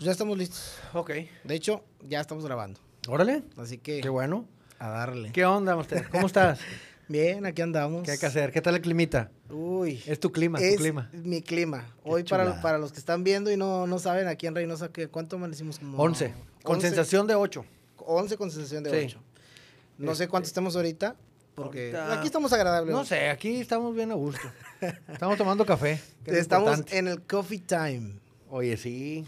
Pues ya estamos listos. Ok. De hecho, ya estamos grabando. Órale. Así que Qué bueno. a darle. ¿Qué onda, usted? ¿Cómo estás? Bien, aquí andamos. ¿Qué hay que hacer? ¿Qué tal el climita? Uy. Es tu clima, es tu clima. mi clima. Qué Hoy para, para los que están viendo y no, no saben aquí en Reynosa que cuánto amanecimos como 11. Con 11, sensación de 8. 11 con sensación de Sí. 8. No sé cuánto estemos ahorita porque Ahorita- aquí estamos agradables. No sé, aquí estamos bien a gusto. Estamos tomando café. es Estamos en el coffee time. Oye, sí.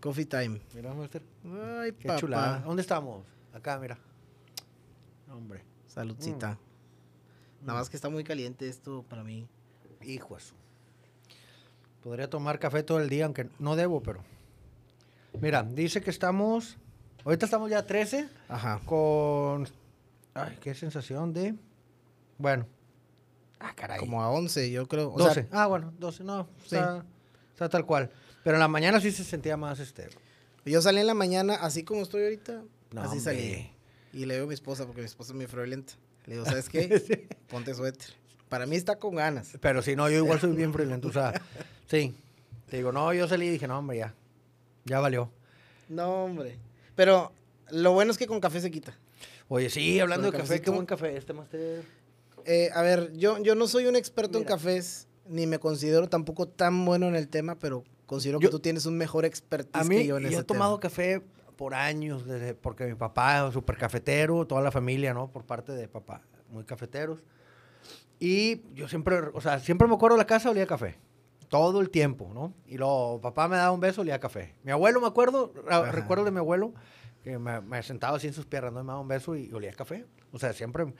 Coffee time. Mira, Master. Ay, Qué papá. chulada. ¿Dónde estamos? Acá, mira. Hombre. Saludcita. Mm. Nada más que está muy caliente esto para mí. Hijo de su. Podría tomar café todo el día, aunque no debo, pero. Mira, dice que estamos. Ahorita estamos ya a 13 Ajá. con. Ay, qué sensación de. Bueno. Ah, caray. Como a 11, yo creo. O 12. sea, ah, bueno, 12, no. Sí. Está, está tal cual. Pero en la mañana sí se sentía más este. yo salí en la mañana así como estoy ahorita. No, así hombre. salí. Y le digo a mi esposa, porque mi esposa es muy friolenta. Le digo, ¿sabes qué? Ponte suéter. Para mí está con ganas. Pero si no, yo igual soy bien friolento. O sea, sí. Te digo, no, yo salí y dije, no, hombre, ya. Ya valió. No, hombre. Pero lo bueno es que con café se quita. Oye, sí, hablando de ¿Con el café, qué buen café. Este máster. Eh, a ver, yo, yo no soy un experto Mira. en cafés, ni me considero tampoco tan bueno en el tema, pero considero Yo- que tú tienes un mejor expertise A mí, que yo en yo ese he tomado tema. café por años, desde, porque mi papá es súper cafetero, toda la familia, ¿no? Por parte de papá, muy cafeteros. Y yo siempre, o sea, siempre me acuerdo de la casa, olía a café. Todo el tiempo, ¿no? Y luego papá me daba un beso, olía a café. Mi abuelo, me acuerdo, ra- Ajá. recuerdo de mi abuelo, que me, me sentaba así en sus piernas, ¿no? Me daba un beso y olía a café. O sea, siempre.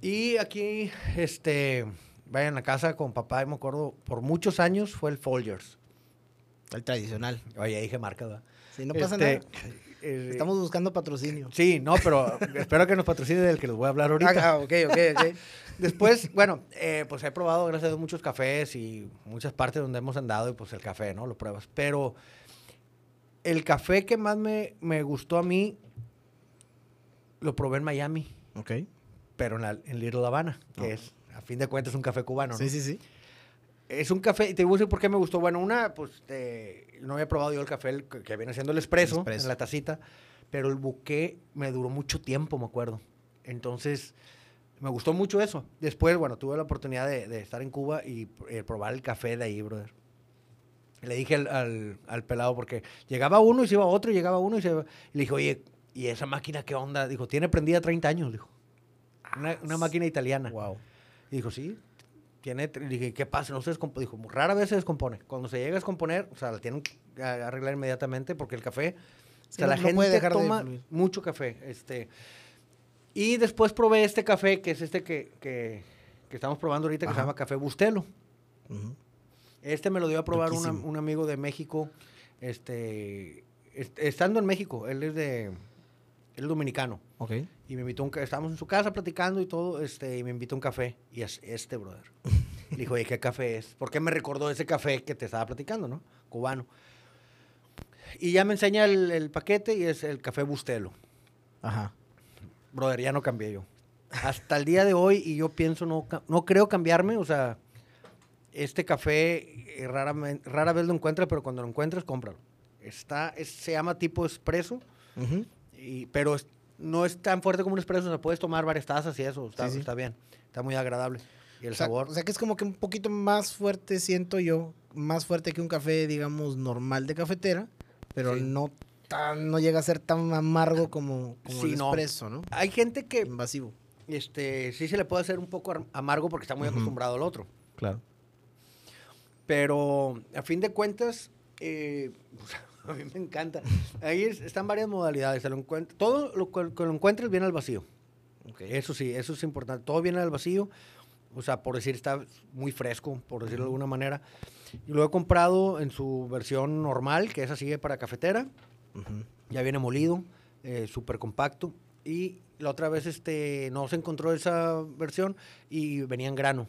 Y aquí, este, vayan a casa con papá, y me acuerdo, por muchos años fue el Folgers. El tradicional. Oye, dije marca, ¿verdad? Sí, no pasa Este, nada. eh, Estamos buscando patrocinio. Sí, no, pero espero que nos patrocine del que les voy a hablar ahorita. Ah, ok, ok, ok. Después, bueno, eh, pues he probado, gracias a Dios, muchos cafés y muchas partes donde hemos andado y pues el café, ¿no? Lo pruebas. Pero el café que más me, me gustó a mí, lo probé en Miami, Ok. pero en, la, en Little Havana, que Oh. es, a fin de cuentas, un café cubano, ¿no? Sí, sí, sí. Es un café, y te voy a decir por qué me gustó. Bueno, una, pues eh, no había probado yo el café el que viene siendo el espresso, espresso. en la tacita, pero el buqué me duró mucho tiempo, me acuerdo. Entonces, me gustó mucho eso. Después, bueno, tuve la oportunidad de, de estar en Cuba y eh, probar el café de ahí, brother. Le dije al, al- al pelado, porque llegaba uno y se iba otro, y llegaba uno y se iba. Y le dije, oye, ¿y esa máquina qué onda? Dijo, tiene prendida 30 años, dijo. Una, una máquina italiana. Wow. Y dijo, sí, tiene, dije, ¿qué pasa? No se descompone. Dijo, rara vez se descompone. Cuando se llega a descomponer, o sea, la tienen que arreglar inmediatamente porque el café, o Sí, sea, no- la no gente puede dejar de toma fluir. mucho café. Este, y después probé este café, que es este que, que, que estamos probando ahorita, que Ajá. se llama Café Bustelo. Este me lo dio a probar una- un amigo de México, este, est- estando en México, él es de, él es dominicano. Ok. Y me invitó, a un, estábamos en su casa platicando y todo, este, y me invitó a un café. Y es este, brother. Le dijo, oye, ¿qué café es? Porque me recordó ese café que te estaba platicando, ¿no? Cubano. Y ya me enseña el, el paquete y es el café Bustelo. Ajá. Brother, ya no cambié yo. Hasta el día de hoy, y yo pienso, no, no creo cambiarme, o sea, este café eh, raramen- rara vez lo encuentras, pero cuando lo encuentres, cómpralo. Está, es- se llama tipo espresso, Ujú. Y, pero es- no es tan fuerte como un espresso, o sea, puedes tomar varias tazas y eso, está, Sí, sí. está bien, está muy agradable. Y el o sea, sabor, O sea que es como que un poquito más fuerte, siento yo, más fuerte que un café, digamos, normal de cafetera, pero Sí. no tan, no llega a ser tan amargo como, como el no. espresso, ¿no? hay gente que Invasivo. este, sí se le puede hacer un poco ar- amargo porque está muy Ujú. acostumbrado al otro. Claro. Pero a fin de cuentas, eh, a mí me encanta. Ahí es- están varias modalidades. se lo todo lo que, que lo encuentres viene al vacío. Eso sí, eso es importante. Todo viene al vacío. O sea, por decir, está muy fresco, por decirlo de alguna manera. Y lo he comprado en su versión normal, que es así para cafetera. Ujú. Ya viene molido, eh, súper compacto. Y la otra vez este, no se encontró esa versión y venía en grano.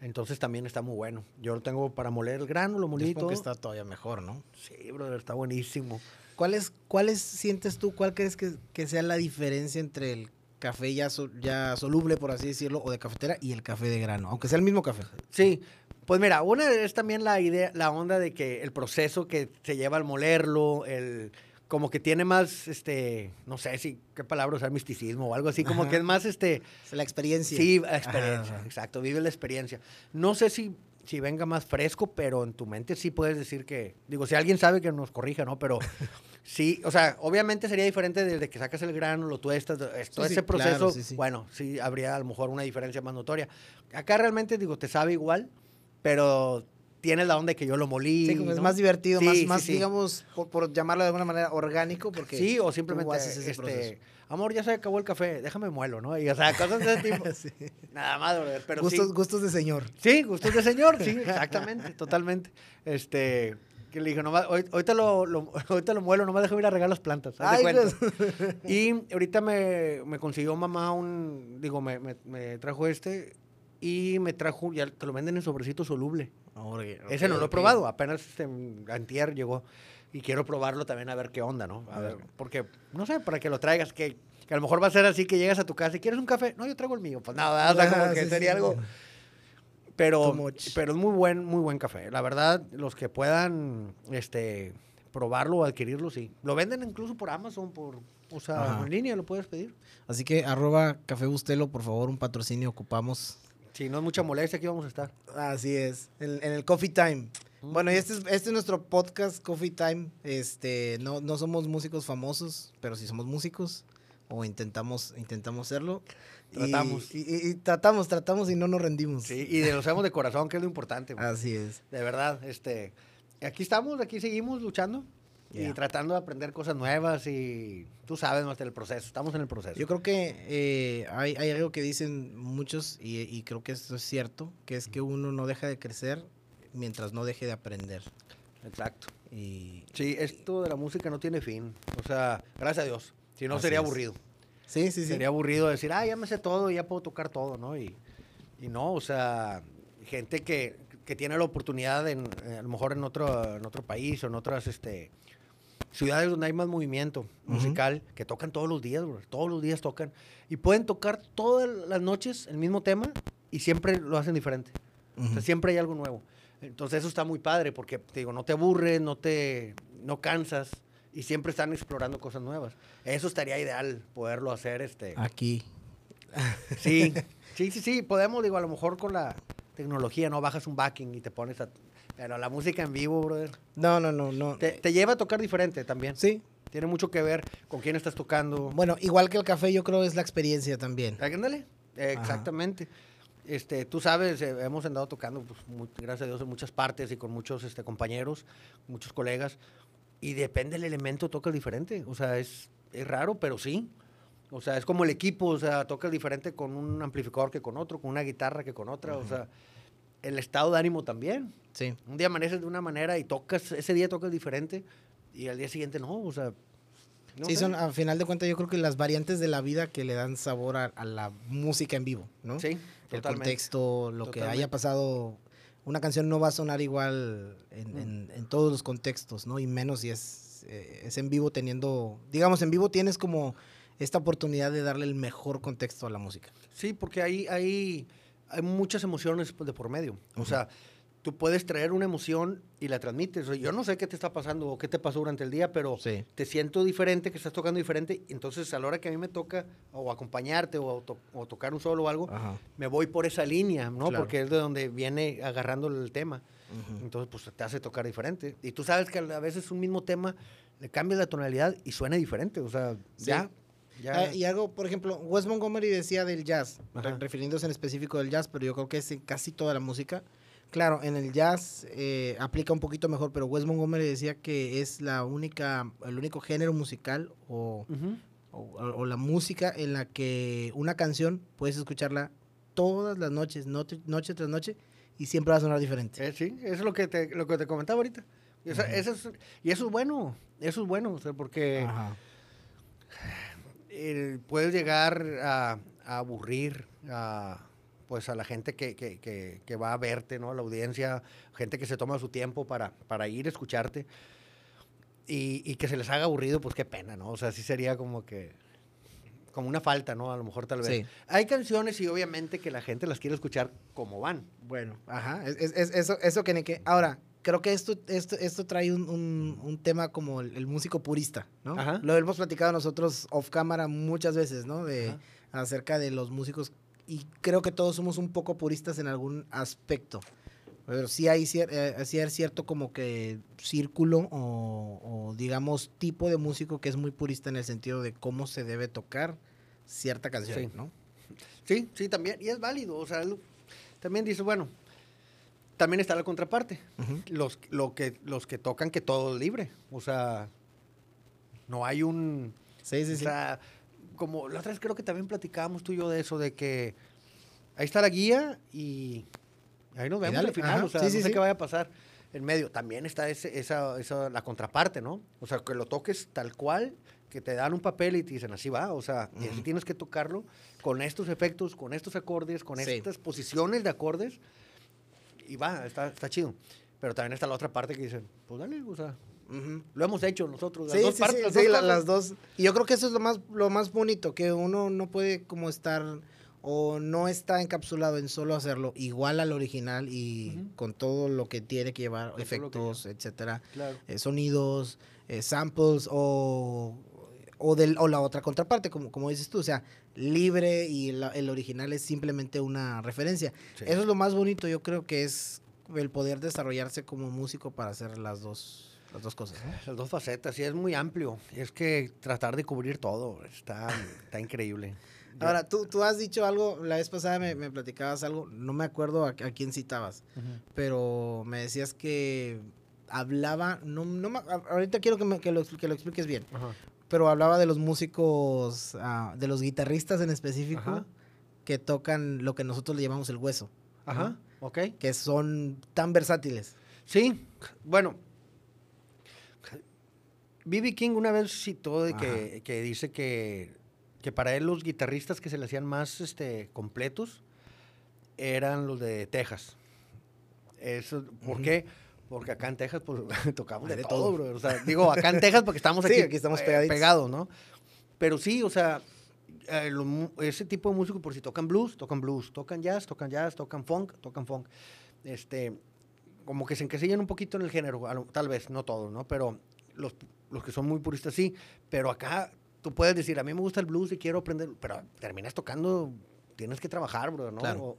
Entonces también está muy bueno. Yo lo tengo para moler el grano, lo Yo molí supongo que todo. está todavía mejor, ¿no? Sí, brother, está buenísimo. ¿Cuáles, ¿Cuáles sientes tú, cuál crees que, que sea la diferencia entre el café ya, ya soluble, por así decirlo, o de cafetera y el café de grano? Aunque sea el mismo café. Sí, Pues mira, una es también la idea, la onda de que el proceso que se lleva al molerlo, el como que tiene más, este, no sé si qué palabra usar, misticismo o algo así, como que es más, este... la experiencia. Sí, la experiencia, exacto, vive la experiencia. No sé si, si venga más fresco, pero en tu mente sí puedes decir que, digo, si alguien sabe que nos corrija, ¿no? Pero sí, o sea, obviamente sería diferente desde que sacas el grano, lo tuestas, todo ese proceso, bueno, sí habría a lo mejor una diferencia más notoria. Acá realmente, digo, te sabe igual, pero tiene la onda de que yo lo molí. Sí, como es más divertido, más, más digamos, por, llamarlo de alguna manera orgánico, porque Sí, o simplemente, este, amor, ya se acabó el café, déjame muelo, ¿no? Y, o sea, cosas de ese tipo. Nada más, pero gustos, Gustos de señor. Sí, gustos de señor, sí, exactamente, totalmente. Este, que le dije, nomás, hoy, ahorita, lo, lo, ahorita lo muelo, nomás déjame ir a regar las plantas. Ay, y ahorita me, me, consiguió mamá un, digo, me, me, me trajo este y me trajo, ya te lo venden en sobrecito soluble. Ese no lo he probado, apenas este, antier llegó. Y quiero probarlo también a ver qué onda, ¿no? A ver, porque, no sé, para que lo traigas, que, que, a lo mejor va a ser así que llegas a tu casa y quieres un café. No, yo traigo el mío. Pues nada, o sea, como que sería algo... Pero, pero es muy buen, muy buen café. La verdad, los que puedan este, probarlo o adquirirlo, sí. Lo venden incluso por Amazon, por, o sea, en línea lo puedes pedir. Así que arroba Café Bustelo, por favor, un patrocinio ocupamos. Sí, no es mucha molestia, aquí vamos a estar. Así es, en, el Coffee Time. Bueno, y este es, este es nuestro podcast Coffee Time. Este, no, no somos músicos famosos, pero sí somos músicos. O intentamos, intentamos serlo. Tratamos. Y, tratamos, tratamos y no nos rendimos. Sí, y lo hacemos de corazón, que es lo importante. Así es. De verdad, este. Aquí estamos, aquí seguimos luchando y tratando de aprender cosas nuevas y tú sabes más del proceso, estamos en el proceso. Yo creo que eh, hay, hay, algo que dicen muchos y, creo que esto es cierto, que es que uno no deja de crecer mientras no deje de aprender. Exacto. Y, sí, esto de la música no tiene fin. O sea, gracias a Dios. Si no, sería aburrido. Sí, sí, sí. Sería aburrido decir, ah, ya me sé todo, ya puedo tocar todo, ¿no? Y, y no, o sea, gente que, que tiene la oportunidad, en, a lo mejor en otro, en otro país o en otras este, ciudades donde hay más movimiento musical, que tocan todos los días, todos los días tocan. Y pueden tocar todas las noches el mismo tema y siempre lo hacen diferente. o sea, siempre hay algo nuevo. Entonces eso está muy padre porque, te digo, no te aburres, no te no cansas y siempre están explorando cosas nuevas. Eso estaría ideal poderlo hacer este aquí. Sí. Sí, sí, sí, podemos, digo, a lo mejor con la tecnología, ¿no? Bajas un backing y te pones a pero la música en vivo, brother. No, no, no, no. Te, lleva a tocar diferente también. Sí. Tiene mucho que ver con quién estás tocando. Bueno, igual que el café, yo creo es la experiencia también. Ándale. Exactamente. Este, tú sabes, eh, hemos andado tocando, pues, gracias a Dios, en muchas partes y con muchos este, compañeros, muchos colegas. Y depende del elemento, toca diferente. O sea, es, es raro, pero sí. O sea, es como el equipo, o sea, toca diferente con un amplificador que con otro, con una guitarra que con otra. O sea, el estado de ánimo también. Sí. Un día amaneces de una manera y tocas, ese día tocas diferente y al día siguiente no, o sea. sí, son, al final de cuentas, yo creo que las variantes de la vida que le dan sabor a, la música en vivo, ¿no? Sí. El contexto, lo que haya pasado. Una canción no va a sonar igual mm. en, todos los contextos, ¿no? Y menos si es, eh, es en vivo teniendo. Digamos, en vivo tienes como esta oportunidad de darle el mejor contexto a la música. Sí, porque ahí hay, hay muchas emociones de por medio. O sea tú puedes traer una emoción y la transmites. Yo no sé qué te está pasando o qué te pasó durante el día, pero te siento diferente, que estás tocando diferente. Entonces, a la hora que a mí me toca o acompañarte o, tocar un solo o algo, me voy por esa línea, ¿no? Porque es de donde viene agarrando el tema. Entonces, pues te hace tocar diferente. Y tú sabes que a veces un mismo tema le cambia la tonalidad y suena diferente. O sea, ya. Ah, y algo, por ejemplo, Wes Montgomery decía del jazz, refiriéndose en específico del jazz, pero yo creo que es en casi toda la música. Claro, en el jazz eh, aplica un poquito mejor, pero Wes Montgomery decía que es la única, el único género musical o, la música en la que una canción puedes escucharla todas las noches, noche, tras noche, y siempre va a sonar diferente. Eh, sí, eso es lo que te, lo que te comentaba ahorita. Y eso, y eso es bueno, eso es bueno, porque puedes llegar a aburrir a pues a la gente que, que, que, va a verte, ¿no? A la audiencia, gente que se toma su tiempo para, para ir a escucharte y, y, que se les haga aburrido, pues qué pena, ¿no? O sea, sí sería como que, como una falta, ¿no? A lo mejor tal vez. Sí. Hay canciones y obviamente que la gente las quiere escuchar como van. Bueno, ajá, es, es- es- eso, eso que ni que... Ahora, creo que esto, esto, esto trae un, un- un tema como el, el músico purista, ¿no? Ajá. Lo hemos platicado nosotros off cámara muchas veces, ¿no? De, Ajá. acerca de los músicos y creo que todos somos un poco puristas en algún aspecto. Pero sí hay, cier- eh, sí hay cierto como que círculo o, o, digamos tipo de músico que es muy purista en el sentido de cómo se debe tocar cierta canción, Sí. ¿no? Sí, sí, también. Y es válido. O sea, también dice, bueno, también está la contraparte. Los, lo que, los que tocan que todo es libre. O sea, no hay un... Sí, sí, O sí. sea, como la otra vez creo que también platicábamos tú y yo de eso, de que ahí está la guía y ahí nos vemos al final. ajá, O sea, sí, no sí, sé sí. qué vaya a pasar en medio. También está ese, esa, esa, la contraparte, ¿no? O sea, que lo toques tal cual, que te dan un papel y te dicen así va. O sea, y así tienes que tocarlo con estos efectos, con estos acordes, con estas posiciones de acordes. Y va, está, está chido. Pero también está la otra parte que dicen, pues dale, o sea, Ujú. lo hemos hecho nosotros. las Sí, dos sí, partes, sí, las sí, dos la- cosas. las dos. Y yo creo que eso es lo más, lo más bonito, que uno no puede como estar o no está encapsulado en solo hacerlo igual al original y con todo lo que tiene que llevar, Con que efectos, etcétera, Claro. eh, sonidos, eh, samples o, o, del, o la otra contraparte, como, como dices tú, o sea, libre y la- el original es simplemente una referencia. Sí. Eso es lo más bonito, yo creo que es el poder desarrollarse como músico para hacer las dos, las dos cosas. ¿no? Las dos facetas, sí, es muy amplio. Es que tratar de cubrir todo está, está increíble. Ahora, tú, tú has dicho algo, la vez pasada me, me platicabas algo, no me acuerdo a, a quién citabas, Ujú. pero me decías que hablaba, no, no ahorita quiero que, me- que, lo, que lo expliques bien, Ajá. Pero hablaba de los músicos, ah, de los guitarristas en específico, Ajá. que tocan lo que nosotros le llamamos el hueso, Ajá, ok. que son tan versátiles. Sí, bueno. B.B. King una vez citó de que, que dice que, que para él los guitarristas que se le hacían más este, completos eran los de Texas. Eso, ¿Por qué? Porque acá en Texas pues, tocamos de, de todo, todo. bro. O sea, digo, acá en Texas porque estamos Sí, aquí, aquí estamos eh, pegados, ¿no? Pero sí, o sea, eh, ese tipo de músicos, por si tocan blues, tocan blues, tocan jazz, tocan jazz, tocan funk, tocan funk. Este, como que se encasillan un poquito en el género, tal vez, no todos, ¿no? Pero los, los que son muy puristas sí, pero acá tú puedes decir, a mí me gusta el blues y quiero aprender, pero terminas tocando, tienes que trabajar, bro, ¿no? Claro. O,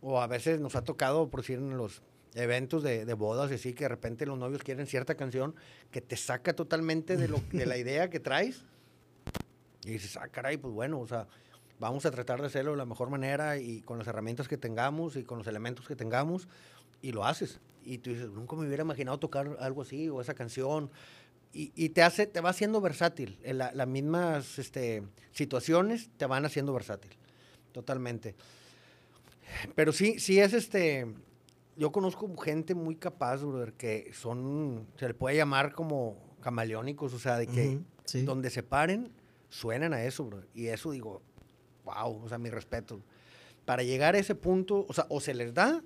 o a veces nos ha tocado, por decir, en los eventos de, de bodas y así, que de repente los novios quieren cierta canción que te saca totalmente de, lo, de la idea que traes. Y dices, ah, caray, pues bueno, o sea, vamos a tratar de hacerlo de la mejor manera y con las herramientas que tengamos y con los elementos que tengamos y lo haces. Y tú dices, nunca me hubiera imaginado tocar algo así o esa canción. Y, y te hace, te va haciendo versátil. En la- las mismas este, situaciones te van haciendo versátil. Totalmente. Pero sí, sí es este. Yo conozco gente muy capaz, brother, que son, se le puede llamar como camaleónicos, o sea, de que Ujú, sí. donde se paren, suenan a eso, bro. Y eso digo, wow, o sea, mi respeto. Para llegar a ese punto, o sea, o se les da,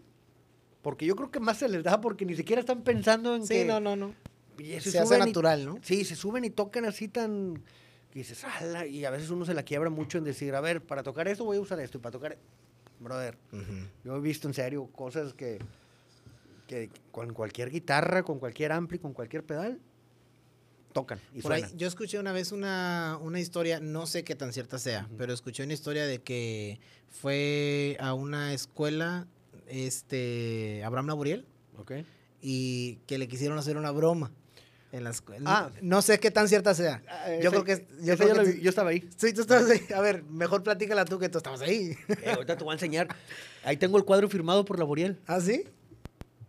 porque yo creo que más se les da porque ni siquiera están pensando en Sí, que... no, no, no. y Se hace suben y- natural, ¿no? Sí, se suben y tocan así tan... que dices, "Ala", y a veces uno se la quiebra mucho en decir, a ver, para tocar esto voy a usar esto, y para tocar... Brother, Ujú. yo he visto en serio cosas que, que con cualquier guitarra, con cualquier ampli, con cualquier pedal, tocan y Por ahí, yo escuché una vez una, una historia, no sé qué tan cierta sea, pero escuché una historia de que fue a una escuela, este, Abraham Laburiel, ¿Ok? y que le quisieron hacer una broma en la escuela. Ah. No sé qué tan cierta sea. Yo creo que yo yo, creo que lo tú- vi, yo estaba ahí. Sí, tú estabas ahí. A ver, mejor platícala tú que tú estabas ahí. Eh, ahorita te voy a enseñar. Ahí tengo el cuadro firmado por Laboriel. ¿Ah, sí?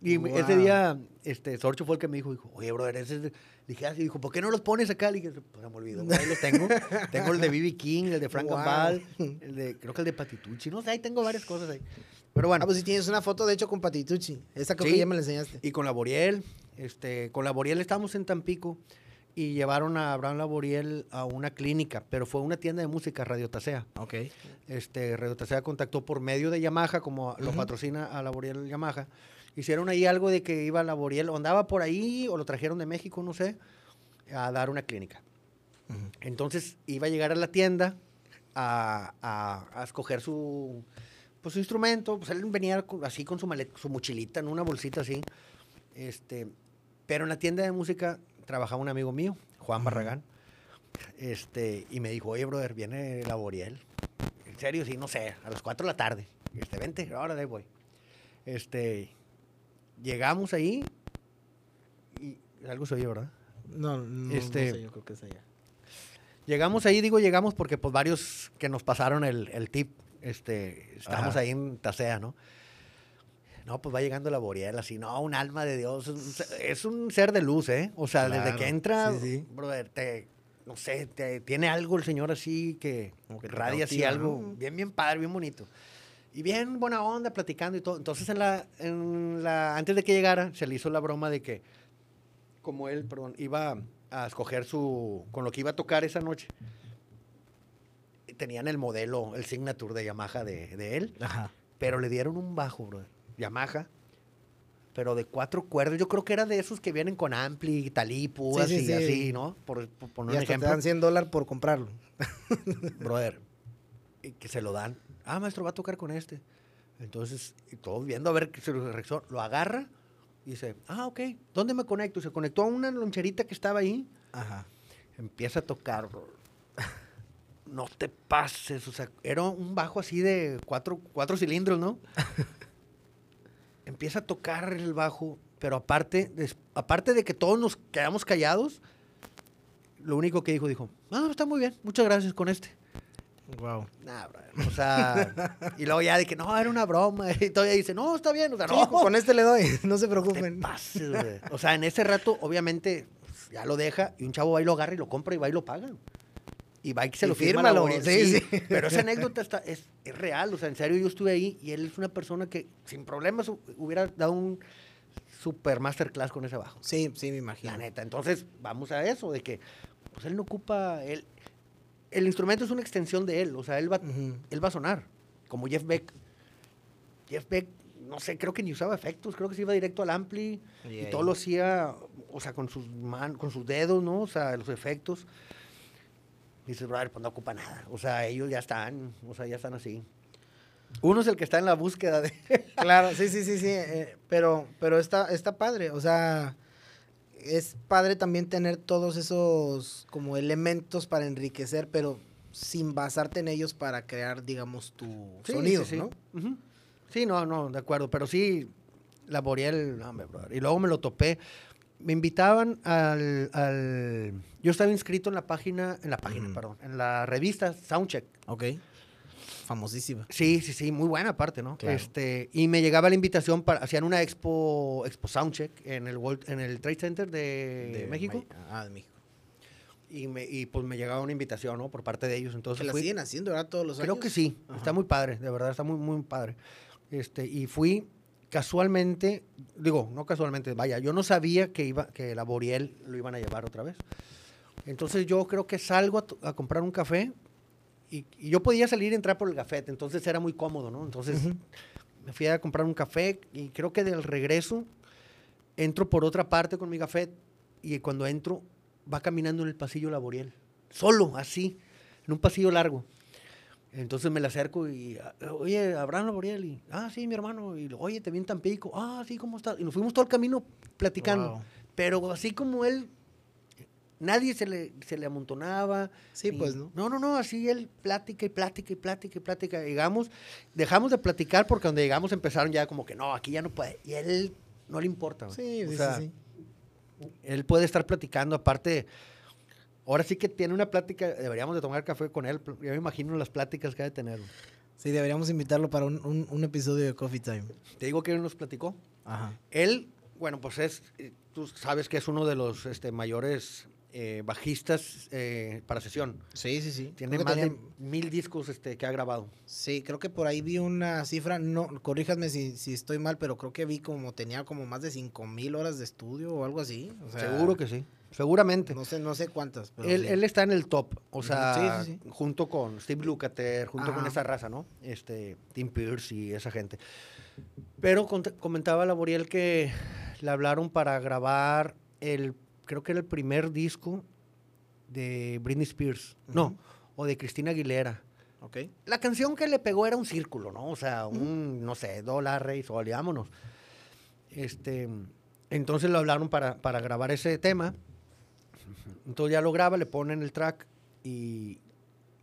Y me- ese Wow. día, este, Sorcho fue el que me dijo, dijo, oye, brother, ese es de-". Dije, así, dijo, ¿por qué no los pones acá? Le dije, pues me olvidó, ahí los tengo. tengo el de B.B. King, el de Frank Wow. Gambal, el de, creo que el de Patitucci, no sé, ahí tengo varias cosas ahí. Pero bueno, Ah, pues si tienes una foto, de hecho, con Patitucci. Esa creo Sí. que ya me la enseñaste. y con Laboriel, este, con Laboriel estábamos en Tampico y llevaron a Abraham Laboriel a una clínica, pero fue una tienda de música, Radio Tasea. Ok. este, Radio Tasea contactó por medio de Yamaha, como lo patrocina a Laboriel Yamaha. Hicieron ahí algo de que iba Laboriel, o andaba por ahí, o lo trajeron de México, no sé, a dar una clínica. Entonces iba a llegar a la tienda a, a- a escoger su, pues, su instrumento. Pues él venía así con su, malet- su mochilita, en una bolsita así. Este, pero en la tienda de música trabajaba un amigo mío, Juan Barragán. Este, y me dijo, oye, brother, viene la Boriel. En serio, sí, no sé, a las 4 de la tarde. Este, vente, ahora de ahí voy. Este, llegamos ahí y algo se oye, ¿verdad? No, no, Este- no sé, yo creo que es allá. Llegamos ahí, digo llegamos porque pues varios que nos pasaron el, el tip, este, estábamos Ajá. ahí en Tasea, ¿no? No, pues va llegando la Boriel, así, no, un alma de Dios, es un, ser de luz, ¿eh? O sea, desde que entra, sí, sí. brother, te, no sé, te, tiene algo el señor así que, Como que radia así algo ¿no? bien, bien padre, bien bonito. Y bien buena onda, platicando y todo. Entonces, en la, en la, antes de que llegara, se le hizo la broma de que, como él, perdón, iba a escoger su, con lo que iba a tocar esa noche, tenían el modelo, el signature de Yamaha de, de él, Ajá. pero le dieron un bajo, brother, Yamaha, pero de cuatro cuerdas. Yo creo que era de esos que vienen con ampli, talí, púas Sí, sí, y sí. así, ¿no? Por, por poner Y un hasta te ejemplo. dan 100 dólares por comprarlo. brother, y que se lo dan. Ah, maestro, va a tocar con este. Entonces, y todos viendo a ver qué se lo reacciona, lo agarra y dice, ah, ok, ¿dónde me conecto? Se conectó a una loncherita que estaba ahí, Ajá. empieza a tocar. No te pases, o sea, era un bajo así de cuatro, cuatro cilindros, ¿no? empieza a tocar el bajo, pero aparte, des- aparte de que todos nos quedamos callados, lo único que dijo, dijo, ah, está muy bien, muchas gracias con este. Wow. Nah, brother, o sea, y luego ya de que no, era una broma, y todavía dice, no, está bien, o sea, no, con este le doy, no se preocupen. pases. O sea, en ese rato, obviamente, pues, ya lo deja, y un chavo va y lo agarra y lo compra y va y lo paga. Y va y se Y lo firma sí, sí. Pero esa anécdota está, es, es real, o sea, en serio, yo estuve ahí y él es una persona que sin problemas hu- hubiera dado un super masterclass con ese bajo. Sí, sí, me imagino. La neta. Entonces, vamos a eso, de que pues él no ocupa, él, el instrumento es una extensión de él, o sea, él va, Ujú. él va a sonar, como Jeff Beck. Jeff Beck, no sé, creo que ni usaba efectos, creo que se iba directo al ampli Y todo lo hacía, o sea, con sus man, con sus dedos, ¿no? O sea, los efectos. Dices, brother, pues no ocupa nada. O sea, ellos ya están, o sea, ya están así. Uno es el que está en la búsqueda de... Claro, sí, sí, sí, sí. eh, pero pero está, está padre. O sea, es padre también tener todos esos como elementos para enriquecer, pero sin basarte en ellos para crear, digamos, tu Sí, sonido, sí, sí. ¿no? Sí, no, no, de acuerdo. Pero sí, la Boreal, no, hombre, brother. Y luego me lo topé. Me invitaban al, al- Yo estaba inscrito en la página, en la página, perdón, en la revista Soundcheck. Ok. Famosísima. Sí, sí, sí, muy buena parte, ¿no? Claro. Este, y me llegaba la invitación para, hacían una expo, expo Soundcheck en el World- en el Trade Center de, México. Ah, de México. Y, me, y pues me llegaba una invitación, ¿no? Por parte de ellos. Entonces Que la fui- siguen haciendo, ¿verdad? Todos los años. Creo que sí, Ajá. está muy padre, de verdad, está muy, muy padre. Este, y fui casualmente, digo, no casualmente, vaya, yo no sabía que iba, que la Boriel lo iban a llevar otra vez. Entonces yo creo que salgo a, comprar un café y, y yo podía salir y entrar por el café, entonces era muy cómodo, ¿no? Entonces me fui a comprar un café y creo que del regreso entro por otra parte con mi café y cuando entro va caminando en el pasillo la Boriel, solo, así, en un pasillo largo. Entonces me le acerco y, ah, oye, Abraham Laboriel, y, ah, sí, mi hermano, y, oye, te vi en Tampico, ah, sí, ¿cómo estás? Y nos fuimos todo el camino platicando, Wow. pero así como él, nadie se le, se le amontonaba. Sí, ni- pues, ¿no? No, no, no, así él plática y plática y plática y plática. Llegamos, dejamos de platicar porque cuando llegamos empezaron ya como que, no, aquí ya no puede. Y él no le importa. Sí, O sí, sea, sí, sí. él puede estar platicando, aparte, ahora sí que tiene una plática, deberíamos de tomar café con él, yo me imagino las pláticas que ha de tener. Sí, deberíamos invitarlo para un, un- un episodio de Coffee Time. Te digo que él nos platicó. Ajá. Él, bueno, pues es, eh, tú sabes que es uno de los este, mayores eh, bajistas eh, para sesión. Sí, sí, sí. Tiene más tenía- de mil discos este, que ha grabado. Sí, creo que por ahí vi una cifra, no, corríjame si, si estoy mal, pero creo que vi como tenía como más de cinco mil horas de estudio o algo así. o sea, Seguro que sí. Seguramente. No sé, no sé cuántas, pero Él, sí. él está en el top, o sea, sí, sí, sí. junto con Steve Lukather, junto con esa raza, ¿no? Este, Tim Pierce y esa gente. Pero comentaba la Boriel que le hablaron para grabar el, creo que era el primer disco de Britney Spears, no, o de Cristina Aguilera. Ok. La canción que le pegó era un círculo, ¿no? O sea, un, no sé, dólar, rey, sol, y vámonos. Este, entonces lo hablaron para, para grabar ese tema. Entonces ya lo graba, le ponen el track y...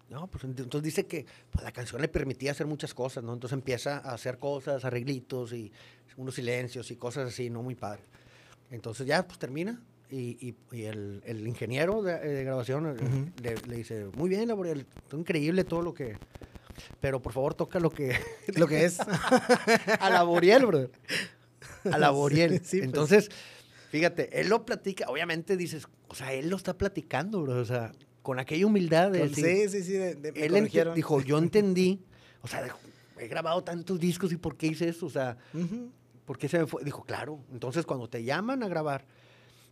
No, pues ent- entonces dice que pues, la canción le permitía hacer muchas cosas, ¿no? Entonces empieza a hacer cosas, arreglitos y unos silencios y cosas así, ¿no? Muy padre. Entonces ya, pues termina y, y- y el, el ingeniero de, de grabación eh, le, le dice, muy bien, Laboriel, está increíble todo lo que... Pero por favor toca lo que... Lo que es. a Laboriel, bro. A Laboriel. Sí, pues. Entonces, fíjate, él lo platica, obviamente dices, o sea, él lo está platicando, bro, o sea, con aquella humildad de Con- decir, sí, sí, sí. de- de- él dijo, yo entendí, o sea, dijo, he grabado tantos discos y ¿por qué hice esto? O sea, Ujú. ¿por qué se me fue? Dijo, claro, entonces cuando te llaman a grabar,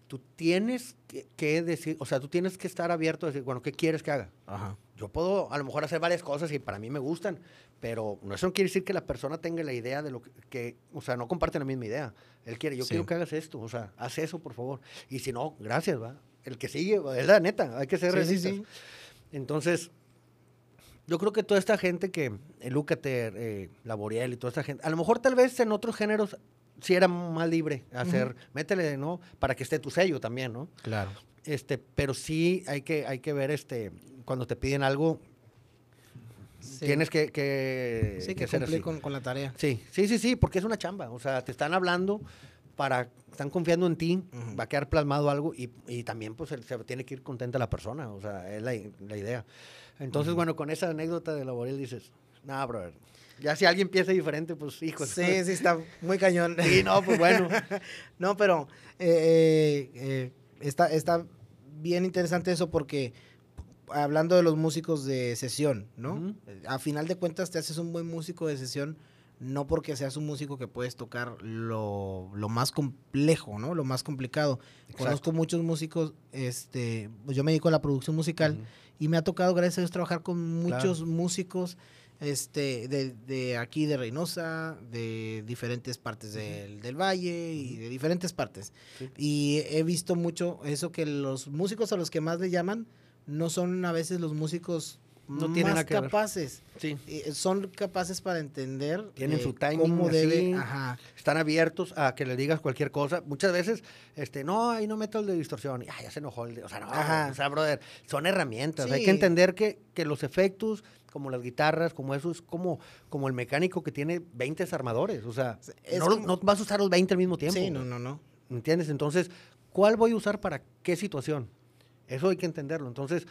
tú tienes que, que decir, o sea, tú tienes que estar abierto a decir, bueno, ¿qué quieres que haga? Ajá. Yo puedo a lo mejor hacer varias cosas y para mí me gustan, pero no, eso no quiere decir que la persona tenga la idea de lo que, que- o sea, no comparten la misma idea. Él quiere, yo Sí. quiero que hagas esto, o sea, haz eso, por favor. Y si no, gracias, va. El que sigue, es la neta, hay que ser Sí, realistas. sí. Entonces, yo creo que toda esta gente que, el Lúcater, eh, Laboriel y toda esta gente, a lo mejor tal vez en otros géneros sí era más libre hacer, métele, ¿no? Para que esté tu sello también, ¿no? Claro. Este, pero sí hay que, hay que ver, este, cuando te piden algo, Sí. tienes que, que, Sí, que ser cumplir con, con la tarea. Sí, sí, sí, sí, porque es una chamba. O sea, te están hablando para, están confiando en ti, va a quedar plasmado algo y, y también pues se, se tiene que ir contenta la persona. O sea, es la, la idea. Entonces, bueno, con esa anécdota de Laborel dices, nah, brother. Ya si alguien piensa diferente, pues hijo. Sí, sí, está muy cañón. Sí, no, pues bueno. No, pero eh, eh, eh, está, está bien interesante eso porque hablando de los músicos de sesión, ¿no? Eh, A final de cuentas te haces un buen músico de sesión no porque seas un músico que puedes tocar lo, lo más complejo, ¿no? Lo más complicado. Exacto. Conozco muchos músicos, este, pues yo me dedico a la producción musical y me ha tocado, gracias a Dios, trabajar con Claro. muchos músicos este, de, de aquí de Reynosa, de diferentes partes del, del valle y de diferentes partes. Sí. Y he visto mucho eso que los músicos a los que más le llaman no son a veces los músicos No tienen más que capaces. Sí. Eh, son capaces para entender Tienen eh, su timing cómo así. debe. Ajá. Están abiertos a que le digas cualquier cosa. Muchas veces, este, no, ahí no meto el de distorsión. Y, "Ay, ya se enojó el de... O sea, no, Ajá. o sea, brother, son herramientas. Hay que entender que, que los efectos, como las guitarras, como eso, es como, como el mecánico que tiene 20 desarmadores. O sea, Es no, como- no vas a usar los 20 al mismo tiempo. Sí, no, no, no. ¿Entiendes? Entonces, ¿cuál voy a usar para qué situación? Eso hay que entenderlo. Entonces,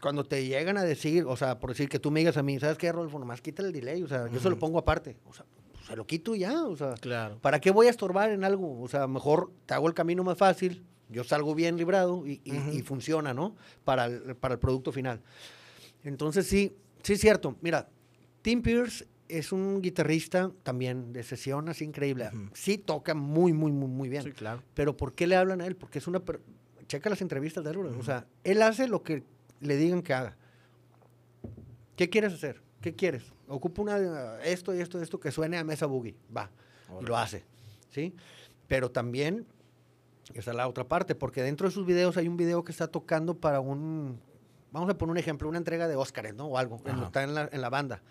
cuando te llegan a decir, o sea, por decir que tú me digas a mí, ¿sabes qué, Rolfo? Nomás quítale el delay, o sea, yo se lo pongo aparte. O sea, pues, se lo quito ya, o sea, Claro. ¿para qué voy a estorbar en algo? O sea, mejor te hago el camino más fácil, yo salgo bien librado y, y- funciona, ¿no? Para el, para el producto final. Entonces, sí, sí es cierto. Mira, Tim Pierce es un guitarrista también de sesión así increíble. Sí toca muy, muy, muy, muy bien. Sí, claro. Pero ¿por qué le hablan a él? Porque es una... Checa las entrevistas de él, bro. O sea, él hace lo que le digan que haga. ¿Qué quieres hacer? ¿Qué quieres? Ocupa una, esto y esto y esto que suene a mesa boogie. Va. Y lo hace. ¿Sí? Pero también, esa es la otra parte, porque dentro de sus videos hay un video que está tocando para un... Vamos a poner un ejemplo, una entrega de Óscares, ¿no? O algo. Ajá. Está en la, en la banda.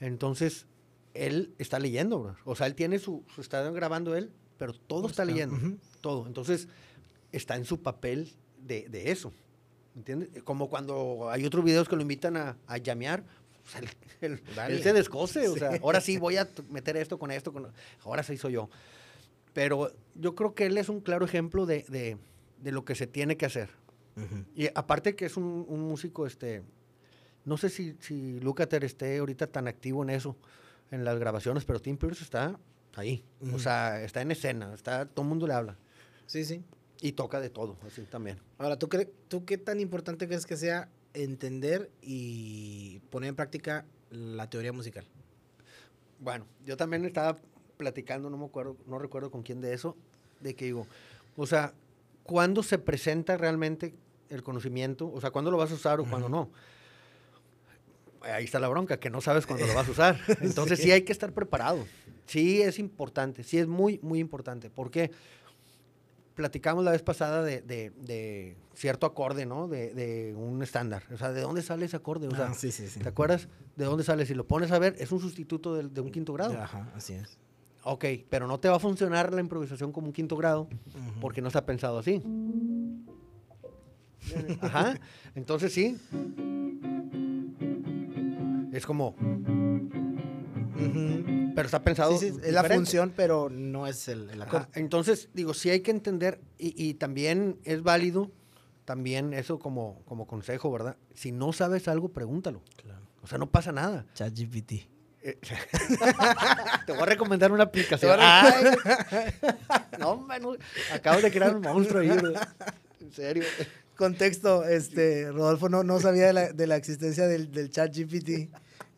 Entonces, él está leyendo, bro. O sea, él tiene su... su está grabando él, pero todo está Está, leyendo. ujú. Todo. Entonces, está en su papel de, de eso. ¿Entiendes? Como cuando hay otros videos que lo invitan a, a llamear. o sea, él, él- se descoce. O Sí. sea, ahora sí voy a meter esto con esto. Con, ahora sí soy yo. Pero yo creo que él es un claro ejemplo de, de- de lo que se tiene que hacer. Ujú. Y aparte que es un, un músico, este, no sé si, si Lukather esté ahorita tan activo en eso, en las grabaciones, pero Tim Pierce está ahí. O Ujú. sea, está en escena, está, todo el mundo le habla. Sí, sí. Y toca de todo, así también. Ahora, ¿tú, cre- ¿tú qué tan importante crees que sea entender y poner en práctica la teoría musical? Bueno, yo también estaba platicando, no me acuerdo, no recuerdo con quién de eso, de que digo, o sea, ¿cuándo se presenta realmente el conocimiento? O sea, ¿cuándo lo vas a usar o cuándo no? Ahí está la bronca, que no sabes cuándo lo vas a usar. Entonces sí. hay que estar preparado. Sí es importante, sí es muy, muy importante. ¿Por qué? Platicamos la vez pasada de, de- de cierto acorde, ¿no? De, de un estándar. O sea, ¿de dónde sale ese acorde? O sea, Ah, sí, sí, sí. ¿te acuerdas de dónde sale? Si lo pones a ver, es un sustituto de, un quinto grado. Ajá, así es. Ok, pero no te va a funcionar la improvisación como un quinto grado porque no está pensado así. Ajá. Entonces sí. Es como, Pero está pensado. Sí, sí, es la función, pero no es el, el acorde. Ajá, Entonces, digo, sí hay que entender, y, y también es válido, también eso como, como consejo, ¿verdad? Si no sabes algo, pregúntalo. Claro. O sea, no pasa nada. ChatGPT. Eh, Te voy a recomendar una aplicación. Ay, no, no, acabo de crear un monstruo ahí, bro. En serio. Contexto, este, Rodolfo no, no sabía de la, de la existencia del, del chat GPT.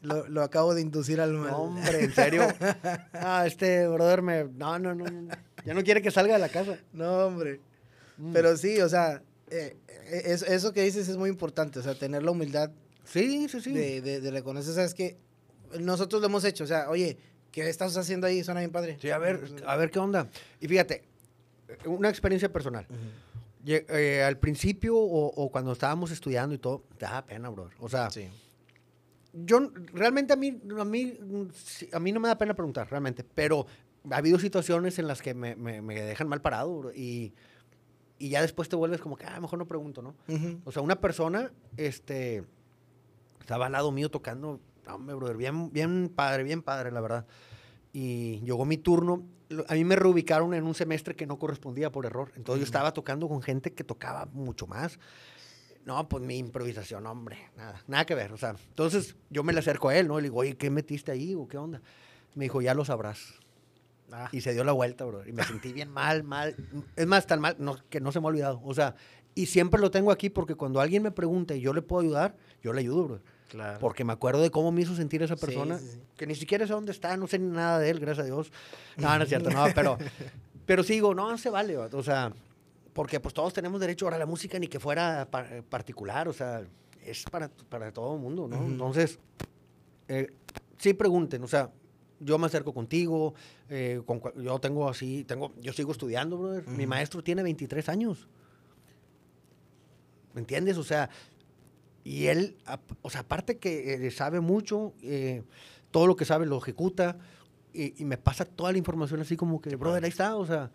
Lo, lo acabo de inducir al mal. No, hombre, en serio. Ah, este brother me. No, no, no. no. Ya no quiere que salga de la casa. No, hombre. Mm. Pero sí, o sea, eh, eh, eso, que dices es muy importante. O sea, tener la humildad Sí, sí, sí. de, de, de reconocer, ¿sabes que Nosotros lo hemos hecho. O sea, oye, ¿qué estás haciendo ahí? Suena bien padre. Sí, a ver, a ver qué onda. Y fíjate, una experiencia personal. Ujú. Lle- eh, al principio o, o cuando estábamos estudiando y todo, te daba pena, brother. O sea, Sí. Yo realmente a mí, a mí, mm, a mí no me da pena preguntar, realmente, pero ha habido situaciones en las que me, me- me dejan mal parado y, y ya después te vuelves como que, ah, mejor no pregunto, ¿no? O sea, una persona, este, estaba al lado mío tocando, hombre, brother, bien, bien padre, bien padre, la verdad. Y llegó mi turno. A mí me reubicaron en un semestre que no correspondía por error. Entonces yo estaba tocando con gente que tocaba mucho más. No, pues mi improvisación, hombre, nada, nada que ver. O sea, entonces yo me le acerco a él, ¿no? Le digo, oye, ¿qué metiste ahí o qué onda? Me dijo, ya lo sabrás. Ah, Y se dio la vuelta, bro. Y me sentí bien mal, mal. Es más, tan mal no, que no se me ha olvidado. O sea, y siempre lo tengo aquí porque cuando alguien me pregunta y yo le puedo ayudar, yo le ayudo, bro. claro. Porque me acuerdo de cómo me hizo sentir esa persona, sí, sí. que ni siquiera sé dónde está, no sé ni nada de él, gracias a Dios. No, no es cierto, no, pero, pero sí digo, no, se vale, o sea, porque pues todos tenemos derecho ahora a la música, ni que fuera pa- particular, o sea, es para, para todo el mundo, ¿no? Entonces, eh, sí pregunten, o sea, yo me acerco contigo, eh, con yo tengo así, tengo, yo sigo estudiando, brother. Mi maestro tiene 23 años. ¿Me entiendes? O sea, y él, o sea, aparte que eh, sabe mucho, eh, todo lo que sabe lo ejecuta y, y me pasa toda la información así como que, brother, ahí está, o sea.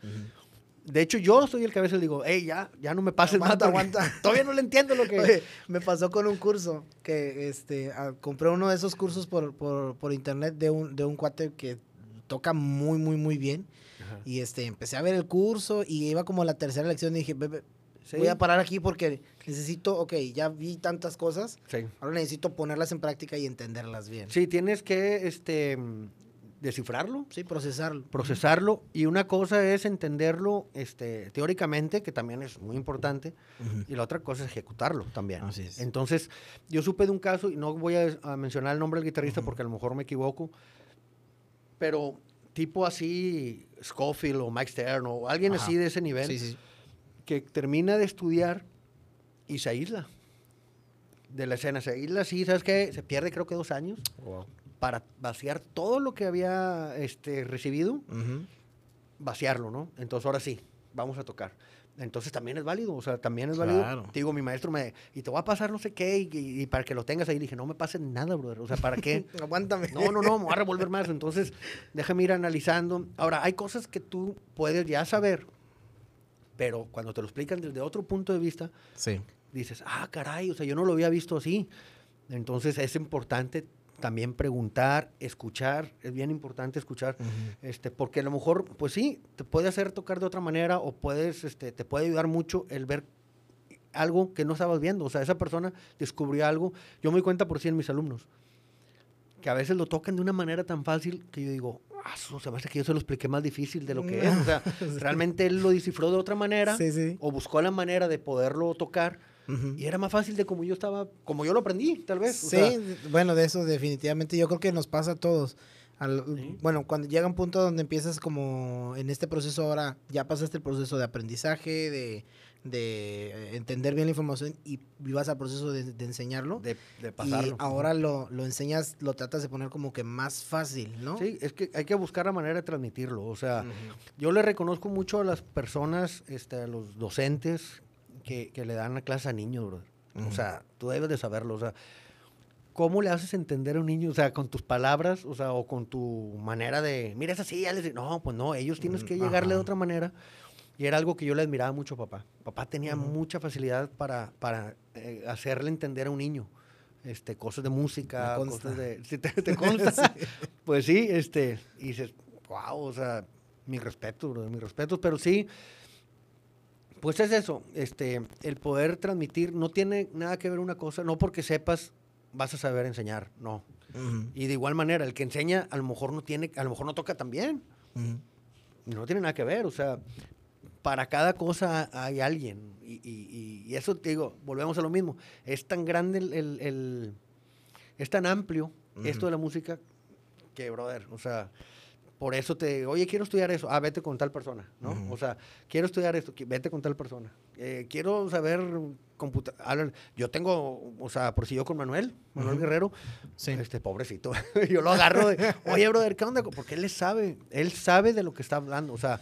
De hecho yo soy el que a veces le digo, hey, ya, ya no me pases más, Aguanta, aguanta. Todavía no le entiendo lo que... Oye, me pasó con un curso que este ah, compré uno de esos cursos por, por, por internet de un, de un cuate que toca muy, muy, muy bien. Ajá. Y este, empecé a ver el curso y iba como la tercera lección y dije, "Bebe, Sí, voy a parar aquí porque necesito, ok, ya vi tantas cosas, sí. ahora necesito ponerlas en práctica y entenderlas bien. Sí, tienes que este, descifrarlo, Sí, procesarlo. procesarlo y una cosa es entenderlo este, teóricamente, que también es muy importante, y la otra cosa es ejecutarlo también. Así es. Entonces, yo supe de un caso, y no voy a, a mencionar el nombre del guitarrista porque a lo mejor me equivoco, pero tipo así, Scofield o Mike Stern o alguien Ajá. así de ese nivel, Sí, sí. que termina de estudiar y se aísla de la escena. Se aísla así, ¿sabes qué? Se pierde creo que dos años para vaciar todo lo que había este, recibido, vaciarlo, ¿no? Entonces ahora sí, vamos a tocar. Entonces también es válido, o sea, también es válido. Claro. Te digo, mi maestro me, y te voy a pasar no sé qué, y, y- y para que lo tengas ahí, dije, no me pases nada, brother, o sea, ¿para qué? Aguántame. No, no, no, me voy a revolver más. Entonces, déjame ir analizando. Ahora, hay cosas que tú puedes ya saber, pero cuando te lo explican desde otro punto de vista, Sí. dices, ah, caray, o sea, yo no lo había visto así. Entonces, es importante también preguntar, escuchar, es bien importante escuchar, este, porque a lo mejor, pues sí, te puede hacer tocar de otra manera o puedes, este, te puede ayudar mucho el ver algo que no estabas viendo. O sea, esa persona descubrió algo. Yo me doy cuenta por sí en mis alumnos, que a veces lo tocan de una manera tan fácil que yo digo, ah, su, se me hace que yo se lo expliqué más difícil de lo que es. O sea, realmente él lo descifró de otra manera Sí, sí. o buscó la manera de poderlo tocar Y era más fácil de como yo estaba, como yo lo aprendí, tal vez. o Sí, sea, bueno, de eso definitivamente yo creo que nos pasa a todos. Al- Sí. Bueno, cuando llega un punto donde empiezas como en este proceso ahora, ya pasaste el proceso de aprendizaje, de, de eh, entender bien la información y vivas al proceso de, de enseñarlo. De, de y pasarlo. ahora lo, lo enseñas, lo tratas de poner como que más fácil, ¿no? Sí, es que hay que buscar la manera de transmitirlo. O sea, yo le reconozco mucho a las personas, este, a los docentes que, que le dan la clase a niños, bro. O sea, tú debes de saberlo. O sea, ¿cómo le haces entender a un niño? O sea, con tus palabras, o sea, o con tu manera de, mira, es así, ya les digo, no, pues no, ellos tienes Mm, que llegarle de otra manera. Y era algo que yo le admiraba mucho a papá. Papá tenía mucha facilidad para, para eh, hacerle entender a un niño. Este, cosas de música, cosas de... ¿Sí te, te consta? Pues sí, este, y dices, wow, o sea, mi respeto, bro, mi respeto, pero sí, pues es eso, este, el poder transmitir no tiene nada que ver una cosa, no porque sepas vas a saber enseñar, no. Y de igual manera, el que enseña a lo mejor no tiene, a lo mejor no toca tan bien, no tiene nada que ver, o sea, para cada cosa hay alguien. Y, y- y- eso te digo, volvemos a lo mismo. Es tan grande el, el- el- es tan amplio esto de la música que, brother, o sea, por eso te, oye, quiero estudiar eso, ah, vete con tal persona, ¿no? O sea, quiero estudiar esto, vete con tal persona. Eh, quiero saber computadora. Yo tengo, o sea, por si yo con Manuel, Manuel. Guerrero, Sí. este pobrecito, yo lo agarro de, oye, brother, ¿qué onda? Porque él le sabe, él sabe de lo que está hablando, o sea,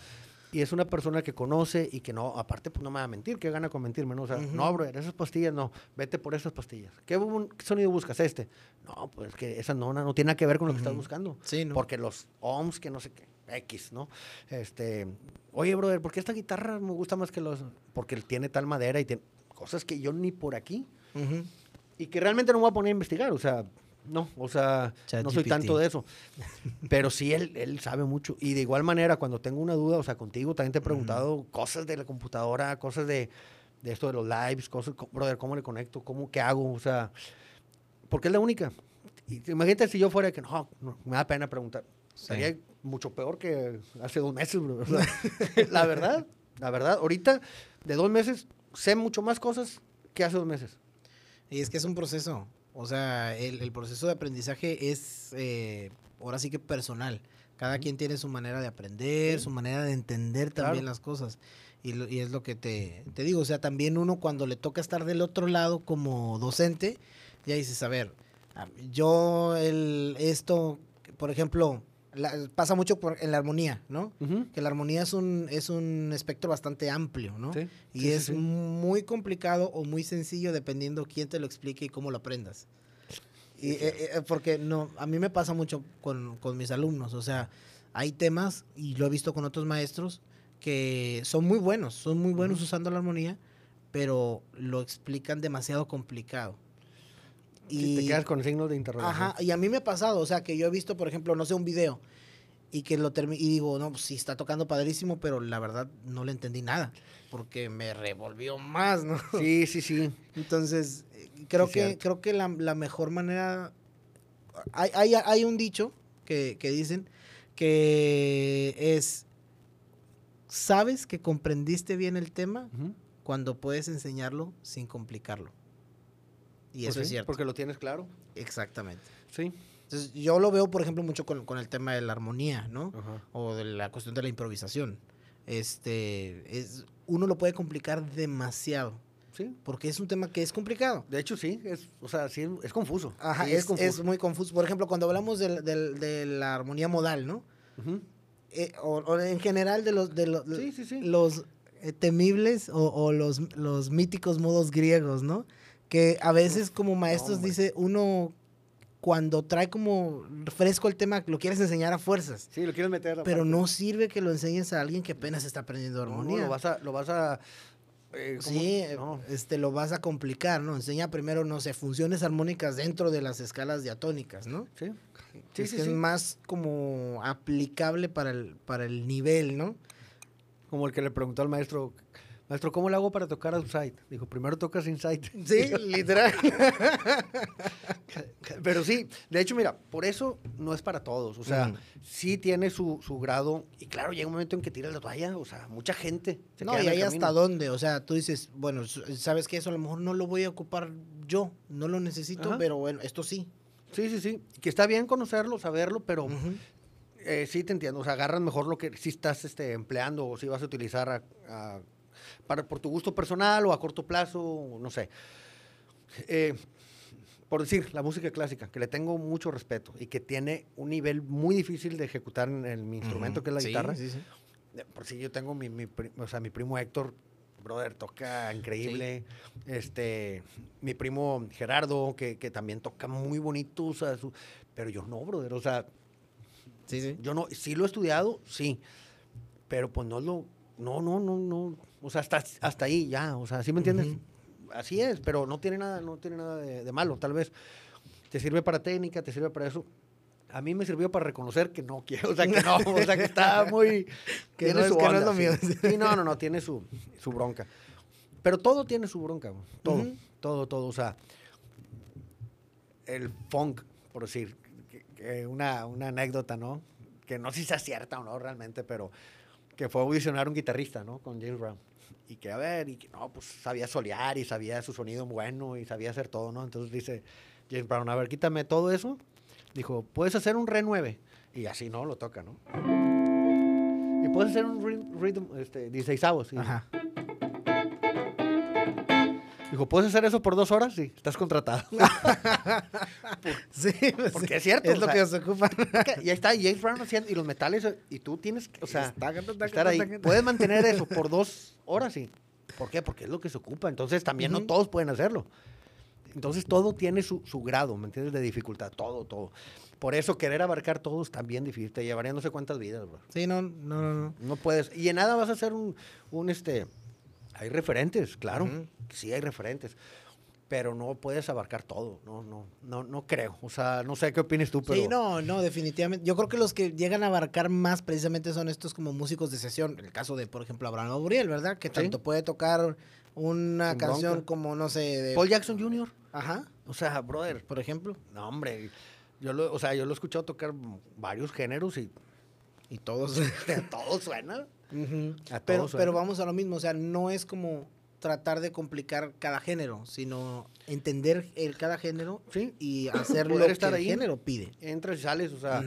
y es una persona que conoce y que no, aparte, pues no me va a mentir, ¿qué gana con mentirme? No, o sea, no, brother, esas pastillas no, vete por esas pastillas. ¿Qué, sonido buscas? Este. No, pues que esa no, no tiene nada que ver con lo que estás buscando. Sí, ¿no? Porque los ohms, que no sé qué, X, ¿no? Este, oye, brother, ¿por qué esta guitarra me gusta más que los...? Porque tiene tal madera y tiene cosas que yo ni por aquí y que realmente no me voy a poner a investigar, o sea, no, o sea, no soy tanto de eso. Pero sí, él, él sabe mucho. Y de igual manera, cuando tengo una duda, o sea, contigo también te he preguntado cosas de la computadora, cosas de, de esto de los lives, cosas, co- brother, ¿cómo le conecto? ¿Cómo, qué hago? O sea, porque es la única. Y te- imagínate si yo fuera que no, no, me da pena preguntar. Sí. Sería mucho peor que hace dos meses, bro. O sea, la verdad, la verdad, ahorita, de dos meses, sé mucho más cosas que hace dos meses. Y es que es un proceso. O sea, el, el proceso de aprendizaje es eh, ahora sí que personal. Cada quien tiene su manera de aprender, su manera de entender también Claro. las cosas. Y, lo- y es lo que te, te digo. O sea, también uno cuando le toca estar del otro lado como docente, ya dices, a ver, yo el, esto, por ejemplo, la- pasa mucho por, en la armonía, ¿no? Que la armonía es un, es un espectro bastante amplio, ¿no? Sí, Y sí, es sí. muy complicado o muy sencillo dependiendo quién te lo explique y cómo lo aprendas. Y, eh, eh, porque no, a mí me pasa mucho con, con mis alumnos, o sea, hay temas, y lo he visto con otros maestros, que son muy buenos, son muy buenos usando la armonía, pero lo explican demasiado complicado. Sí, te quedas con signos de interrogación. Ajá, y a mí me ha pasado, o sea, que yo he visto, por ejemplo, no sé, un video y que lo termino y digo, no, pues sí está tocando padrísimo, pero la verdad no le entendí nada, porque me revolvió más, ¿no? Sí, sí, sí. Entonces, eh, creo Sí, que cierto. creo que la, la mejor manera hay, hay, hay un dicho que, que dicen que es sabes que comprendiste bien el tema cuando puedes enseñarlo sin complicarlo. Y Pues eso es cierto. Porque lo tienes claro. Exactamente. Sí. Entonces, yo lo veo, por ejemplo, mucho con, con el tema de la armonía, ¿no? Ajá. O de la cuestión de la improvisación. Este, es, uno lo puede complicar demasiado, Sí. porque es un tema que es complicado. De hecho, sí. Es, o sea, sí, es confuso. Ajá, Sí, es, confuso. es muy confuso. Por ejemplo, cuando hablamos del- del- de, la armonía modal, ¿no? Eh, o, o en general de los, de los, sí. los eh, temibles o, o los, los míticos modos griegos, ¿no? Que a veces como maestros hombre. dice, uno cuando trae como fresco el tema, lo quieres enseñar a fuerzas. Sí, lo quieres meter. Pero no sirve que lo enseñes a alguien que apenas está aprendiendo No, no, armonía. lo vas a. Lo vas a eh. Sí, eh, No. este, lo vas a complicar, ¿no? Enseña primero, no sé, funciones armónicas dentro de las escalas diatónicas, ¿no? Sí. Sí, es, sí, que es sí. más como aplicable para el, para el nivel, ¿no? Como el que le preguntó al maestro. Maestro, ¿cómo le hago para tocar outside? Dijo, primero tocas inside. Sí, literal. Pero sí, de hecho, mira, por eso no es para todos. O sea, Ujú. sí tiene su, su grado. Y claro, llega un momento en que tiras la toalla. O sea, mucha gente. se no, queda y ahí hasta dónde, o sea, tú dices, bueno, sabes que eso a lo mejor no lo voy a ocupar yo, no lo necesito, Ajá. pero bueno, esto sí. Sí, sí, sí. Que está bien conocerlo, saberlo, pero eh, sí te entiendo. O sea, agarras mejor lo que sí estás este, empleando o si vas a utilizar a, a- para, por tu gusto personal o a corto plazo, no sé. Eh, por decir, la música clásica, que le tengo mucho respeto y que tiene un nivel muy difícil de ejecutar en, el, mi instrumento, que es la Sí, guitarra. sí, sí. Por si yo tengo mi, o sea, mi primo Héctor, brother, toca increíble. Este, mi primo Gerardo, que, que también toca muy bonito, o sea, su- pero yo no, brother, o sea, yo no, sí lo he estudiado, sí, pero pues no lo, no, no, no, no, o sea, hasta, hasta ahí ya, o sea, ¿sí me entiendes? Así es, pero no tiene nada, no tiene nada de, de malo, tal vez te sirve para técnica, te sirve para eso. A mí me sirvió para reconocer que no quiero, o sea, que no, o sea, que está muy... Que tiene no es- su que no es onda, lo mío. Sí, Sí, no, no, no, tiene su, su bronca. Pero todo tiene su bronca, todo, todo, todo, o sea, el funk, por decir, que- que una, una anécdota, ¿no? Que no sé si sea cierta o no realmente, pero que fue a audicionar un guitarrista, ¿no? Con James Brown. Y que, a ver, y que no, pues sabía solear y sabía su sonido bueno y sabía hacer todo, ¿no? Entonces dice James Brown, a ver, quítame todo eso. Dijo, puedes hacer un re 9. Y así, ¿no? Lo toca, ¿no? Y puedes hacer un ri- rhythm, este, 16 avos. Ajá. Dijo, ¿puedes hacer eso por dos horas? Sí, estás contratado. Sí, pues, Porque sí. es cierto, Es lo sea, que se ocupa. y ahí está James Brown haciendo, y los metales, y tú tienes, que, o sea, estar ahí. Puedes mantener eso por dos horas, sí. ¿Por qué? Porque es lo que se ocupa. Entonces también no todos pueden hacerlo. Entonces todo tiene su, su grado, ¿me entiendes? De dificultad, todo, todo. Por eso querer abarcar todo es también difícil. Te llevaría no sé cuántas vidas, bro. Sí, no, no, no. no. No puedes. Y en nada vas a hacer un, un este. Hay referentes, claro. Sí hay referentes. Pero no puedes abarcar todo. No, no, no, no creo. O sea, no sé qué opinas tú, pero. Sí, no, no, definitivamente. Yo creo que los que llegan a abarcar más precisamente son estos como músicos de sesión. El caso de, por ejemplo, Abraham Gabriel, ¿verdad? Que Sí. tanto puede tocar una Sin canción bronca. como, no sé, de... Paul Jackson Jr. Ajá, O sea, brother. por ejemplo. No, hombre. Yo lo, o sea, yo lo he escuchado tocar varios géneros y Y todos. de todo A pero, todos pero vamos a lo mismo, o sea, no es como tratar de complicar cada género, sino entender el cada género Sí. y hacer lo que el ahí. género pide. Entras y sales, o sea.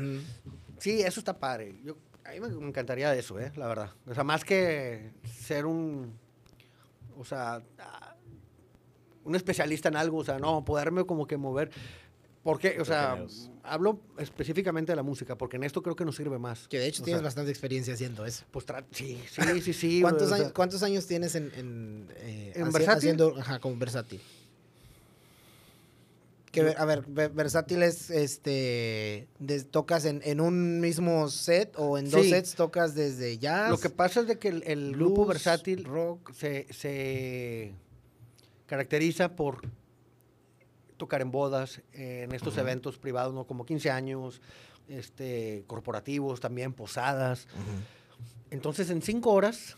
Sí, eso está padre. Yo, a mí me, me encantaría eso, ¿eh? La verdad. O sea, más que ser un, o sea, ah, un especialista en algo, o sea, no, poderme como que mover. Porque, o sea, hablo específicamente de la música, porque en esto creo que nos sirve más. Que de hecho O tienes sea, bastante experiencia haciendo eso. Pues sí, sí, sí, sí. ¿Cuántos, o sea, años, ¿Cuántos años tienes en, en, eh, ¿En haci- versátil? haciendo ajá, como versátil? Que, a ver, ve- versátil es, este, de- tocas en, en un mismo set o en dos Sí. sets tocas desde jazz. Lo que pasa es de que el, el grupo versátil rock se, se caracteriza por tocar en bodas, eh, en estos eventos privados, ¿no? Como 15 años, este, corporativos también, posadas. Entonces, en cinco horas,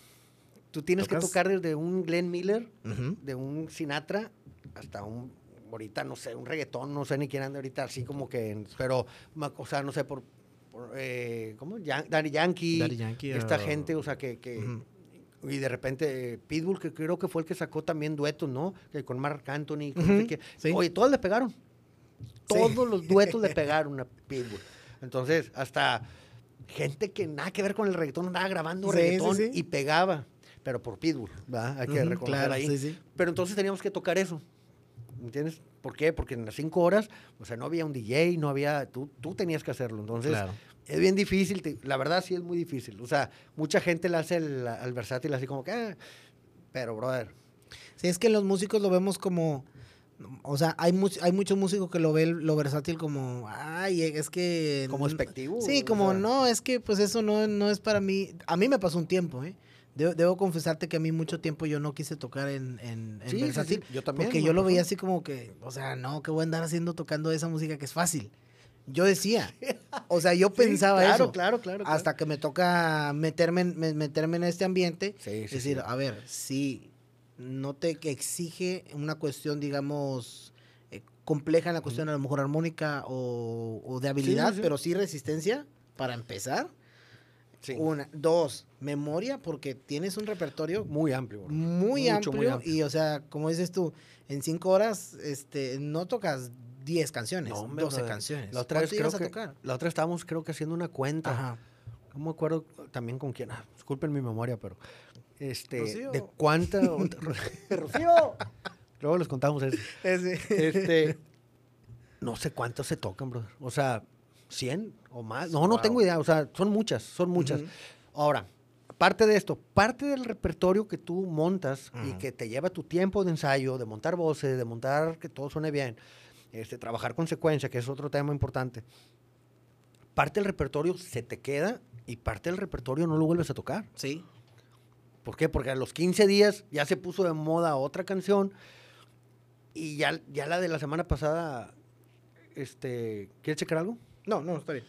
tú tienes que ¿Tocas? tocar desde un Glenn Miller, de un Sinatra, hasta un, ahorita, no sé, un reggaetón, no sé ni quién anda ahorita, así como que, pero, o sea, no sé, por, por, eh, ¿cómo? Yan- Daddy Yankee, Daddy Yankee, esta o- gente, o sea, que, que. Y de repente Pitbull, que creo que fue el que sacó también duetos, ¿no? Que con Mark Anthony, sí. Oye, todos le pegaron. Todos los duetos le pegaron a Pitbull. Entonces, hasta gente que nada que ver con el reggaetón andaba grabando Sí, reggaetón y pegaba, pero por Pitbull, ¿verdad? Hay que Ujú, reconocer claro, ahí. sí, sí. Pero entonces teníamos que tocar eso. ¿Entiendes? ¿Por qué? Porque en las cinco horas, o sea, no había un DJ, no había, tú, tú tenías que hacerlo. Entonces, Claro. Es bien difícil, te- la verdad sí es muy difícil. O sea, mucha gente le hace el- al versátil así como que, "Ah", pero brother, Sí, es que los músicos lo vemos como. O sea, hay, mu- hay muchos músicos que lo ven lo versátil como. Ay, es que. como despectivo. Sí, o como sea, no, es que pues eso no, no es para mí. A mí me pasó un tiempo, ¿eh? Debo, debo confesarte que a mí mucho tiempo yo no quise tocar en, en, en Sí, sí, versátil. sí, yo también, Porque yo lo veía así como que, o sea, no, ¿qué voy a andar haciendo tocando esa música que es fácil? Yo decía. O sea, yo Sí, pensaba claro, eso. Claro, claro, claro. Hasta que me toca meterme en, me- meterme en este ambiente. Sí, Es sí, decir, sí. a ver, sí, no te exige una cuestión, digamos, eh, compleja en la cuestión a lo mejor armónica o, o de habilidad, pero sí resistencia para empezar. Sí, Una, dos, memoria, porque tienes un repertorio muy amplio. muy, Mucho, amplio, muy amplio. y, o sea, como dices tú, en cinco horas este, no tocas 10 canciones, No, hombre, 12 brother. canciones. La otra vez ¿Cuánto creo que, tocar? la otra estábamos creo que haciendo una cuenta. Ajá. No me acuerdo también con quién. ah, disculpen mi memoria, pero este, Rocío. de cuánta... ¡Rocío! Luego les contamos eso. Ese. Este, no sé cuántos se tocan, brother. O sea, 100 o más. No, no tengo idea. O sea, son muchas, son muchas. Ahora, parte de esto, parte del repertorio que tú montas y que te lleva tu tiempo de ensayo, de montar voces, de montar que todo suene bien, este, trabajar con secuencia, que es otro tema importante. Parte del repertorio se te queda y parte del repertorio no lo vuelves a tocar. Sí. ¿Por qué? Porque a los 15 días ya se puso de moda otra canción y ya, ya la de la semana pasada, este, ¿quieres checar algo? No, no, está bien.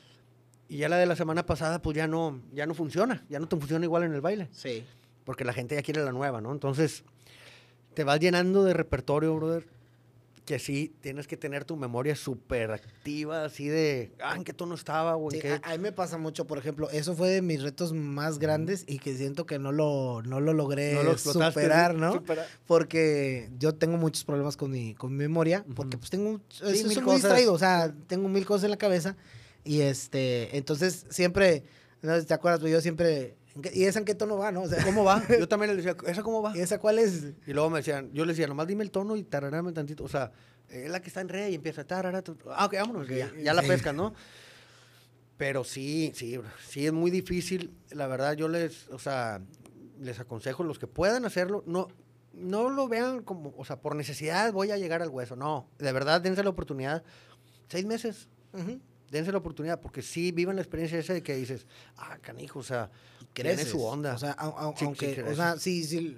Y ya la de la semana pasada, pues ya no, ya no funciona, ya no te funciona igual en el baile, Sí. porque la gente ya quiere la nueva, ¿no? Entonces, te vas llenando de repertorio, brother, que sí, tienes que tener tu memoria súper activa, así de, ah, ¿en qué tono estaba? O en Sí, qué... a, a mí me pasa mucho, por ejemplo, eso fue de mis retos más grandes y que siento que no lo, no lo logré No lo explotaste, superar. ¿no? Superar. Porque yo tengo muchos problemas con mi, con mi memoria, porque pues tengo, Sí, mil cosas. distraído, o sea, tengo mil cosas en la cabeza y este, entonces siempre, no sé si te acuerdas, yo siempre, ¿en qué- ¿y esa en qué tono va, no? O sea, ¿Cómo va? Yo también le decía, ¿esa cómo va? ¿y esa cuál es? Y luego me decían, yo les decía, nomás dime el tono y tararame tantito. O sea, es la que está en re y empieza tu- Ah, ok, vámonos. Ok, Ya, ya la pescan, ¿no? Pero sí, sí, sí es muy difícil. La verdad, yo les, o sea, les aconsejo los que puedan hacerlo, no, no lo vean como, o sea, por necesidad voy a llegar al hueso. No, de verdad, dense la oportunidad. Seis meses, Ujú. Dense la oportunidad, porque sí vivan la experiencia esa de que dices, ah, canijo, o sea, creces. su onda. O sea, au- au- Sí, sí aunque, o sea, sí, sí,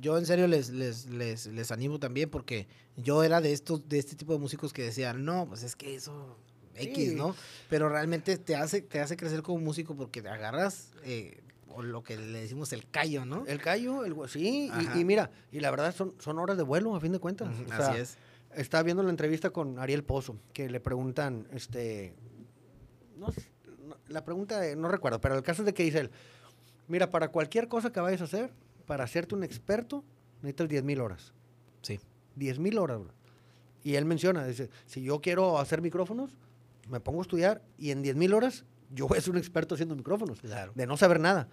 yo en serio les, les, les, les animo también porque yo era de estos, de este tipo de músicos que decían, no, pues es que eso X. ¿no? Pero realmente te hace, te hace crecer como músico porque te agarras eh, o lo que le decimos el callo, ¿no? El callo, el sí, y, y mira, y la verdad son, son horas de vuelo, a fin de cuentas. Ujú, O sea, Así es. Estaba viendo la entrevista con Ariel Pozo, que le preguntan, este, no, la pregunta, no recuerdo, pero el caso es de que dice él, mira, para cualquier cosa que vayas a hacer, para hacerte un experto, necesitas 10 mil horas. Sí. 10 mil horas, bro. Y él menciona, dice, si yo quiero hacer micrófonos, me pongo a estudiar y en 10 mil horas yo voy a ser un experto haciendo micrófonos Claro. de no saber nada.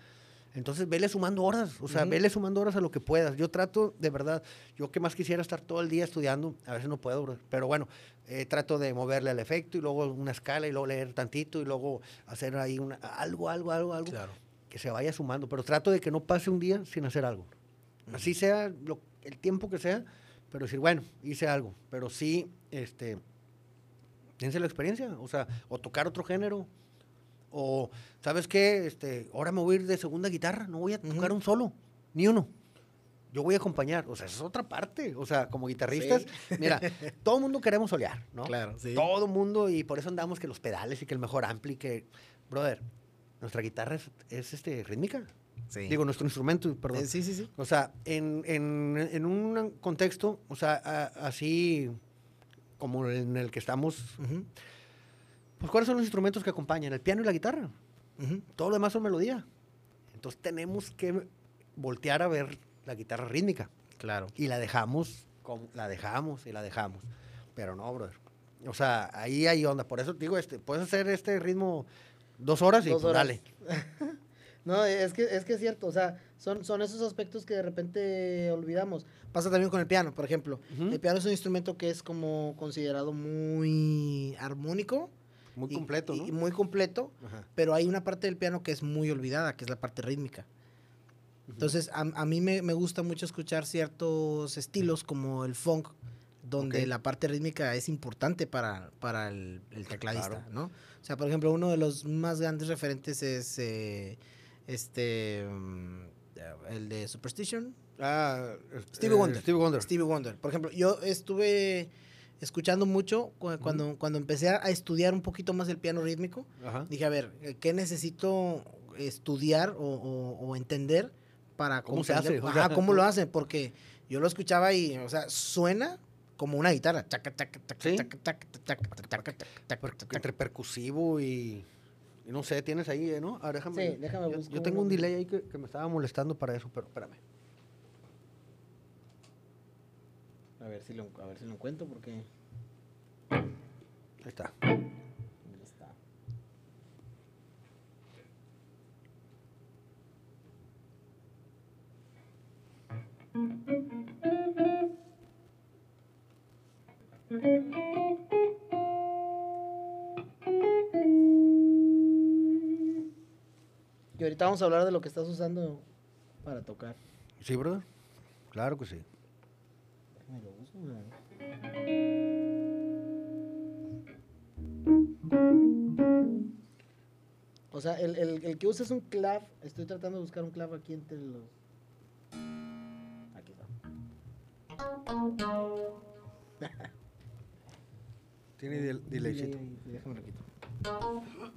Entonces, vele sumando horas, o sea, Ujú. vele sumando horas a lo que puedas. Yo trato, de verdad, yo que más quisiera estar todo el día estudiando, a veces no puedo, bro, pero bueno, eh, trato de moverle al efecto y luego una escala y luego leer tantito y luego hacer ahí una, algo, algo, algo, algo Claro. que se vaya sumando, pero trato de que no pase un día sin hacer algo. Así sea lo- el tiempo que sea, pero decir, bueno, hice algo, pero sí, este, dense la experiencia, o sea, o tocar otro género, o, ¿sabes qué? Este, ahora me voy a ir de segunda guitarra, no voy a tocar Ujú. un solo, ni uno. Yo voy a acompañar, o sea, esa es otra parte, o sea, como guitarristas, mira, todo el mundo queremos solear, ¿no? Claro, sí. Todo el mundo, y por eso andamos que los pedales y que el mejor ampli, que, brother, nuestra guitarra es, es, este, rítmica. Sí. Digo, nuestro instrumento, perdón. Eh, sí, sí, sí. O sea, en, en, en un contexto, o sea, a- así como en el que estamos, Ujú, pues ¿cuáles son los instrumentos que acompañan? El piano y la guitarra. ujú. Todo lo demás son melodía. Entonces tenemos que voltear a ver la guitarra rítmica. Claro. Y la dejamos, como, la dejamos y la dejamos. Pero no, brother. O sea, ahí hay onda. Por eso te digo, este, puedes hacer este ritmo dos horas y Dos pues, horas. dale. No, es que, es que es cierto, o sea, son, son esos aspectos que de repente olvidamos. Pasa también con el piano, por ejemplo. Ujú. El piano es un instrumento que es como considerado muy armónico. Muy y- completo, y, ¿no? muy completo, Ajá. pero hay una parte del piano que es muy olvidada, que es la parte rítmica. Entonces, a, a mí me, me gusta mucho escuchar ciertos estilos como el funk, donde la parte rítmica es importante para, para el, el tecladista, Claro. ¿no? O sea, por ejemplo, uno de los más grandes referentes es eh, este mm, el de Superstition, Ah, Stevie Wonder. Stevie Wonder. Stevie Wonder. Por ejemplo, yo estuve escuchando mucho cu- cuando, cuando empecé a estudiar un poquito más el piano rítmico. Ajá. Dije, a ver, eh, ¿qué necesito estudiar o, o- o entender para ¿Cómo se hace? Ajá, sea, ¿cómo lo hacen? Porque yo lo escuchaba y, o sea, suena como una guitarra. Chaca, chaca, chaca, Sí. chaca, chaca, chaca, chaca, chaca, Per- chaca. entre percusivo y, no sé, tienes ahí, eh, ¿no? Déjame. Sí, déjame yo, tengo un delay ahí que, que me estaba molestando para eso, pero espérame. A ver si lo, a ver si lo encuentro porque. Ahí está. Y ahorita vamos a hablar de lo que estás usando para tocar. Sí, brother Claro que sí. Déjame lo uso, güey. O sea, el, el, el que usa es un clav. Estoy tratando de buscar un clav aquí entre los. Aquí está. Tiene del- Sí, delaycito. ahí, ahí, Déjame lo quito.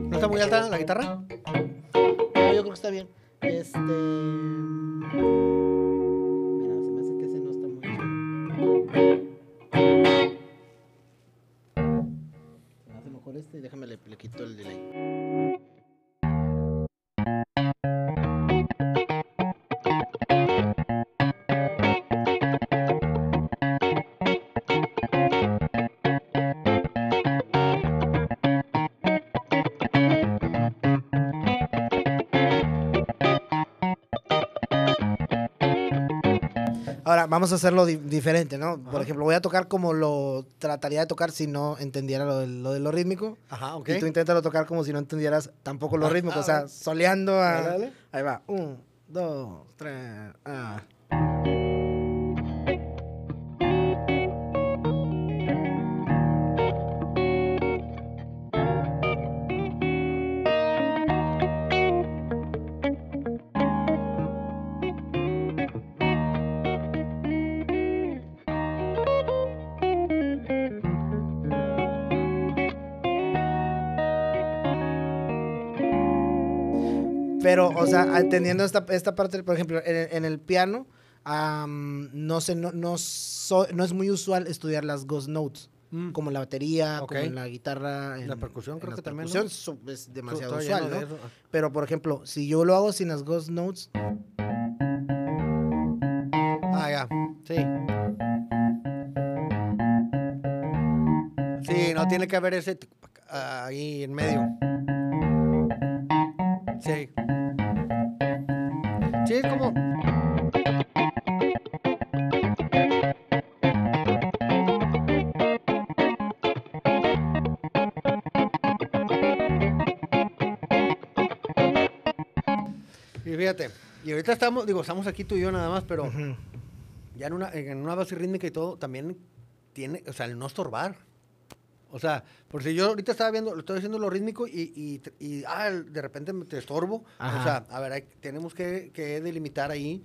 ¿No está muy alta la guitarra? Vamos a hacerlo di- diferente, ¿no? Por ejemplo, voy a tocar como lo trataría de tocar si no entendiera lo de lo, de lo rítmico. Ajá, ok. Y tú inténtalo tocar como si no entendieras tampoco lo Ah, rítmico. ah, o sea, bueno. soleando a... Dale, dale. Ahí va. Un, dos, tres, ah. Sea, entendiendo esta, esta parte, por ejemplo, en, el- en el piano, no sé, no, no, so- no es muy usual estudiar las ghost notes. Mm. Como en la batería, como en la guitarra. En La percusión creo que también, es demasiado usual, ¿no? Ah. Pero, por ejemplo, si yo lo hago sin las ghost notes, Ah, ya. Sí. Sí, no tiene que haber ese pac, ahí en medio. Sí. Sí, es como. Y fíjate, y ahorita estamos, digo, estamos aquí tú y yo nada más, pero ya en una, en una base rítmica y todo, también tiene, o sea, el no estorbar. O sea, por si yo ahorita estaba viendo, lo estoy haciendo lo rítmico y, y, y, ah, de repente me te estorbo. Ajá. O sea, a ver, hay- tenemos que, que delimitar ahí.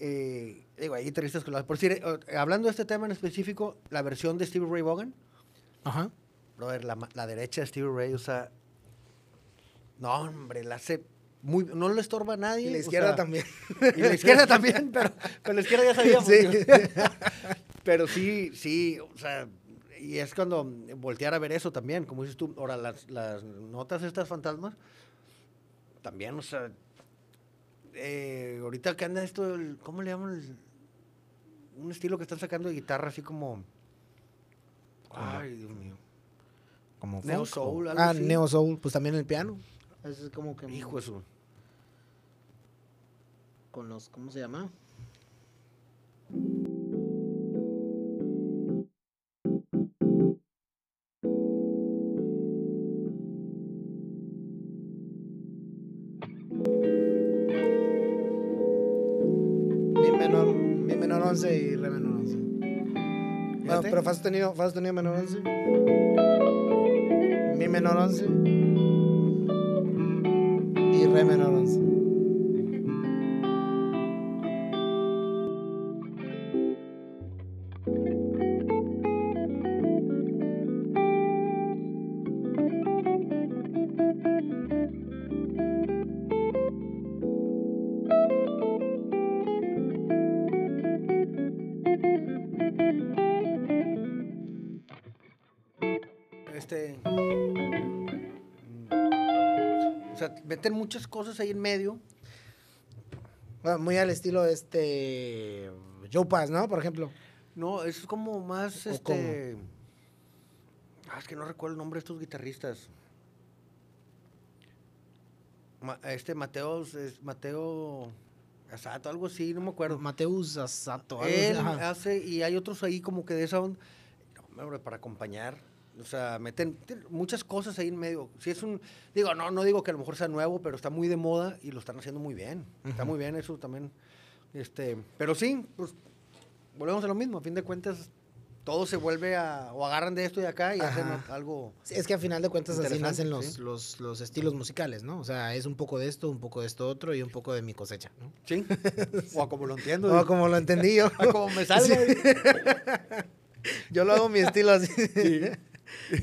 eh, digo, hay guitarristas que lo hacen. Por decir, eh, hablando de este tema en específico, la versión de Stevie Ray Vaughan, ajá. brother, la, la derecha de Stevie Ray, o sea, no, hombre, la hace muy, no le estorba a nadie. Y la o izquierda sea, también. y la izquierda también, pero, pero la izquierda ya sabíamos. Sí. Pero sí, sí, o sea, y es cuando voltear a ver eso también, como dices tú, ahora las, las notas estas fantasmas, también, o sea, eh, ahorita que anda esto, el- ¿cómo le llaman? El- un estilo que están sacando de guitarra así como... Ay, Dios mío. Como Neo funk, soul, o- algo Ah, así. neo soul, pues también el piano. Eso es como que Hijo de su... con los, ¿cómo se llama? Pero fa sostenido menor 11. Mi menor 11 y re menor 11. Muchas cosas ahí en medio. Bueno, muy al estilo este Joe Pass, ¿no? Por ejemplo. No, es como más, ¿O este... Ah, es que no recuerdo el nombre de estos guitarristas. Ma- este Mateo, es Mateo Asato, algo así, no me acuerdo. Mateus Asato. algo así, Él ajá. hace, y hay otros ahí como que de esa onda, no, hombre, para acompañar. O sea, meten muchas cosas ahí en medio. Si es un, digo, no, no digo que a lo mejor sea nuevo, pero está muy de moda y lo están haciendo muy bien. Está muy bien eso también. Este, pero sí, pues volvemos a lo mismo. A fin de cuentas, todo se vuelve a, o agarran de esto y acá y hacen algo. Sí, Es que a final de cuentas así nacen los, sí. los, los estilos musicales, ¿no? O sea, es un poco de esto, un poco de esto otro y un poco de mi cosecha, ¿no? Sí. o a como lo entiendo. O como lo entendí yo. a como me salga. Yo lo hago mi estilo así.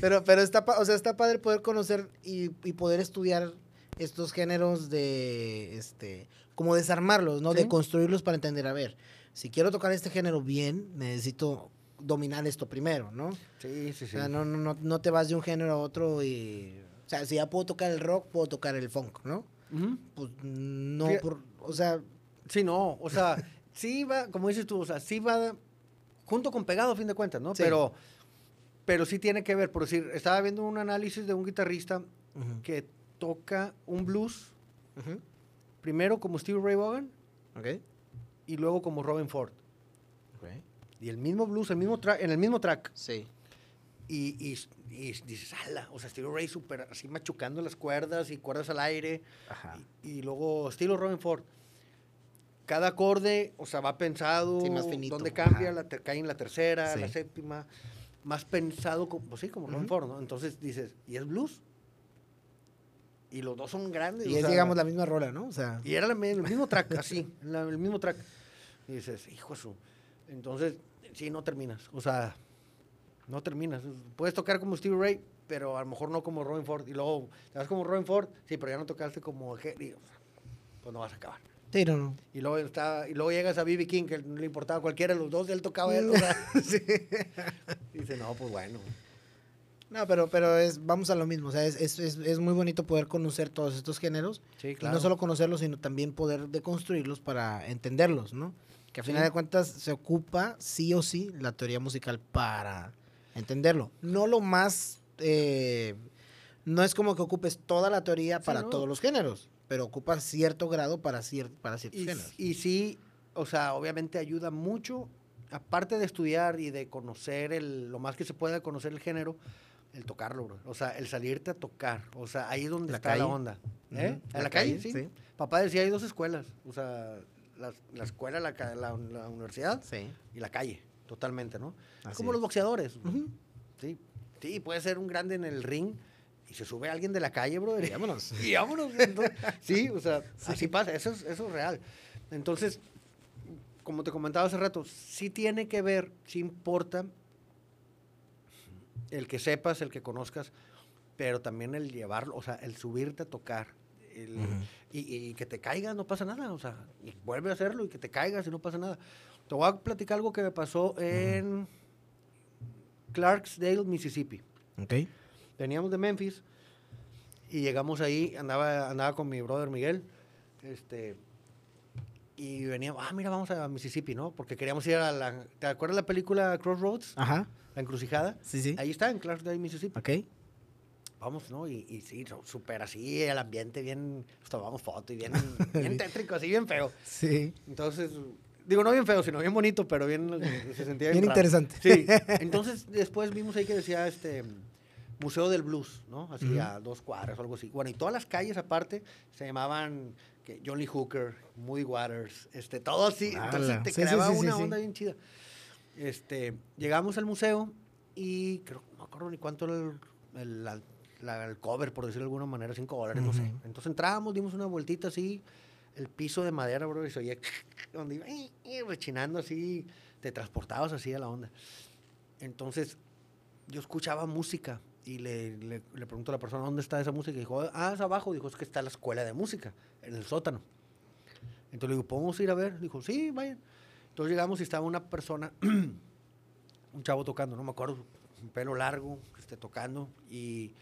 Pero, pero está, o sea, está padre poder conocer y, y poder estudiar estos géneros de, este, como desarmarlos, ¿no? Sí. De construirlos para entender, a ver, si quiero tocar este género bien, necesito dominar esto primero, ¿no? Sí, sí, O sí. sea, no, no, no, no te vas de un género a otro y... O sea, si ya puedo tocar el rock, puedo tocar el funk, ¿no? Ujú. Pues no, Sí. por, o sea, Sí, no, o sea, sí va, como dices tú, o sea, sí va junto con pegado a fin de cuentas, ¿no? Sí. Pero, pero sí tiene que ver, por decir, estaba viendo un análisis de un guitarrista que toca un blues, primero como Steve Ray Vaughan ok, y luego como Robin Ford. Y el mismo blues, el mismo en el mismo track. sí, Y, y, y dices, ala, o sea, Steve Ray súper así machucando las cuerdas y cuerdas al aire. ajá, Y, y luego estilo Robin Ford. Cada acorde, o sea, va pensado, Sí, más finito, dónde cambia, la cae en la tercera, la séptima, más pensado, como, pues sí, como Robin Ujú. Ford, ¿no? Entonces dices, ¿y es blues? Y los dos son grandes. y o es, sea, digamos, la misma rola, ¿no? O sea, Y era la el mismo track, así, la- el mismo track. Y dices, hijo de su. Entonces, sí, no terminas. O sea, no terminas. Puedes tocar como Stevie Ray, pero a lo mejor no como Robin Ford. Y luego, te vas como Robin Ford, sí, pero ya no tocaste como Jerry. Pues no vas a acabar. Sí, no, no. Y luego, está, y luego llegas a B.B. King, que no le importaba cualquiera de los dos, él tocaba él. Sí. dice, no, pues bueno. No, pero, pero es, vamos a lo mismo, o sea, es, es, es, muy bonito poder conocer todos estos géneros Sí, y no solo conocerlos, sino también poder deconstruirlos para entenderlos, ¿no? Que a final Sí. de cuentas se ocupa sí o sí la teoría musical para entenderlo. No lo más, eh, no es como que ocupes toda la teoría Sí, para no. todos los géneros, pero ocupa cierto grado para, cier- para ciertos Y, géneros. y sí, o sea, obviamente ayuda mucho, aparte de estudiar y de conocer el, lo más que se pueda conocer el género, el tocarlo, bro. O sea, el salirte a tocar. O sea, ahí es donde La está calle. la onda. ¿Eh? En la, calle, sí. Papá decía, hay dos escuelas. O sea, la, la escuela, la, la- universidad Sí. y la calle, totalmente, ¿no? Así Como es. los boxeadores. Sí. Sí, puede ser un grande en el ring y se sube alguien de la calle, bro. Y vámonos. Y vámonos. Entonces, sí, o sea, así pasa, eso es, eso es real. Entonces, como te comentaba hace rato, sí tiene que ver, sí importa el que sepas, el que conozcas, pero también el llevarlo, o sea, el subirte a tocar. el- y, y que te caigas, no pasa nada, o sea, y vuelve a hacerlo y que te caigas y no pasa nada. Te voy a platicar algo que me pasó en Clarksdale, Mississippi. Ok. Veníamos de Memphis y llegamos ahí, andaba, andaba con mi brother Miguel, este, y veníamos, ah, mira, vamos a Mississippi, ¿no? Porque queríamos ir a la, ¿te acuerdas la película Crossroads? Ajá. La encrucijada. Sí, sí. Ahí está, en Clarksdale, Mississippi. Ok. Vamos, ¿no? Y, y sí, súper así, el ambiente bien, tomamos foto y bien, bien tétrico, así, bien feo. Sí. Entonces, digo, no bien feo, sino bien bonito, pero bien, se sentía Bien bien, interesante. Sí, entonces después vimos ahí que decía este Museo del Blues, ¿no? Así a dos cuadras o algo así. Bueno, y todas las calles aparte se llamaban que John Lee Hooker, Moody Waters, este, todo así. Entonces te Sí, creaba sí, sí, una onda bien chida. Este, llegamos al museo y creo, no me acuerdo ni cuánto era el, el- la- la- el cover, por decirlo de alguna manera, cinco dólares, no sé. Entonces entramos, dimos una vueltita así, el piso de madera, bro, y se oía donde iba eh, eh, rechinando así, te transportabas así a la onda. Entonces, yo escuchaba música y le, le, le pregunto a la persona, ¿dónde está esa música? Y dijo, ah, es abajo. Dijo, es que está la escuela de música, en el sótano. Entonces le digo, ¿podemos ir a ver? Dijo, sí, vayan. Entonces llegamos y estaba una persona, un chavo tocando, no me acuerdo, un pelo largo, que esté tocando, y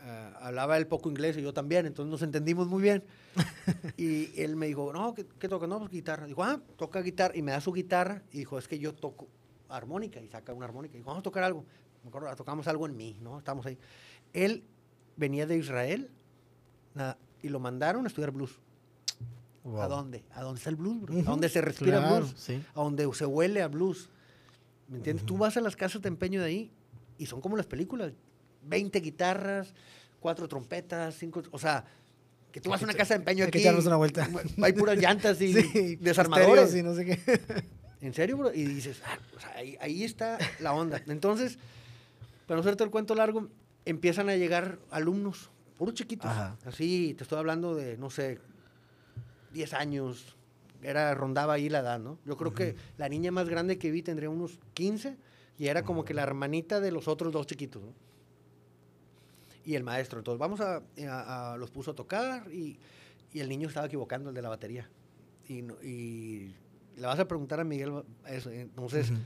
ah, hablaba él poco inglés y yo también, entonces nos entendimos muy bien. y él me dijo, no, ¿qué, qué toca? No, pues guitarra. Dijo, ah, toca guitarra, y me da su guitarra, y dijo, es que yo toco armónica, y saca una armónica. Y dijo, vamos a tocar algo. Me acuerdo, tocamos algo en mí, ¿no? Estamos ahí. Él venía de Israel, na- y lo mandaron a estudiar blues. Wow. ¿A dónde? ¿A dónde está el blues, bro? ¿A dónde se respira claro, blues? sí. A donde se huele a blues. ¿Me entiendes? Tú vas a las casas de empeño de ahí y son como las películas. 20 guitarras, cuatro trompetas, cinco... O sea, que tú vas a una casa de empeño hay que aquí... echarnos una vuelta. Hay puras llantas y Sí, desarmadores. y no sé qué. ¿En serio, bro? Y dices, ah, o sea, ahí, ahí está la onda. Entonces, para no hacerte el cuento largo, empiezan a llegar alumnos, puros chiquitos. Ajá. Así, te estoy hablando de, no sé, 10 años. Era, rondaba ahí la edad, ¿no? Yo creo que la niña más grande que vi tendría unos 15 y era como que la hermanita de los otros dos chiquitos, ¿no? Y el maestro. Entonces, vamos a, a- a- los puso a tocar y, y el niño estaba equivocando, el de la batería. Y, no- y le vas a preguntar a Miguel eso. Entonces, Ujú.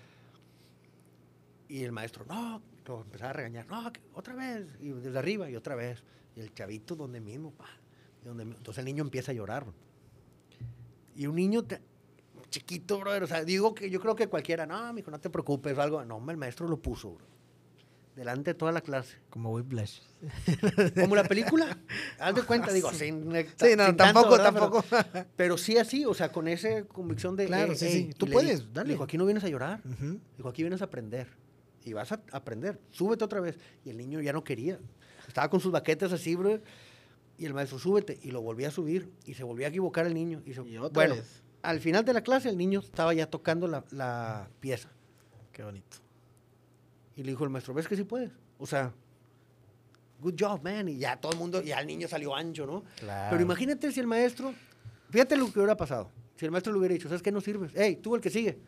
y el maestro, no, lo empezaba a regañar, no, otra vez, y desde arriba, y otra vez. Y el chavito donde mismo, pa, donde entonces el niño empieza a llorar. Y un niño te- chiquito, brother, o sea, digo que yo creo que cualquiera, no, mijo, no te preocupes, o algo. No, hombre, el maestro lo puso, bro. Delante de toda la clase. Como Whiplash. Como la película. Haz de cuenta, digo, sin, Sí, no, sin tanto, tampoco, ¿verdad? Pero- tampoco. Pero, sí así, o sea, con esa convicción de. Claro, "Ey, sí, ey", sí. Tú puedes, dale. Dijo, aquí no vienes a llorar. Ujú. Dijo, aquí vienes a aprender. Y vas a aprender. Súbete otra vez. Y el niño ya no quería. Estaba con sus baquetas así, bro. Y el maestro, súbete. Y lo volvía a subir. Y se volvía a equivocar el niño. Y, se- Y otra bueno, vez. al final de la clase, el niño estaba ya tocando la, la pieza. Qué bonito. Y le dijo el maestro, ¿ves que sí puedes? O sea, good job, man. Y ya todo el mundo, ya el niño salió ancho, ¿no? Claro. Pero imagínate si el maestro, fíjate lo que hubiera pasado. Si el maestro le hubiera dicho, ¿sabes qué? No sirves. Hey, tú el que sigue.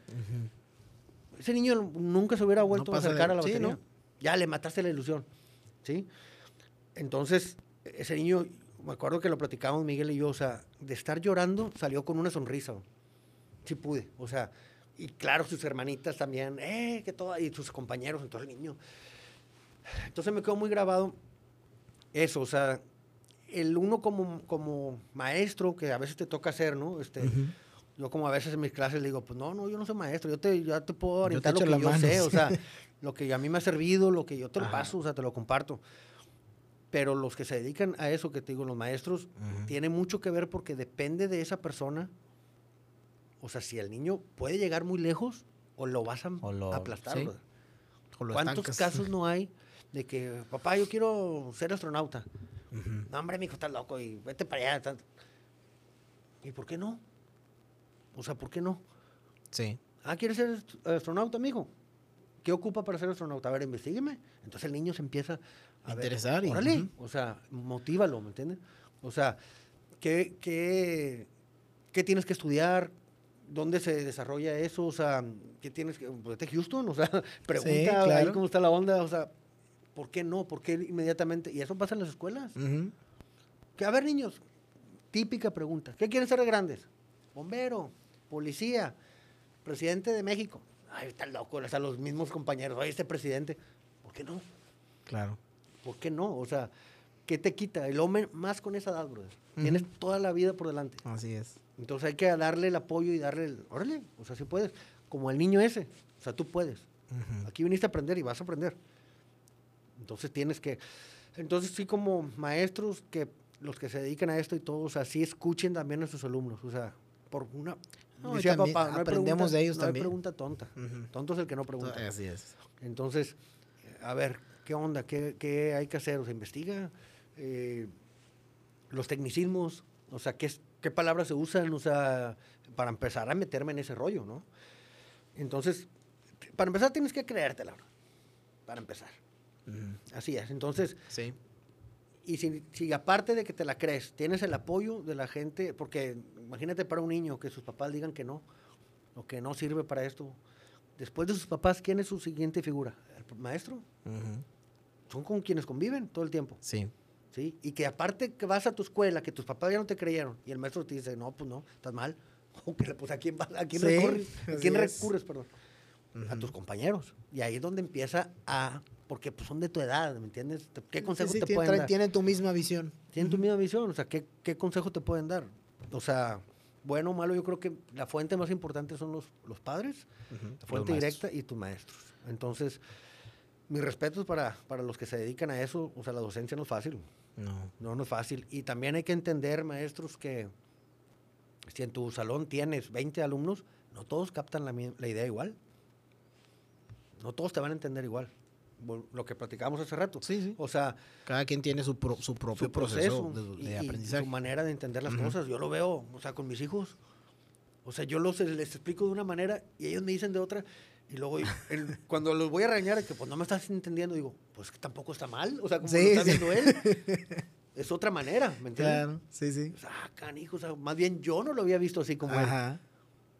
Ese niño nunca se hubiera vuelto a pasa de- acercar a la sí, batería. ¿no? Ya le mataste la ilusión. ¿Sí? Entonces, ese niño, me acuerdo que lo platicábamos Miguel y yo, o sea, de estar llorando, salió con una sonrisa. Sí pude. O sea, y claro, sus hermanitas también, eh, que todo, y sus compañeros, entonces el niño. Entonces me quedó muy grabado eso, o sea, el uno como, como maestro, que a veces te toca hacer, ¿no? Este, Ujú. Yo como a veces en mis clases le digo, pues no, no, yo no soy maestro, yo te, ya te puedo Yo te orientar lo que yo mano, sé, o sea, lo que a mí me ha servido, lo que yo te lo Ajá. paso, o sea, te lo comparto. Pero los que se dedican a eso, que te digo, los maestros, tiene mucho que ver porque depende de esa persona. O sea, si el niño puede llegar muy lejos o lo vas a O lo- aplastar. sí. brother. O lo ¿Cuántos estancas. casos no hay de que, papá, yo quiero ser astronauta? Ujú. No, hombre, mi hijo, estás loco y vete para allá. ¿Y por qué no? O sea, ¿por qué no? Sí. Ah, ¿quieres ser ast- astronauta, mijo? ¿Qué ocupa para ser astronauta? A ver, investígueme. Entonces el niño se empieza a ver, Interesar y- Órale. ujú. O sea, motívalo, ¿me entiendes? O sea, ¿qué, qué, qué tienes que estudiar? ¿Dónde se desarrolla eso? O sea, ¿qué tienes que...? Pues, Houston, o sea, pregunta ahí claro. cómo está la onda, o sea, ¿por qué no? ¿Por qué inmediatamente? Y eso pasa en las escuelas. Que, a ver, niños, típica pregunta. ¿Qué quieren ser de grandes? Bombero, policía, presidente de México. Ay, está loco, sea, los mismos compañeros. Oye, este presidente, ¿por qué no? Claro. ¿Por qué no? O sea, ¿qué te quita? El hombre más con esa edad, brother. Tienes toda la vida por delante. Así es. Entonces hay que darle el apoyo y darle el... Órale, o sea, sí puedes. Como el niño ese. O sea, tú puedes. Aquí viniste a aprender y vas a aprender. Entonces tienes que... Entonces sí como maestros que los que se dedican a esto y todo, o sea, sí escuchen también a sus alumnos. O sea, por una... No, decía también papá, no aprendemos pregunta- de ellos no hay también. pregunta tonta. Tonto es el que no pregunta. Así es. Entonces, a ver, ¿qué onda? ¿Qué, qué hay que hacer? O sea, investiga eh, los tecnicismos, o sea, ¿qué, qué palabras se usan, o sea, para empezar a meterme en ese rollo, ¿no? Entonces, para empezar tienes que creértela, para empezar. Así es. Entonces, Sí. Y si, si aparte de que te la crees, tienes el apoyo de la gente, porque imagínate para un niño que sus papás digan que no, o que no sirve para esto. Después de sus papás, ¿quién es su siguiente figura? ¿El maestro? Son con quienes conviven todo el tiempo. Sí. ¿sí? Y que aparte que vas a tu escuela, que tus papás ya no te creyeron, y el maestro te dice, no, pues no, estás mal. O que, pues, ¿a quién, vas- a quién Sí, recurres? ¿A quién es. recurres, perdón? A Ujú. tus compañeros. Y ahí es donde empieza a... Porque pues, son de tu edad, ¿me entiendes? ¿Qué consejo Sí, sí, te pueden dar? Tiene tu misma visión. Tienen tu misma visión, o sea, ¿qué, qué consejo te pueden dar? O sea, bueno o malo, yo creo que la fuente más importante son los, los padres, la fuente directa y tus maestros. Entonces, mis respetos para, para los que se dedican a eso, o sea, la docencia no es fácil. No. No, no es fácil. Y también hay que entender, maestros, que si en tu salón tienes 20 alumnos, no todos captan la, la idea igual. No todos te van a entender igual. Lo que platicábamos hace rato. Sí, sí. O sea, Cada quien tiene su, pro- su propio su proceso, proceso, de, y- de y aprendizaje. su manera de entender las Ujú. cosas. Yo lo veo, o sea, con mis hijos. O sea, yo los, les explico de una manera y ellos me dicen de otra. Y luego, el- cuando los voy a regañar, que pues no me estás entendiendo, digo, pues que tampoco está mal. O sea, como Sí, lo está sí. viendo él. Es otra manera, ¿me entiendes? Claro, sí, sí. O sea, ah, canijo, o sea, más bien yo no lo había visto así como él. Ajá.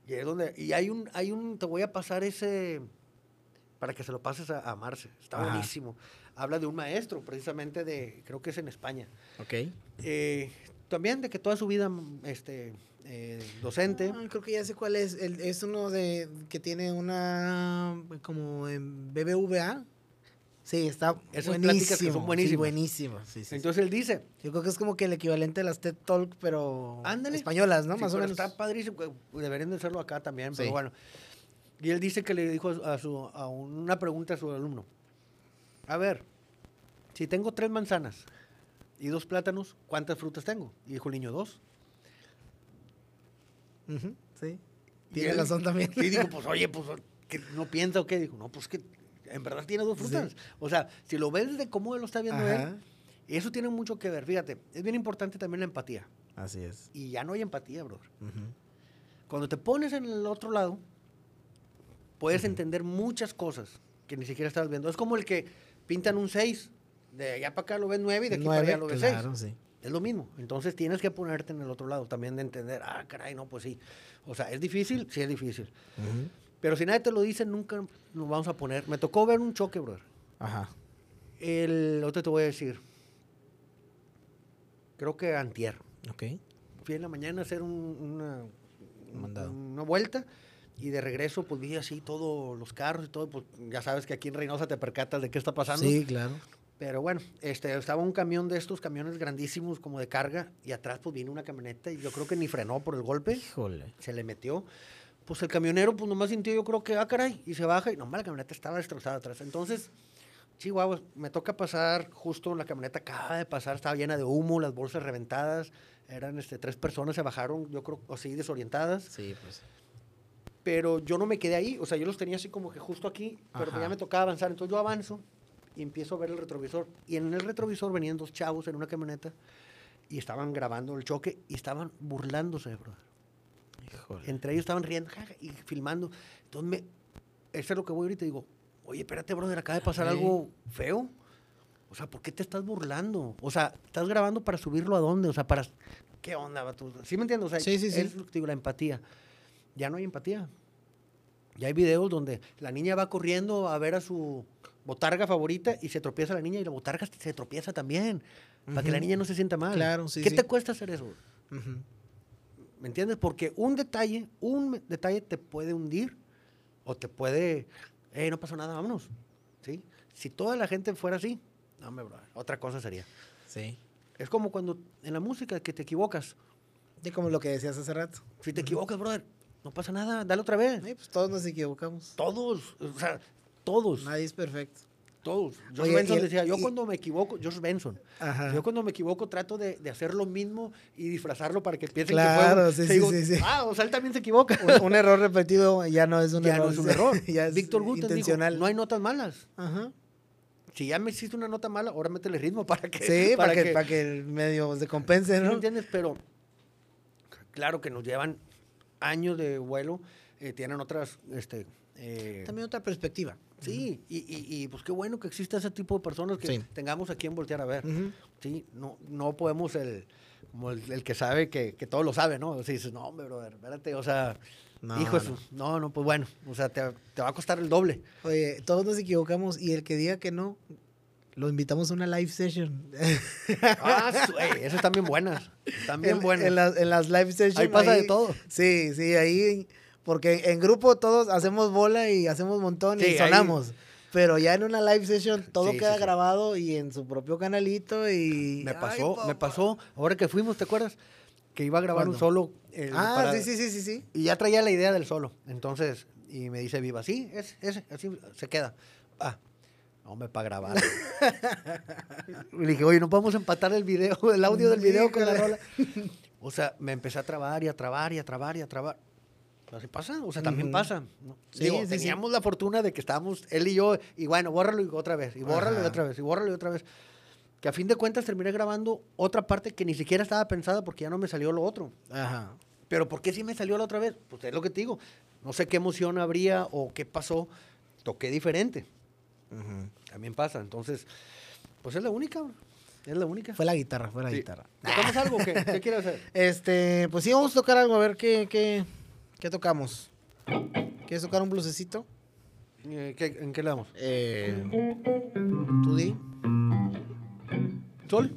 Y es donde, y hay un, hay un, te voy a pasar ese, para que se lo pases a, a Marce. Está Ajá. buenísimo. Habla de un maestro, precisamente de, creo que es en España. Ok. Eh, también de que toda su vida, este, eh, docente. Ah, creo que ya sé cuál es. El- es uno de que tiene una como en BBVA. Sí, está Esas buenísimo. pláticas que son buenísimas. Sí, buenísimo. Sí, sí, sí. Entonces él dice, Yo creo que es como que el equivalente a las TED Talk, pero Ándale. españolas, ¿no? Sí, Más o menos. Está padrísimo. Deberían de hacerlo acá también, pero bueno. Y él dice que le dijo a, su, a una pregunta a su alumno. A ver, si tengo tres manzanas y dos plátanos, ¿cuántas frutas tengo? Y dijo el niño, dos. Sí. Tiene él- razón también. Y digo, pues oye, pues ¿qué, no piensa o qué. Dijo, no, pues que en verdad tiene dos Sí. frutas. O sea, si lo ves de cómo lo está viendo Ajá. él, eso tiene mucho que ver. Fíjate, es bien importante también la empatía. Así es. Y ya no hay empatía, brother. Cuando te pones en el otro lado, puedes entender muchas cosas que ni siquiera estabas viendo. Es como el que pintan un 6, de allá para acá lo ves 9 y de aquí para allá lo ves 6. claro, sí. Es lo mismo. Entonces tienes que ponerte en el otro lado también de entender, ah, caray, no, pues sí. O sea, ¿es difícil? Sí, es difícil. Pero si nadie te lo dice, nunca nos vamos a poner. Me tocó ver un choque, brother. Ajá. El otro te voy a decir. Creo que antier. Ok. Fui en la mañana a hacer un- una, Un una vuelta y de regreso pues vi así todos los carros y todo. Pues ya sabes que aquí en Reynosa te percatas de qué está pasando. Sí, claro. Pero bueno, este, estaba un camión de estos camiones grandísimos como de carga y atrás pues vino una camioneta y yo creo que ni frenó por el golpe. Híjole. se le metió. Pues el camionero, pues nomás sintió, yo creo que, ah, caray, y se baja, y nomás la camioneta estaba destrozada atrás. Entonces, Chihuahua, me toca pasar, justo la camioneta acaba de pasar, estaba llena de humo, las bolsas reventadas, eran este, tres personas, se bajaron, yo creo, así desorientadas, Sí, pues. Pero yo no me quedé ahí, o sea, yo los tenía así como que justo aquí, pero Ajá. ya me tocaba avanzar, entonces yo avanzo y empiezo a ver el retrovisor, y en el retrovisor venían dos chavos en una camioneta, y estaban grabando el choque, y estaban burlándose, bro. Híjole. Entre ellos estaban riendo jaja, y filmando. Entonces, me, eso es lo que voy ahorita y digo, oye, espérate, brother, acaba de pasar Sí. algo feo. O sea, ¿por qué te estás burlando? O sea, ¿estás grabando para subirlo a dónde? O sea, para... ¿Qué onda, vato? ¿Sí me entiendes? O sea, Sí, sí, sí. es digo, la empatía. Ya no hay empatía. Ya hay videos donde la niña va corriendo a ver a su botarga favorita y se tropieza la niña y la botarga se tropieza también. Para que la niña no se sienta mal. Claro, sí, ¿Qué sí. te cuesta hacer eso? ¿Me entiendes? Porque un detalle, un detalle te puede hundir o te puede, eh, no pasó nada, vámonos. ¿Sí? Si toda la gente fuera así, no, hombre, brother, otra cosa sería. Sí. Es como cuando en la música que te equivocas. Y como lo que decías hace rato. Si te equivocas, brother, no pasa nada, dale otra vez. Sí, pues todos nos equivocamos. Todos, o sea, todos, Nadie es perfecto. todos. George Oye, Benson el- decía, yo y- cuando me equivoco, George Benson, Ajá. yo cuando me equivoco trato de, de hacer lo mismo y disfrazarlo para que piensen Claro, que fue sí, digo, sí, sí. Ah, o sea, él también se equivoca. Un, un error repetido ya no es un ya error. no es un error. ya es Víctor Guten intencional. dijo, no hay notas malas. Ajá. Si ya me hiciste una nota mala, ahora métele ritmo para que... Sí, para, que, para que el medio se compense, ¿sí me ¿no? entiendes? Pero claro que nos llevan años de vuelo, eh, tienen otras... Este, eh, También otra perspectiva. Sí, y, y, y, pues qué bueno que exista ese tipo de personas que Sí. tengamos a quien voltear a ver. Sí, no, no podemos el... Como el, el que sabe que, que todo lo sabe, ¿no? O sea, dices, no, hombre, brother, espérate, o sea, No, hijo, de no. su- no, no, pues bueno, o sea, te, te va a costar el doble. Oye, todos nos equivocamos y el que diga que no, lo invitamos a una live session. Ah, ey, esas están bien buenas. Están bien en, buenas. en las, en las live sessions. Ahí pasa de todo. Sí, sí, ahí. Porque en grupo todos hacemos bola y hacemos montón Sí, y ahí- sonamos. Pero ya en una live session todo Sí, queda sí, grabado y en su propio canalito y... Me Ay, pasó, me papá. pasó, ahora que fuimos, ¿te acuerdas? Que iba a grabar un ¿Cuándo? solo. eh, Ah, para- sí, sí, sí, sí, sí. Y ya traía la idea del solo. Entonces, y me dice Viva, sí, es, ese, así se queda. Ah, Hombre, para grabar. le dije, oye, no podemos empatar el video, el audio del video con la rola. O sea, me empecé a trabar y a trabar y a trabar y a trabar. Así pasa, o sea, también pasa. ¿no? Sí, Digo, sí, sí. teníamos la fortuna de que estábamos él y yo, y bueno, bórralo y otra vez, y bórralo y Ajá. otra vez, y bórralo y otra vez. Que a fin de cuentas terminé grabando otra parte que ni siquiera estaba pensada porque ya no me salió lo otro. Ajá. Pero ¿por qué sí me salió la otra vez? Pues es lo que te digo. No sé qué emoción habría o qué pasó. Toqué diferente. Ujú. También pasa. Entonces, pues es la única. Es la única. Fue la guitarra, fue la Sí. guitarra. ¿Tocamos algo? o ¿Qué, ¿Qué quieres hacer? Este, pues sí, vamos a tocar algo, a ver qué, qué, qué tocamos. ¿Quieres tocar un blusecito? Eh, ¿qué- ¿En qué le damos? Eh, ¿Tú di? ¿Sol?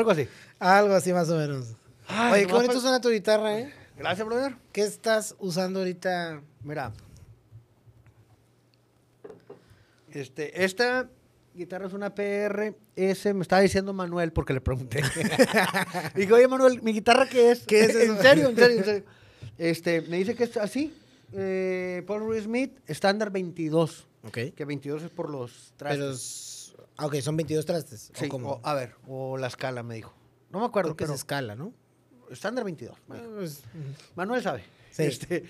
Algo así. Algo así más o menos. Ay, Oye, qué bonito suena tu guitarra, ¿eh? Gracias, brother. ¿Qué estás usando ahorita? Mira. Este, esta guitarra es una PRS, me estaba diciendo Manuel porque le pregunté. Digo, oye Manuel, ¿mi guitarra qué es? ¿Qué es eso? en serio, en serio, en serio. Este, me dice que es así. eh, Paul Reed Smith, estándar 22. Ok. Que 22 es por los trastes. Ah, ok, son 22 trastes. Sí, ¿o cómo? o- a ver, o la escala me dijo. No me acuerdo, Creo que pero es escala, ¿no? estándar 22. me Ah, dijo. pues. Manuel sabe. Sí. Este,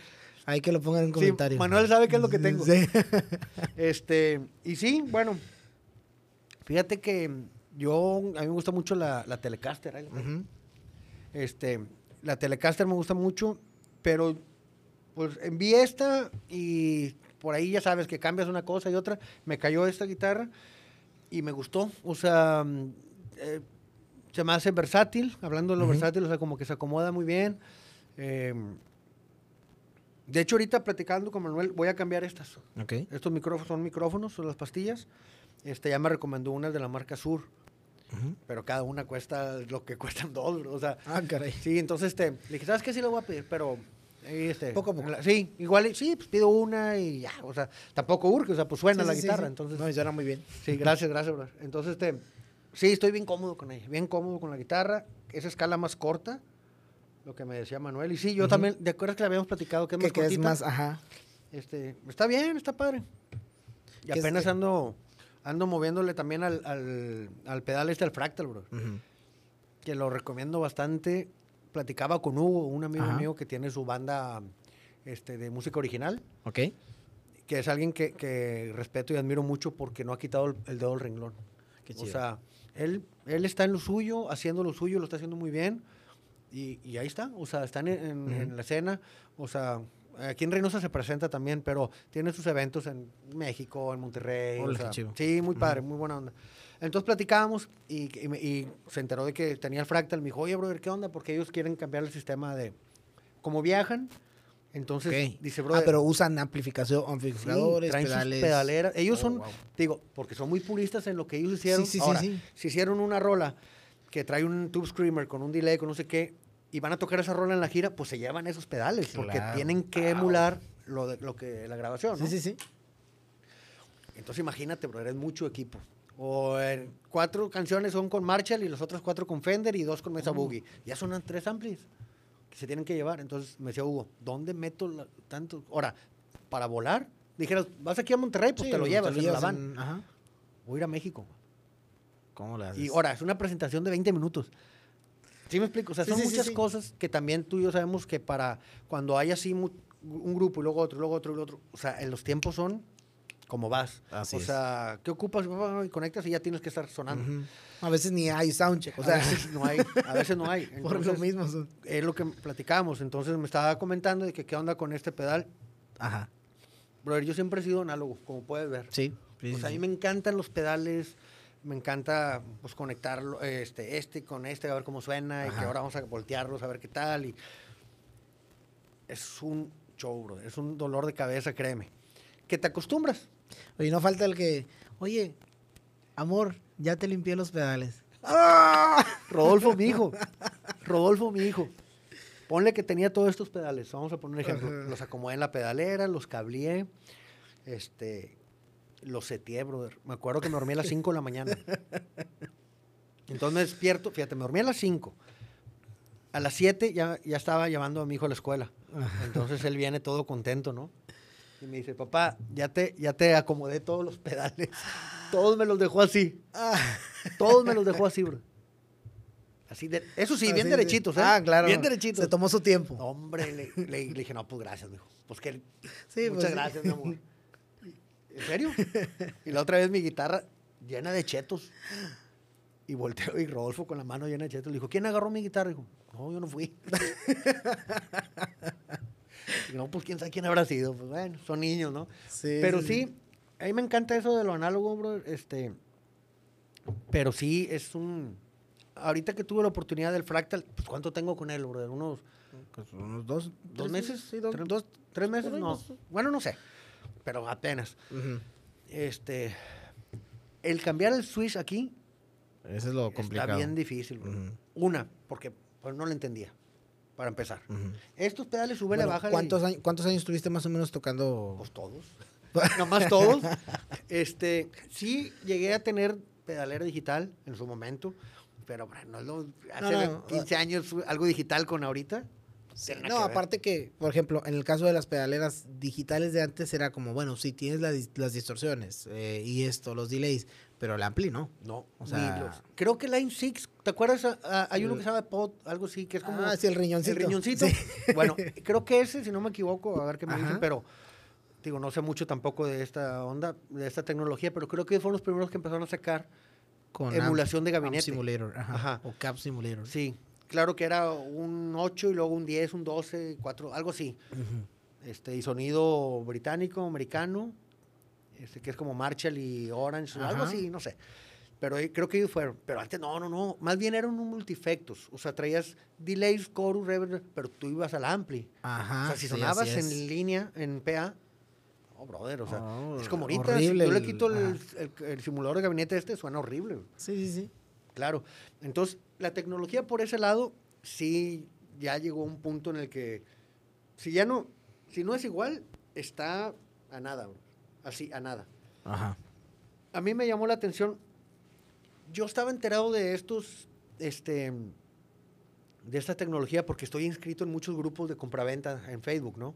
Hay que lo pongan en un sí, comentario. Manuel sabe qué es lo que tengo. Sí. Este, y sí, bueno, fíjate que yo, a mí me gusta mucho la, la Telecaster. ahí. Ujú. Este, la Telecaster me gusta mucho, pero pues envié esta y por ahí ya sabes que cambias una cosa y otra. Me cayó esta guitarra y me gustó. O sea, mm, eh, se me hace versátil, hablando de lo Ujú. versátil, o sea, como que se acomoda muy bien. Eh, de hecho, ahorita platicando con Manuel, voy a cambiar estas. Ok. Estos micrófonos son micrófonos, son las pastillas. Este ya me recomendó unas de la marca Sur, Ujú. pero cada una cuesta lo que cuestan dos, bro, o sea, Ah, caray. sí, entonces este, le dije, ¿sabes qué? Sí le voy a pedir, pero este, Poco a poco. la- Sí, igual, sí, pues pido una y ya, o sea, tampoco urge, o sea, pues suena Sí, la sí, guitarra, sí. entonces, No, y suena muy bien. sí, gracias, gracias, bro. Entonces, este, sí, estoy bien cómodo con ella, bien cómodo con la guitarra, esa escala más corta, lo que me decía Manuel, y sí, yo Ujú. también, ¿de acuerdo que le habíamos platicado que es más que es cortita? más, ajá. Este, está bien, está padre. Y es- apenas ando, ando moviéndole también al, al, al pedal este, al fractal, bro. Ujú. Que lo recomiendo bastante. Platicaba con Hugo, un amigo Ajá. mío que tiene su banda este, de música original, Ok. que es alguien que, que respeto y admiro mucho porque no ha quitado el, el dedo del renglón. Qué O chido. sea, él, él está en lo suyo, haciendo lo suyo, lo está haciendo muy bien. Y, y ahí está, o sea, están en, en- en Ujú. la escena. O sea, aquí en Reynosa se presenta también, pero tiene sus eventos en México, en Monterrey. o sea, sí, muy padre, muy buena onda. Entonces platicábamos y, y me- y se enteró de que tenía el fractal. Me dijo, oye, brother, ¿qué onda? Porque ellos quieren cambiar el sistema de cómo viajan. Entonces, dice, ah, brother, pero usan amplificación, Sí, amplificadores, sus pedales. pedaleras. Ellos Oh, son, wow. digo, porque son muy puristas en lo que ellos hicieron. Sí, sí, sí, Ahora, sí. si hicieron una rola que trae un tube screamer con un delay, con no sé qué, y van a tocar esa rola en la gira, pues se llevan esos pedales, porque tienen que emular lo, de, lo que la grabación, ¿no? Sí, sí, sí. Entonces imagínate, bro, eres mucho equipo. O en cuatro canciones son con Marshall y los otros cuatro con Fender y dos con Mesa Boogie. Ya son tres amplis que se tienen que llevar. Entonces me decía Hugo, ¿dónde meto la- tanto? Ahora, para volar, dijeras, vas aquí a Monterrey, pues Sí, te lo llevas, en la llevas van. en- Ajá. Voy a ir a México. ¿Cómo le haces? Y ahora, es una presentación de 20 minutos. ¿Sí me explico? O sea, Sí, son sí, muchas cosas que también tú y yo sabemos que para cuando hay así un grupo y luego otro, y luego otro y luego otro, o sea, en los tiempos son como vas. Así o es. sea, ¿qué ocupas? Y conectas y ya tienes que estar sonando. Ujú. A veces ni hay soundcheck. O sea, a veces no hay. A veces no hay. por lo Entonces, mismo. son- Es lo que platicábamos. Entonces me estaba comentando de que qué onda con este pedal. Ajá. Brother, yo siempre he sido análogo, como puedes ver. Sí. sí, o sí, sea, a mí sí. me encantan los pedales, me encanta pues conectarlo, este, este con este, a ver cómo suena, y que Ajá. ahora vamos a voltearlos, a ver qué tal. Y es un show, bro, es un dolor de cabeza, créeme. Que te acostumbras. Oye, no falta el que, oye, amor, ya te limpié los pedales. Rodolfo, mi hijo. Rodolfo, mi hijo. Ponle que tenía todos estos pedales. Vamos a poner un ejemplo. Ajá. Los acomodé en la pedalera, los cableé, este, los seteé, brother. Me acuerdo que me dormí a las 5 de la mañana. Entonces me despierto, fíjate, me dormí a las 5. A las 7 ya, ya estaba llevando a mi hijo a la escuela. Entonces él viene todo contento, ¿no? Y me dice, papá, ya te, ya te acomodé todos los pedales. Todos me los dejó así. Todos me los dejó así, bro. Así de, eso sí, bien de- derechitos, ¿eh? Ah, claro. Bien derechitos. Se tomó su tiempo. Hombre, le, le- le dije, no, pues gracias, mijo. Pues que Sí, muchas pues sí. gracias, mi amor. ¿En serio? Y la otra vez mi guitarra llena de chetos. Y volteo y Rodolfo con la mano llena de chetos. Le dijo, ¿quién agarró mi guitarra? Dijo, no, yo no fui. Y no, pues quién sabe quién habrá sido. Pues bueno, son niños, ¿no? Sí, Pero sí, sí, a mí me encanta eso de lo análogo, bro. Este, pero sí, es un... Ahorita que tuve la oportunidad del fractal, pues ¿cuánto tengo con él, bro? Unos Pues unos dos, dos tres meses. Sí, dos. ¿Tres, dos- tres meses, no. Bueno, no sé, pero apenas. Ujú. Este, el cambiar el switch aquí Eso es lo complicado. Está bien difícil, bro. Ujú. Una, porque pues, no lo entendía, para empezar. Ujú. Estos pedales sube Bueno, la baja. ¿cuántos, años, ¿Cuántos años estuviste más o menos tocando? Pues todos. Nomás todos. Este, sí llegué a tener pedalera digital en su momento, pero bueno, no hace no, 15 años algo digital con ahorita. Sí, no, que aparte que, por ejemplo, en el caso de las pedaleras digitales de antes era como, bueno, sí tienes la las distorsiones eh, y esto, los delays, pero el ampli no. No, O sea- los- creo que Line 6, ¿te acuerdas? Ah, hay uno que se llama Pod, algo así, que es como ah, sí, el riñoncito. el riñoncito. Sí. Bueno, creo que ese, si no me equivoco, a ver qué me Ajá. dicen, pero digo, no sé mucho tampoco de esta onda, de esta tecnología, pero creo que fueron los primeros que empezaron a sacar Con emulación de Amp- Amp gabinete. Simulator, ajá, Ajá. O Cap Simulator. Sí, claro que era un 8 y luego un 10, un 12, 4, algo así. Ujú. Este, y sonido británico, americano, este, que es como Marshall y Orange, algo Ajá. así, no sé. Pero creo que ellos fueron. Pero antes no, no, no. Más bien eran un multifectos. O sea, traías delays, chorus, reverb, pero tú ibas al ampli. Ajá. o sea, si sonabas en línea, en PA, no, brother, o sea, Oh, es como ahorita. si yo le quito el, ajá. el- el simulador de gabinete este, suena horrible. Sí, sí, sí. Claro. Entonces, la tecnología por ese lado, sí, ya llegó a un punto en el que, si ya no, si no es igual, está a nada, bro. Así, a nada. Ajá. A mí me llamó la atención, yo estaba enterado de estos, este, de esta tecnología porque estoy inscrito en muchos grupos de compraventa en Facebook, ¿no?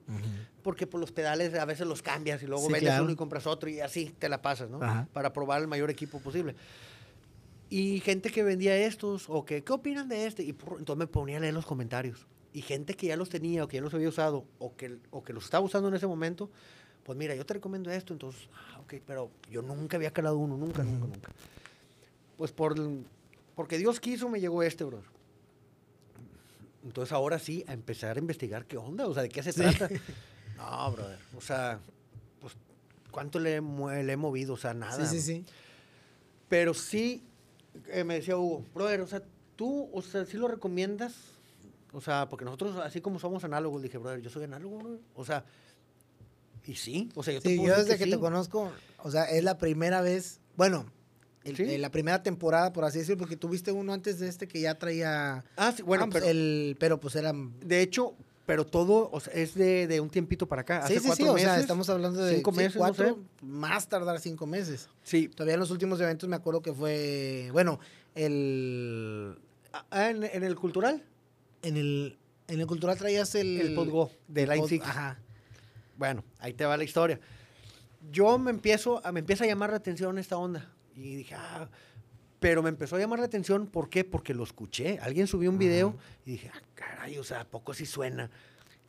Porque por los pedales a veces los cambias y luego Sí, vendes claro. uno y compras otro y así te la pasas, ¿no? Ajá. Para probar el mayor equipo posible. Y gente que vendía estos, o que, ¿qué opinan de este? Y por- entonces me ponía a leer los comentarios. Y gente que ya los tenía, o que ya los había usado, o que, o que los estaba usando en ese momento, pues mira, yo te recomiendo esto, entonces, ah, ok, pero yo nunca había calado uno, nunca, nunca, nunca. Pues por, porque Dios quiso me llegó este, bro. Entonces ahora sí, a empezar a investigar qué onda, o sea, de qué se trata. No, brother, o sea, pues, ¿cuánto le, le he movido? O sea, nada. Sí, sí, sí. Pero sí, eh, me decía Hugo, brother, o sea, tú, o sea, sí lo recomiendas, o sea, porque nosotros, así como somos análogos, dije, brother, yo soy análogo, brother. o sea, y sí, o sea, yo te Sí, puedo yo desde que, te sí. conozco, o sea, es la primera vez, bueno, el- ¿Sí? eh, la primera temporada, por así decirlo, porque tuviste uno antes de este que ya traía... Ah, sí, bueno, ah, pero, el, pero pues era... de hecho, pero todo, o sea, es de, de un tiempito para acá, hace Sí, sí, sí, cuatro o meses. sea, estamos hablando de cinco sí, meses, no cuatro, sé. más tardar cinco meses. Sí, Todavía en los últimos eventos me acuerdo que fue, bueno, el... Ah, en, en el cultural, En el, en el cultural traías el... el Podgo de Line 6. Ajá. Bueno, ahí te va la historia. Yo me empiezo, a, me empieza a llamar la atención esta onda. Y dije, ah, pero me empezó a llamar la atención, ¿por qué? Porque lo escuché. Alguien subió un video y dije, ah, caray, o sea, ¿a poco sí suena?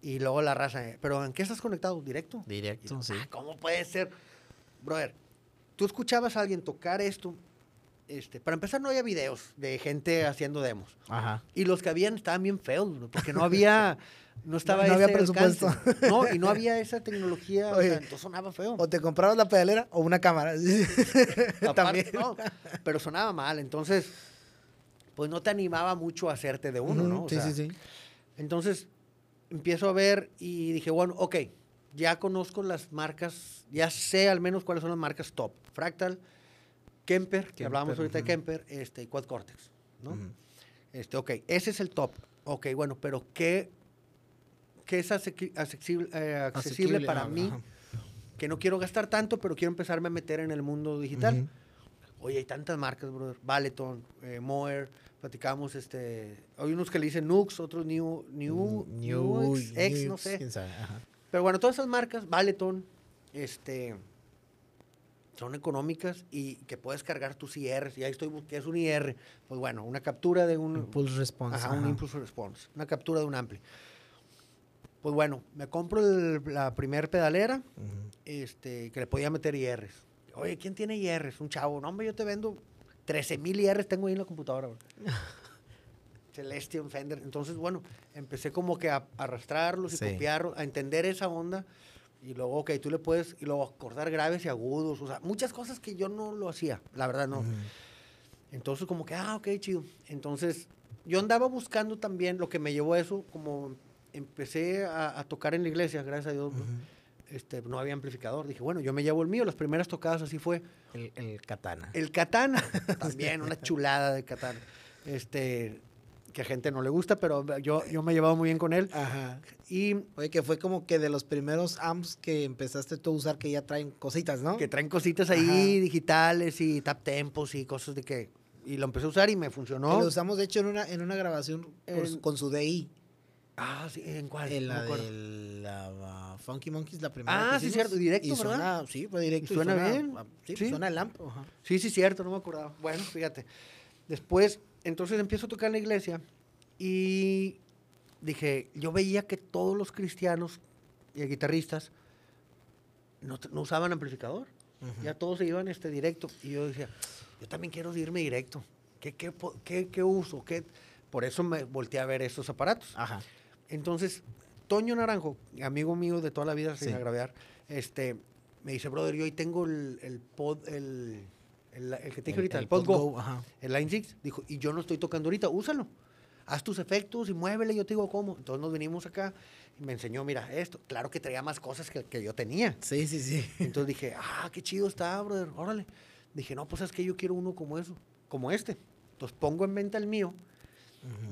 Y luego la raza, eh, ¿pero en qué estás conectado? ¿Directo? Directo, yo, sí. "Ah, ¿Cómo puede ser? Brother, tú escuchabas a alguien tocar esto. Este, para empezar, no había videos de gente haciendo demos. Ajá. Y los que habían estaban bien feos, porque no había, no estaba No había ese alcance. presupuesto. No, y no había esa tecnología, o Oye, sea, entonces sonaba feo. O te comprabas la pedalera o una cámara. Aparte, También. no, pero sonaba mal, entonces, pues no te animaba mucho a hacerte de uno, ¿no? O sí, sea, sí, sí. Entonces, empiezo a ver y dije, bueno, ok, ya conozco las marcas, ya sé al menos cuáles son las marcas top. Fractal, Kemper, que hablábamos ahorita de Kemper, este, y Quad Cortex, ¿no? Este, ok, ese es el top. Ok, bueno, pero ¿qué, qué es asequi- accesible, eh, accesible para mí? Que no quiero gastar tanto, pero quiero empezarme a meter en el mundo digital. Ujú. Oye, hay tantas marcas, brother. Valeton, eh, Moer, platicamos, este... Hay unos que le dicen Nux, otros New... New... New, X, no sé. ajá. Pero bueno, todas esas marcas, Valeton, este... Son económicas y que puedes cargar tus IRs. Y ahí estoy, ¿qué es un IR? Pues bueno, una captura de un... Impulse response. Ajá, un impulse response. Una captura de un ampli. Pues bueno, me compro el- la primer pedalera, Ujú. este, que le podía meter IRs. Oye, ¿quién tiene IRs? Un chavo. No, hombre, yo te vendo 13 mil IRs, tengo ahí en la computadora. bro. Celestion, Fender. Entonces, bueno, empecé como que a, a arrastrarlos y Sí. copiarlos, a entender esa onda. Y luego, ok, tú le puedes, y luego acordar graves y agudos. O sea, muchas cosas que yo no lo hacía, la verdad no. Entonces, como que, ah, ok, chido. Entonces, yo andaba buscando también lo que me llevó a eso, como empecé a, a tocar en la iglesia, gracias a Dios. este, no había amplificador. Dije, bueno, yo me llevo el mío. Las primeras tocadas así fue. El, el katana. El katana, también, una chulada de katana. Este, que a gente no le gusta, pero yo, yo me he llevado muy bien con él. Ajá. Y Oye, que fue como que de los primeros amps que empezaste tú a usar que ya traen cositas, ¿no? que traen cositas ahí Ajá. digitales y tap tempos y cosas de que... Y lo empecé a usar y me Que funcionó. lo usamos, de hecho, en una, en una grabación con su DI. Ah, sí, ¿en cuál? En No la acuerdo. de la uh, Funky Monkeys, la primera. Ah, que sí, hicimos. cierto, directo, y ¿verdad? Suena, sí, fue directo. ¿Y suena bien? Sí, Sí. suena el amp. Ajá. Sí, sí, cierto, no me acordaba. Bueno, fíjate. Después, entonces empiezo a tocar en la iglesia y dije, yo veía que todos los cristianos y guitarristas no, no usaban amplificador. Ya todos se iban este directo. Y yo decía, yo también quiero irme directo. ¿Qué, qué, qué- qué uso? ¿Qué? Por eso me volteé a ver estos aparatos. Ajá. Entonces, Toño Naranjo, amigo mío de toda la vida sin Sí. agraviar, este, me dice, brother, yo hoy tengo el, el pod, el, el, el que te dije ahorita, el, pod, Go, Ajá. el Line 6. Dijo, y yo no estoy tocando ahorita, úsalo. Haz tus efectos y muévele, yo te digo cómo. Entonces nos venimos acá y me enseñó, mira, esto. Claro que traía más cosas que, que yo tenía. Sí, sí, sí. Entonces dije, ah, qué chido está, brother, órale. Dije, no, pues es que yo quiero uno como eso, como este. Entonces pongo en venta el mío,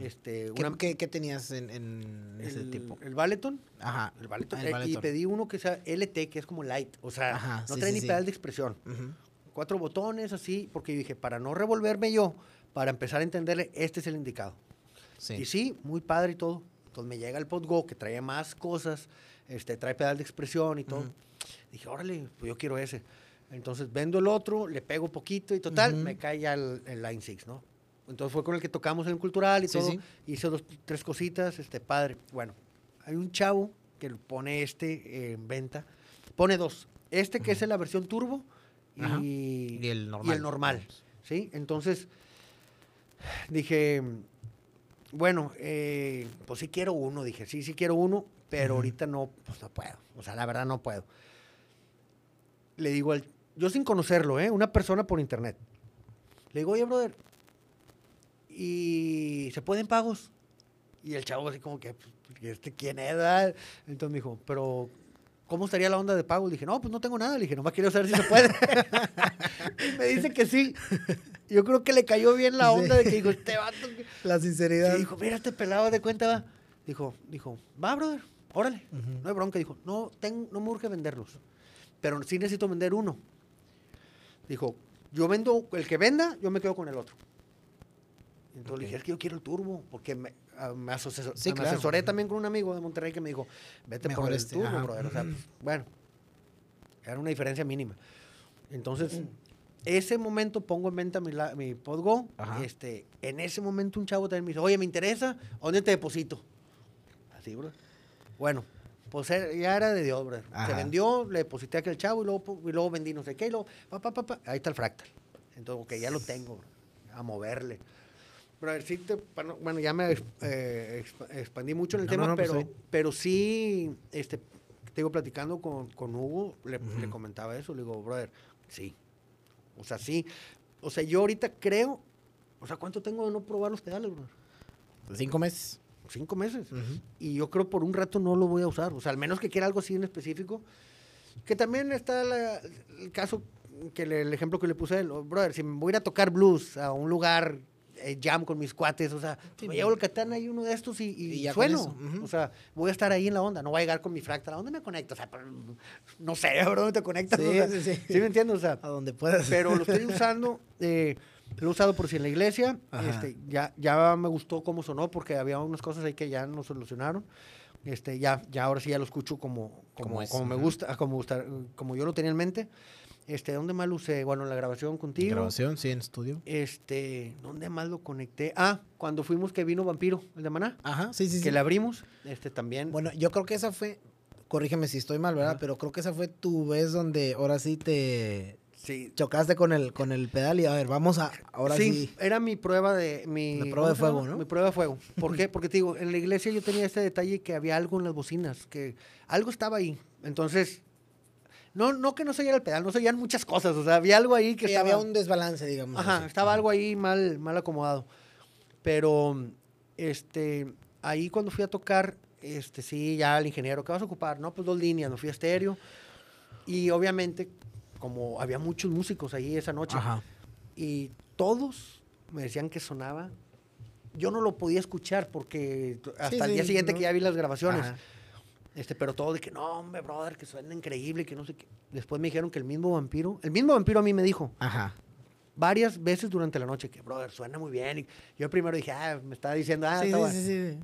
este, ¿Qué, una- qué- qué tenías en, en ese el, tipo? el Baleton, Ajá. el Baleton, Ah, el eh, y pedí uno que sea LT, que es como light, o sea, Ajá, no sí, trae sí, ni sí. pedal de expresión. Ujú. Cuatro botones así, porque yo dije, para no revolverme yo, para empezar a entenderle, este es el indicado. Sí. Y sí, muy padre y todo. Entonces me llega el PodGo que trae más cosas, este, trae pedal de expresión y todo. Ujú. Dije, órale, pues yo quiero ese. Entonces vendo el otro, le pego poquito y total, me cae ya el, el Line 6, ¿no? Entonces fue con el que tocamos en el cultural y Sí, todo. sí. Hice dos, tres cositas, este, padre. Bueno, hay un chavo que pone este eh, en venta. Pone dos. Este que es en la versión turbo y, Y el y normal. el normal. ¿Sí? Entonces dije, bueno, eh, pues sí quiero uno. Dije, sí, sí quiero uno, pero ahorita no, pues no puedo. O sea, la verdad no puedo. Le digo al, yo sin conocerlo, ¿eh? Una persona por internet. Le digo, oye, brother, ¿y se pueden pagos? Y el chavo así como que, pues, ¿este quién es? verdad?". Entonces me dijo, pero ¿cómo estaría la onda de pago? Le dije, no, pues no tengo nada. Le dije, nomás quiero saber si se puede. y me dice que sí. Yo creo que le cayó bien la Sí. onda de que dijo, este vato. que-". La sinceridad. dijo, mira, este pelado de cuenta va. Dijo, dijo, va, brother, órale. No hay bronca. Dijo, no, ten- no me urge venderlos. Pero sí necesito vender uno. Dijo, yo vendo el que venda, yo me quedo con el otro. Entonces le dije, es que yo quiero el turbo, porque me, ah, me, Sí, me claro. asesoré también con un amigo de Monterrey que me dijo, vete Mejor por el este, turbo, ajá. brother. O sea, pues, bueno, era una diferencia mínima. Entonces, ese momento pongo en venta mi, la- mi Podgo. Ajá. Este, en ese momento un chavo también me dice, oye, me interesa, ¿dónde te deposito? Así, bro. Bueno, pues era- ya era de Dios, bro. Se vendió, le deposité a aquel chavo y luego, y luego vendí no sé qué y luego, pa, pa, pa, pa, ahí está el fractal. Entonces, ok, ya lo tengo, bro, a moverle. Pero a ver, sí te- bueno, ya me eh, exp- expandí mucho en el No, tema, no, no, pues pero, sí. pero sí, este, te digo, platicando con, con Hugo, le, comentaba eso, le digo, brother, sí. O sea, sí. O sea, yo ahorita creo, o sea, ¿cuánto tengo de no probar los pedales, brother? Cinco meses. Cinco meses. Y yo creo por un rato no lo voy a usar. O sea, al menos que quiera algo así en específico. Que también está la- el caso, que le- el ejemplo que le puse a él. oh, brother, si me voy a ir a tocar blues a un lugar eh, jam con mis cuates, o sea, Sí, me llevo el katana y uno de estos y, y Y ya sueno. eso, ujú. O sea, voy a estar ahí en la onda. No voy a llegar con mi fractal. ¿A dónde me conecto? O sea, no sé, bro, ¿dónde te conectas? Sí, O sea, sí, sí. ¿Sí me entiendes? O sea, A donde puedas. pero lo estoy usando, eh, lo he usado por si en la iglesia, este, ya, ya me gustó cómo sonó porque había unas cosas ahí que ya no solucionaron. Este, ya, ya ahora sí ya lo escucho como, como, Como es, como me gusta, como, gusta- como yo lo tenía en mente. Este, ¿dónde más lo usé? Bueno, en la grabación contigo. Grabación, sí, en estudio. Este, ¿dónde más lo conecté? Ah, cuando fuimos que vino Vampiro, el de Maná, Ajá, sí, sí, sí. que le abrimos, este también. Bueno, yo creo que esa fue, corrígeme si estoy mal, ¿verdad? Ajá. Pero creo que esa fue tu vez donde ahora sí te sí, chocaste con el, con el pedal y a ver, vamos a, ahora sí. sí, era mi prueba de mi La prueba de ¿cómo se fuego? ¿no? Mi prueba de fuego. ¿Por qué? Porque te digo, en la iglesia yo tenía este detalle que había algo en las bocinas, que algo estaba ahí. Entonces, no, no que no se oyera el pedal, no se oían muchas cosas, o sea, había algo ahí que Sí, estaba, había un desbalance, digamos. ajá, así. estaba algo ahí mal, mal acomodado. Pero, este, ahí cuando fui a tocar, este, sí, ya el ingeniero, ¿qué vas a ocupar? No, pues dos líneas, me fui a estéreo. Y obviamente, como había muchos músicos ahí esa noche, Ajá. y todos me decían que sonaba. Yo no lo podía escuchar porque hasta Sí, el día sí, siguiente no. que ya vi las grabaciones. Ajá. Este, pero todo de que no, hombre, brother, que suena increíble, que no sé qué. Después me dijeron que el mismo vampiro, el mismo vampiro a mí me dijo Ajá. varias veces durante la noche que, brother, suena muy bien. Y yo primero dije, ah, me estaba diciendo, ah, sí, está sí, bueno. sí, sí.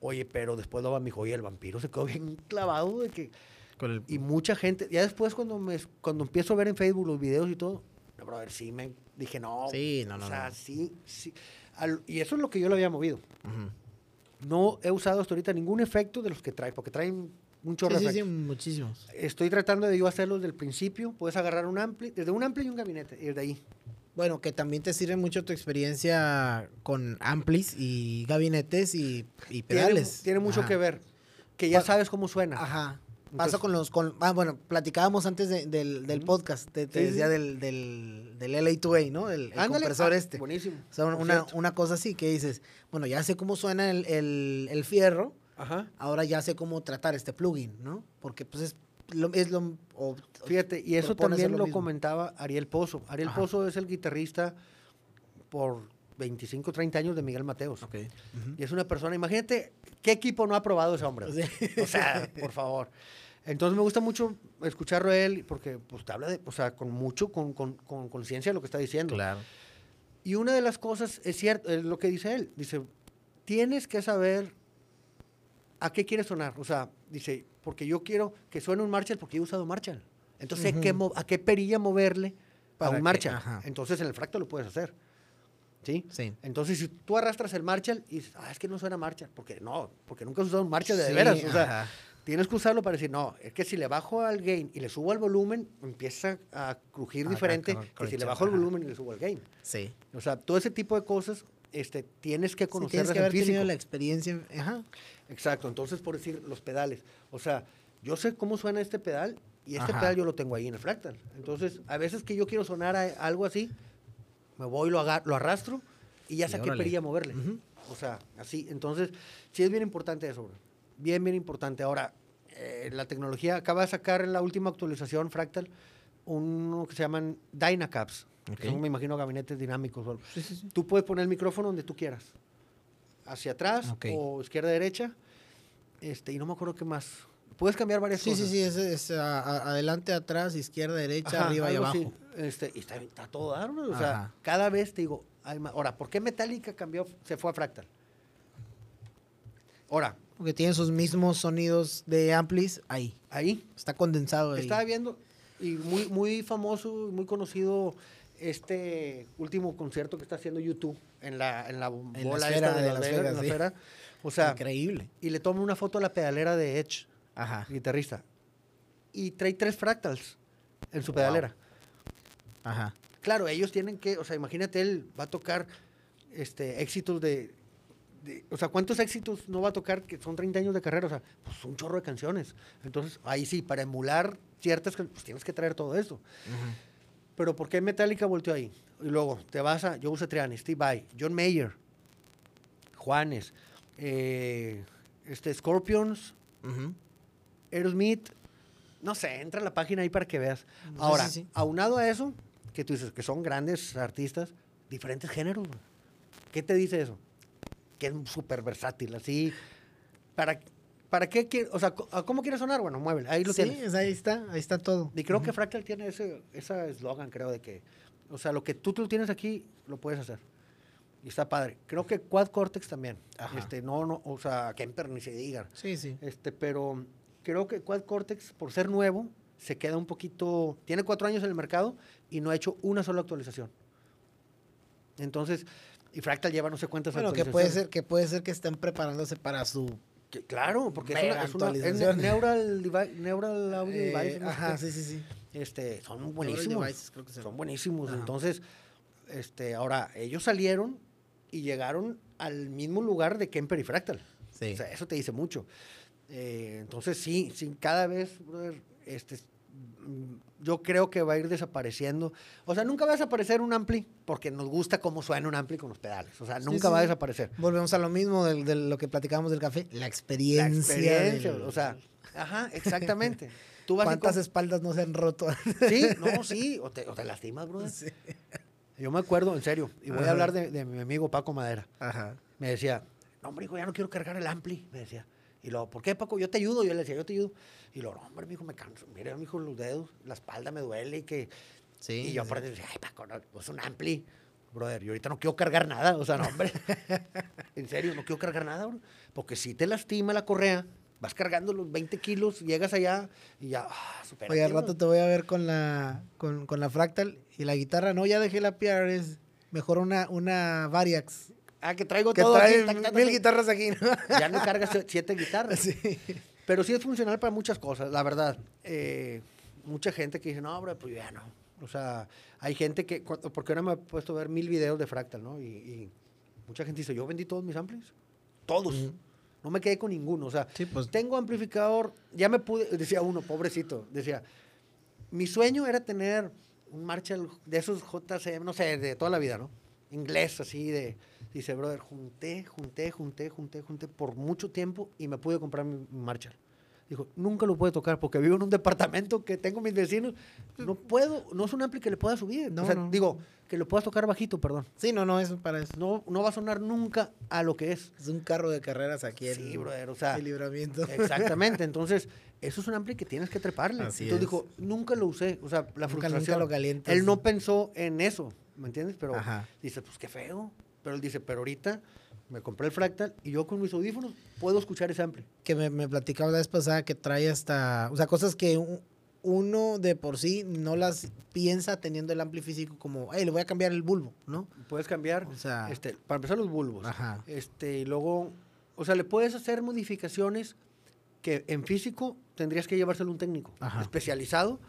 Oye, pero después lo me dijo, oye, el vampiro se quedó bien clavado de que. Con el... Y mucha gente, ya después cuando me cuando empiezo a ver en Facebook los videos y todo, no, brother, sí me dije, no. Sí, no, no, O sea, no. sí, sí. Al- y eso es lo que yo le había movido. Ujú. No he usado hasta ahorita ningún efecto de los que trae, porque traen un chorro Sí, de sí, muchísimos. Estoy tratando de yo hacerlos desde el principio. Puedes agarrar un ampli, desde un ampli y un gabinete, y desde ahí. Bueno, que también te sirve mucho tu experiencia con amplis y gabinetes y, y pedales. tiene mucho Ajá. que ver. Que ya sabes cómo suena. Ajá. Pasa con los... Con, ah, bueno, platicábamos antes de- del, del podcast. Te, te Sí, decía sí. del, del, del LA2A, ¿no? El, compresor ah, este. Buenísimo. O sea, una, una cosa así que dices, bueno, ya sé cómo suena el, el, el fierro, Ajá. ahora ya sé cómo tratar este plugin, ¿no? Porque pues es lo... Es lo o- Fíjate, y eso también lo comentaba Ariel Pozo. Ariel Ajá. Pozo es el guitarrista por 25, 30 años de Miguel Mateos. Ok. Ujú. Y es una persona, imagínate, ¿qué equipo no ha probado ese hombre? O sea, por favor. Entonces me gusta mucho escucharlo a él porque pues te habla de, o sea, con mucho, con con- con conciencia de lo que está diciendo. Claro. Y una de las cosas, es cierto, es lo que dice él. Dice, tienes que saber a qué quieres sonar. O sea, dice, porque yo quiero que suene un Marshall porque yo he usado Marshall. Entonces, sé Ujú. qué ¿a qué perilla moverle Para a que- un Marshall? Entonces, en el fractal lo puedes hacer. ¿Sí? Sí. Entonces, si tú arrastras el Marshall y dices, ah, es que no suena Marshall, porque no, porque nunca has usado un Marshall de, de Sí, veras. O sea, ajá. Tienes que usarlo para decir, no, es que si le bajo al gain y le subo al volumen, empieza a crujir Ah, diferente con- que si le bajo el volumen y le subo al gain. Sí. O sea, todo ese tipo de cosas este, tienes que Sí, conocerlas tienes que haber físico. tenido la experiencia. Ajá. Exacto, entonces por decir los pedales. O sea, yo sé cómo suena este pedal y este Ajá. pedal yo lo tengo ahí en el fractal. Entonces, a veces que yo quiero sonar a algo así, me voy, lo, aga- lo arrastro y ya sé qué perilla moverle. Ujú. O sea, así. Entonces, sí es bien importante eso, bro. Bien, bien importante. Ahora, eh, la tecnología acaba de sacar en la última actualización Fractal uno que se llaman Dynacaps. Que son, me imagino, gabinetes dinámicos. Sí, sí, sí. Tú puedes poner el micrófono donde tú quieras. Hacia atrás o izquierda derecha. Este, y no me acuerdo qué más. Puedes cambiar varias Sí, cosas. sí, sí, es, es, a- a- adelante, atrás, izquierda, derecha, Ajá, arriba y abajo. Este, y está, está todo dar. O sea, cada vez te digo, hay más. Ahora, ¿por qué Metallica cambió, se fue a Fractal? Ahora, Porque tiene sus mismos sonidos de amplis ahí. ahí, Está condensado ahí. estaba viendo, y muy, muy famoso, muy conocido, este último concierto que está haciendo YouTube en la, en la bola esfera esta de, de Vegas, Vegas, en la sí. esfera. O sea, Increíble. y le toma una foto a la pedalera de Edge, Ajá. guitarrista, y trae tres fractals en su Wow. pedalera. Ajá. Claro, ellos tienen que, o sea, imagínate, él va a tocar este, éxitos de, de- O sea, ¿cuántos éxitos no va a tocar que son 30 años de carrera? O sea, pues un chorro de canciones. Entonces, ahí sí, para emular ciertas can- pues tienes que traer todo eso. Pero ¿por qué Metallica volteó ahí? Y luego te vas a Joe Satriani, Steve Vai, John Mayer, Juanes, eh, este, Scorpions. Aerosmith, no sé, entra a la página ahí para que veas. Ahora, sí, aunado a eso, que tú dices que son grandes artistas, diferentes géneros. ¿Qué te dice eso? Que es súper versátil, así. ¿Para, para qué quiere- O sea, co- ¿a ¿cómo quieres sonar? Bueno, muévele, ahí lo sí, tienes. es- ahí está, ahí está todo. Y creo que Fractal tiene ese eslogan, creo, de que, o sea, lo que tú, tú tienes aquí, lo puedes hacer. Y está padre. Creo que Quad Cortex también. Ajá. Este, no, no, o sea, Kemper ni se diga. Sí, sí. Este, pero creo que Quad Cortex, por ser nuevo, se queda un poquito. Tiene cuatro años en el mercado y no ha hecho una sola actualización. Entonces, y Fractal lleva no sé cuántas Bueno, que puede ser que puede ser que estén preparándose para su Que- claro, porque es, una, es, una- es actualización. Neural, neural Audio eh, Device. no ajá, sí, sí, sí. Este, son buenísimos. Devices, creo que se son buenísimos. Ajá. Entonces, este, ahora, ellos salieron y llegaron al mismo lugar de Kemper y Fractal. Sí. O sea, eso te dice mucho. Eh, entonces, sí, sí, cada vez, brother, este, yo creo que va a ir desapareciendo. O sea, nunca va a desaparecer un ampli porque nos gusta cómo suena un ampli con los pedales. O sea, Sí, nunca va a desaparecer. Volvemos a lo mismo de, lo que platicábamos del café, la La experiencia. experiencia, del- o sea, ajá, exactamente. Tú vas y ¿Cuántas espaldas no se han roto? Sí, no, sí, o te, o te lastimas, brother. Sí. Yo me acuerdo, en serio, y voy Ajá. a hablar de, de mi amigo Paco Madera. Ajá. Me decía, no, hombre, hijo, ya no quiero cargar el ampli, me decía. Y luego, ¿por qué, Paco? Yo te ayudo. Yo le decía, yo te ayudo. Y luego, no, hombre, mijo, me canso. Mira, mijo, los dedos, la espalda me duele y que... Sí. y yo sí. aparte decía, ay, Paco, no, es un ampli. Brother, yo ahorita no quiero cargar nada. O sea, no, hombre. en serio, no quiero cargar nada, bro. Porque si te lastima la correa, vas cargando los 20 kilos, llegas allá y ya, ah, supérate, Oye, al rato te voy a ver con la, con, con la fractal y la guitarra. No, ya dejé la PRS. Mejor una, una Variax. Ah, que traigo Que todo trae aquí, tac, tac, mil tac. guitarras aquí, ¿no? Ya no cargas siete guitarras. Sí. Pero sí es funcional para muchas cosas, la verdad. Eh, mucha gente que dice, no, hombre, pues ya no. O sea, hay gente que, porque ahora me he puesto a ver mil videos de Fractal, ¿no? Y, y mucha gente dice, yo vendí todos mis amplis. Todos. No me quedé con ninguno. O sea, Sí, pues. tengo amplificador, ya me pude, decía uno, pobrecito, decía, mi sueño era tener un Marshall de esos JCM, no sé, de toda la vida, ¿no? Inglés, así de, dice, brother, junté, junté, junté, junté, junté por mucho tiempo y me pude comprar mi, Marshall. Dijo, nunca lo puedo tocar porque vivo en un departamento que tengo mis vecinos. No puedo, no es un ampli que le pueda subir. No, o sea, no. digo, que lo puedas tocar bajito, perdón. Sí, no, no, eso para eso. No, no va a sonar nunca a lo que es. Es un carro de carreras aquí en Sí, brother, o sea, el libramiento. Exactamente, entonces eso es un ampli que tienes que treparle. Así entonces es. dijo, nunca lo usé, o sea, la Nunca- frustración. nunca lo calientas. Él no pensó en eso, ¿me entiendes? Pero Ajá. dice, pues qué feo. Pero él dice, pero ahorita me compré el fractal y yo con mis audífonos puedo escuchar ese ampli. que me, me platicaba la vez pasada que trae hasta, o sea, cosas que u- uno de por sí no las piensa teniendo el ampli físico como, hey, le voy a cambiar el bulbo, ¿no? Puedes cambiar, O sea, este, para empezar los bulbos. Ajá. Este, y luego, o sea, le puedes hacer modificaciones que en físico tendrías que llevárselo a un técnico Ajá. especializado,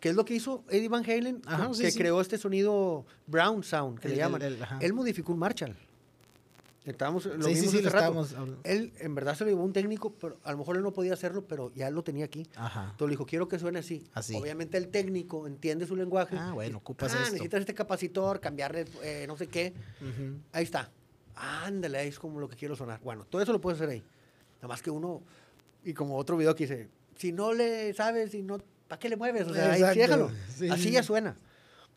que es lo que hizo Eddie Van Halen, Ajá, que sí, sí. creó este sonido Brown Sound, que El- le llaman. el- el-. Él modificó un Marshall. Estábamos, lo sí, sí, sí, lo rato. estábamos. Él, en verdad, se lo llevó un técnico, pero a lo mejor él no podía hacerlo, pero ya lo tenía aquí. Ajá. Entonces le dijo, quiero que suene así. Así. Obviamente el técnico entiende su lenguaje. Ah, bueno, ocupas ah, esto". necesitas este capacitor, cambiarle eh, no sé qué. Ujú. Ahí está. Ándale, ahí es como lo que quiero sonar. Bueno, todo eso lo puedes hacer ahí. Nada más que uno, y como otro video que dice, si no le sabes, si no, ¿para qué le mueves? O sea, ahí déjalo. Sí, Así sí, ya suena.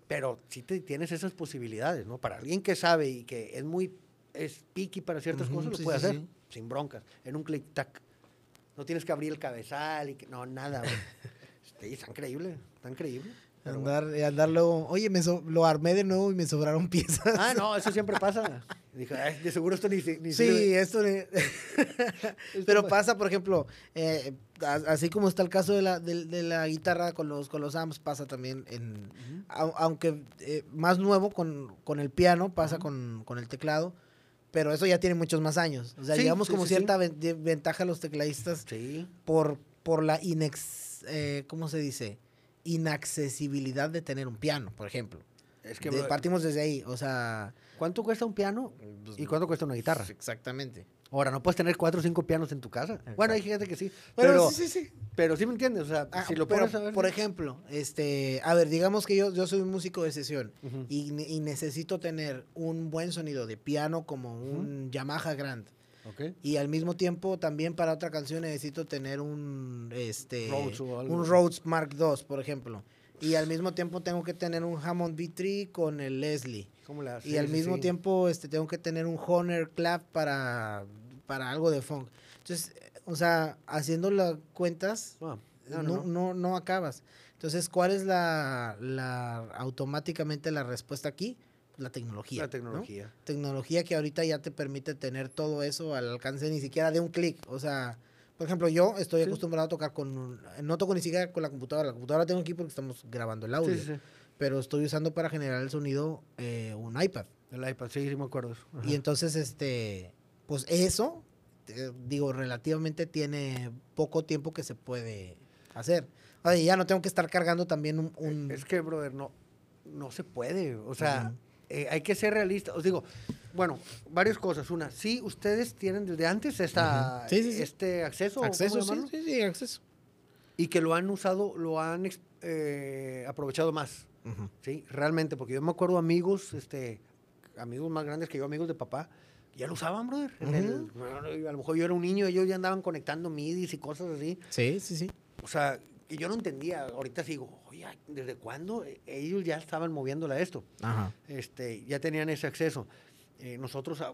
Pero sí te, tienes esas posibilidades, ¿no? Para alguien que sabe y que es muy, es picky para ciertas Ujú, cosas, lo sí, puede sí, hacer sin broncas, en un clic-tac. No tienes que abrir el cabezal y que, no, nada, güey. Sí, está increíble, está increíble. Pero bueno. Andar, andar luego, oye, me so- lo armé de nuevo y me sobraron piezas. Ah, no, eso siempre pasa. Dije, "Ay, de seguro esto ni, ni Sí, sirve". esto. ne- Pero pasa, por ejemplo, eh, así como está el caso de la, de, de la guitarra con los, con los amps, pasa también en. au- aunque eh, más nuevo con, con el piano, pasa con, con el teclado. Pero eso ya tiene muchos más años. O sea, Sí, digamos sí, como sí, cierta ventaja a los tecladistas Sí. por, por la inex, eh, ¿cómo se dice? Inaccesibilidad de tener un piano, por ejemplo. Es que, De- partimos desde ahí, o sea... ¿cuánto cuesta un piano y cuánto cuesta una guitarra? Exactamente. Ahora, no puedes tener cuatro o cinco pianos en tu casa. Bueno, hay gente que sí. Pero, Pero, sí, sí, sí. pero sí me entiendes. O sea, Ah, si lo pero, pones a ver. por ejemplo, este, a ver, digamos que yo, yo soy un músico de sesión Ujú. y, ne- y necesito tener un buen sonido de piano como un Yamaha Grand. Ok. Y al mismo tiempo también para otra canción necesito tener un este Rhodes o algo. un Rhodes Mark II, por ejemplo. Y al mismo tiempo tengo que tener un Hammond B3 con el Leslie. ¿Cómo haces? Y al mismo sí. tiempo este, tengo que tener un Honor Clap para, para algo de funk. Entonces, o sea, haciendo las cuentas, Ah, no, no, no, no, no acabas. Entonces, ¿cuál es la, la automáticamente la respuesta aquí? La tecnología. La ¿no? tecnología. Tecnología que ahorita ya te permite tener todo eso al alcance ni siquiera de un clic. O sea, por ejemplo, yo estoy Sí. acostumbrado a tocar con... un- no toco ni siquiera con la computadora. La computadora tengo aquí porque estamos grabando el audio. Sí, sí. Pero estoy usando para generar el sonido eh, un iPad. El iPad, sí, sí me acuerdo. Ajá. Y entonces, este, pues eso, eh, digo, relativamente tiene poco tiempo que se puede hacer. Oye, ya no tengo que estar cargando también un... un- Es que, brother, no, no se puede. O sea. Eh, hay que ser realistas. Os digo, bueno, varias cosas. Una, sí, ustedes tienen desde antes esta. Sí, sí, sí. este acceso. ¿o cómo acceso, sí, sí, sí, acceso. y que lo han usado, lo han eh, aprovechado más. ¿sí? Realmente, porque yo me acuerdo amigos, este, amigos más grandes que yo, amigos de papá, ya lo usaban, brother. el- a lo mejor yo era un niño, ellos ya andaban conectando midis y cosas así. Sí, sí, sí. O sea, y yo no entendía. Ahorita sigo, oye, ¿desde cuándo ellos ya estaban moviéndole a esto? Ajá. Este, ya tenían ese acceso. Eh, nosotros ah,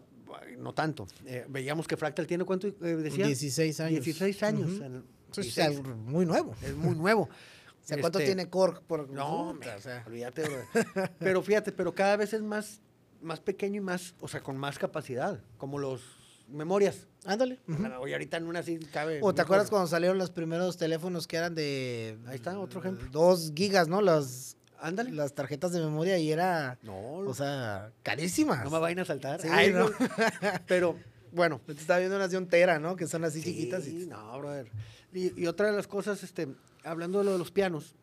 no tanto. Eh, veíamos que Fractal tiene cuánto eh, decía? 16 años. 16 años. Ujú. en- Eso es 16. algo muy nuevo. Es muy nuevo. O sea, ¿cuánto Este, tiene Korg? Por, No, me- o sea. olvídate. pero fíjate, pero cada vez es más, más pequeño y más, o sea, con más capacidad, como los memorias. Ándale. ujú. Oye, ahorita en una sí cabe. O te acuerdas cuando salieron los primeros teléfonos que eran de... Ahí está, otro ejemplo. 2 gigas, ¿no? Las, Ándale. las tarjetas de memoria y era... No, O sea, carísimas. no me vayan a saltar. Sí, Ay, ¿no? pero, bueno. Te estaba viendo unas de un tera, ¿no? Que son así Sí, chiquitas. Y... no, brother. Y, y otra de las cosas, este, hablando de lo de los pianos,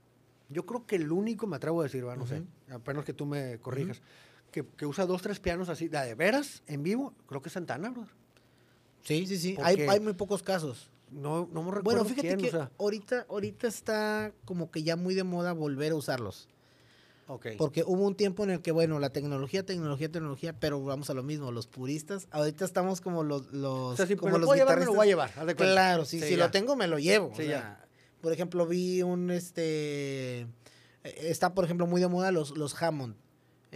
yo creo que el único, me atrevo a decir, va, no sé, apenas que tú me corrijas, que, que usa dos, tres pianos así, de veras, en vivo, creo que es Santana, brother. Sí, sí, sí. Hay, muy pocos casos. No, no me recuerdo Bueno, fíjate quién, que o sea, ahorita, ahorita está como que ya muy de moda volver a usarlos. ok. Porque hubo un tiempo en el que, bueno, la tecnología, tecnología, tecnología, pero vamos a lo mismo, los puristas. Ahorita estamos como los, los, o sea, si como me lo los puedo llevar, me lo guitarristas. voy a llevar. haz de. Claro, sí, Sí, si ya. lo tengo, me lo llevo. o Sí, sea, ya. Por ejemplo, vi un, este, eh, está, por ejemplo, muy de moda los, los Hammond.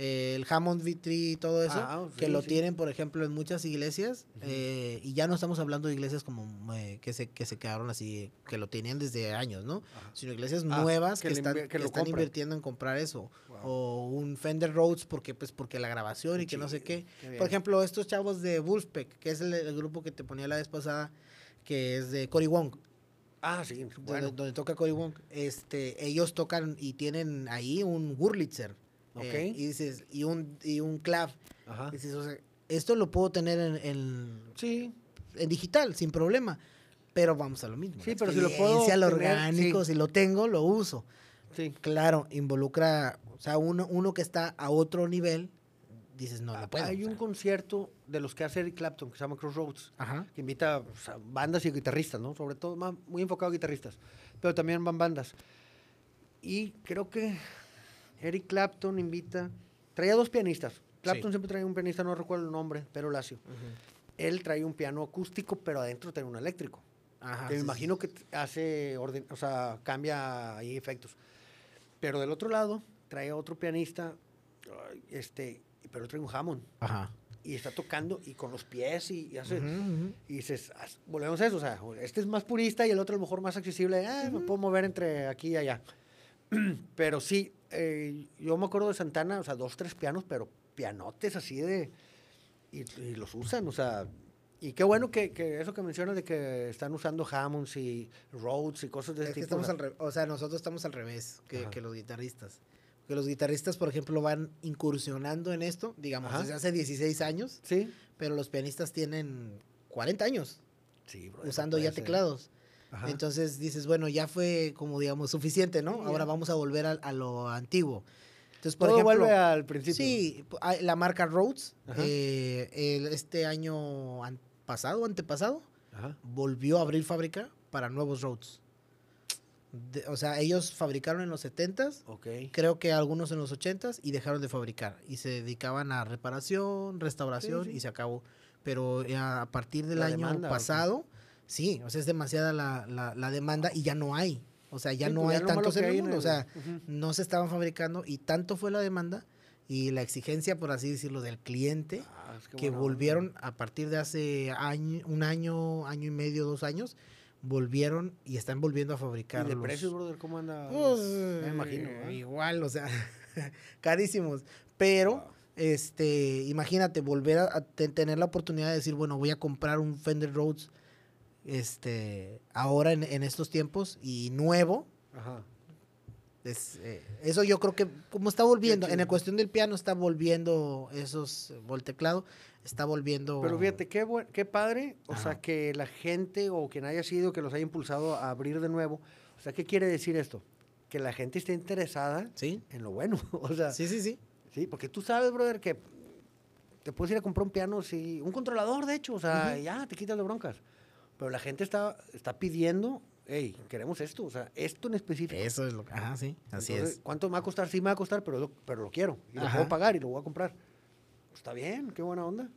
Eh, el Hammond V3 y todo eso, Ah, que lo sí. tienen, por ejemplo, en muchas iglesias, eh, y ya no estamos hablando de iglesias como eh, que, se, que se quedaron así, que lo tenían desde años, ¿no? Ajá. Sino iglesias Ah, nuevas que están, que están invirtiendo en comprar eso. Wow. O un Fender Rhodes, porque, pues, porque la grabación y que no sé qué. Por ejemplo, estos chavos de Wolfpack, que es el, el grupo que te ponía la vez pasada, que es de Cory Wong, Ah, sí, donde, bueno. donde toca Cory Wong, este, ellos tocan y tienen ahí un Wurlitzer. Eh, y dices, y un, y un clav. Ajá. Dices, o sea, esto lo puedo tener en, en, Sí, en digital, sin problema. Pero vamos a lo mismo. Sí, pero si lo puedo lo orgánico, sí. si lo tengo, lo uso. sí. Claro, involucra, o sea, uno, uno que está a otro nivel, dices, no, Ah, no puedo. Hay un concierto de los que hace Eric Clapton, que se llama Crossroads, Ajá. que invita o sea, bandas y guitarristas, ¿no? Sobre todo más, muy enfocado a guitarristas, pero también van bandas. Y creo que Eric Clapton invita, traía dos pianistas. Clapton Sí. siempre traía un pianista, no recuerdo el nombre, pero Lacio. Él trae un piano acústico, pero adentro trae un eléctrico. Ajá. que me sí. imagino que hace orden, o sea, cambia ahí efectos. Pero del otro lado trae otro pianista, este, pero trae un Hammond Ajá. y está tocando y con los pies y, y hace Ujú, ujú. y dices, "As- volvemos a eso, o sea, este es más purista y el otro a lo mejor más accesible, ah, me puedo mover entre aquí y allá. pero sí, eh, yo me acuerdo de Santana, o sea, dos, tres pianos, pero pianotes así de, y, y los usan, o sea, y qué bueno que, que eso que mencionas de que están usando Hammonds y Rhodes y cosas de ese Es que tipo. o estamos al o sea, nosotros estamos al revés que, que los guitarristas. Que los guitarristas, por ejemplo, van incursionando en esto, digamos, Ajá. desde hace 16 años, Sí, pero los pianistas tienen 40 años sí, bro, usando ya teclados. Ajá. Entonces dices, bueno, ya fue como, digamos, suficiente, ¿no? Ahora vamos a volver a, a lo antiguo. Entonces, por Todo ejemplo, vuelve al principio. sí, la marca Rhodes, eh, el- este año an- pasado, antepasado, Ajá. volvió a abrir fábrica para nuevos Rhodes. De- o sea, ellos fabricaron en los 70s, Ok. creo que algunos en los 80s y dejaron de fabricar y se dedicaban a reparación, restauración Sí, sí. y se acabó. Pero ya a partir del La año demanda, ¿o qué? Sí, o sea, es demasiada la, la- la demanda y ya no hay. O sea, ya Sí, no pues, hay tantos en el mundo. O sea, no se estaban fabricando y tanto fue la demanda y la exigencia, por así decirlo, del cliente Ah, es que volvieron a partir de hace año, un año, año y medio, dos años, volvieron y están volviendo a fabricar. ¿Y de precios, brother, cómo anda? Pues, me imagino. eh. Igual, o sea, carísimos. Pero, Wow. este, imagínate, volver a, a te- tener la oportunidad de decir, bueno, voy a comprar un Fender Rhodes, este, ahora en, en estos tiempos y nuevo. Ajá. es, eh, eso yo creo que como está volviendo, en la cuestión del piano está volviendo esos, o el teclado, está volviendo... Pero fíjate, qué, buen- qué padre, o Ajá. sea, que la gente o quien haya sido que los haya impulsado a abrir de nuevo, o sea, ¿qué quiere decir esto? Que la gente esté interesada Sí, en lo bueno, o sea, sí, sí, sí, sí. porque tú sabes, brother, que te puedes ir a comprar un piano, sí, un controlador, de hecho, o sea, Ujú. ya te quitas las broncas, pero la gente está, está pidiendo hey, queremos esto, o sea, esto en específico. Eso es lo que... Ajá, sí, así Entonces, es. ¿Cuánto me va a costar? Sí me va a costar, pero lo, pero lo quiero. Y lo puedo pagar y lo voy a comprar. Pues está bien, qué buena onda.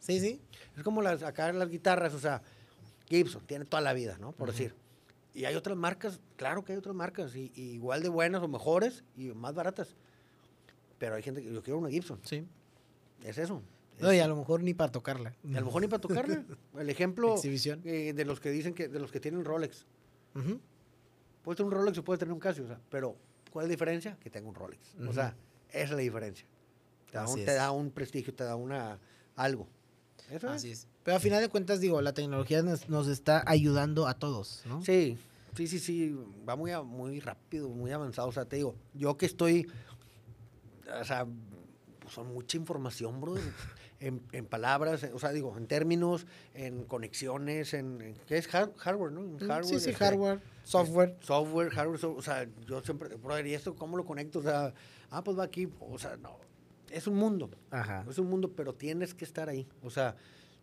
Sí, sí. Es como las, acá las guitarras, o sea, Gibson tiene toda la vida, ¿no? Por decir. Y hay otras marcas, claro que hay otras marcas, y, y igual de buenas o mejores y más baratas. Pero hay gente que yo quiero una Gibson. Sí. Es eso. No, y a lo mejor ni para tocarla. Y a lo mejor ni para tocarla. El ejemplo Exhibición. eh, de los que dicen que, de los que tienen Rolex. Ujú. Puede tener un Rolex o puede tener un Casio, o sea, pero ¿cuál es la diferencia? Que tenga un Rolex. O sea, esa es la diferencia. Te da, un, es. te da un prestigio, te da una algo. Eso Así es. Pero a final de cuentas, digo, la tecnología nos, nos está ayudando a todos, ¿no? Sí, sí, sí, sí, va muy, a- muy rápido, muy avanzado. O sea, te digo, yo que estoy, o sea, son mucha información, bro, en, en palabras, o sea, digo, en términos, en conexiones, en, en- ¿qué es Har- hardware, no? En Mm, sí, hardware, sí, este, hardware, software. software, hardware, so- o sea, yo siempre, brother, ¿y esto cómo lo conecto? O sea, ah, pues va aquí, o sea, no, es un mundo, Ajá. es un mundo, pero tienes que estar ahí, o sea,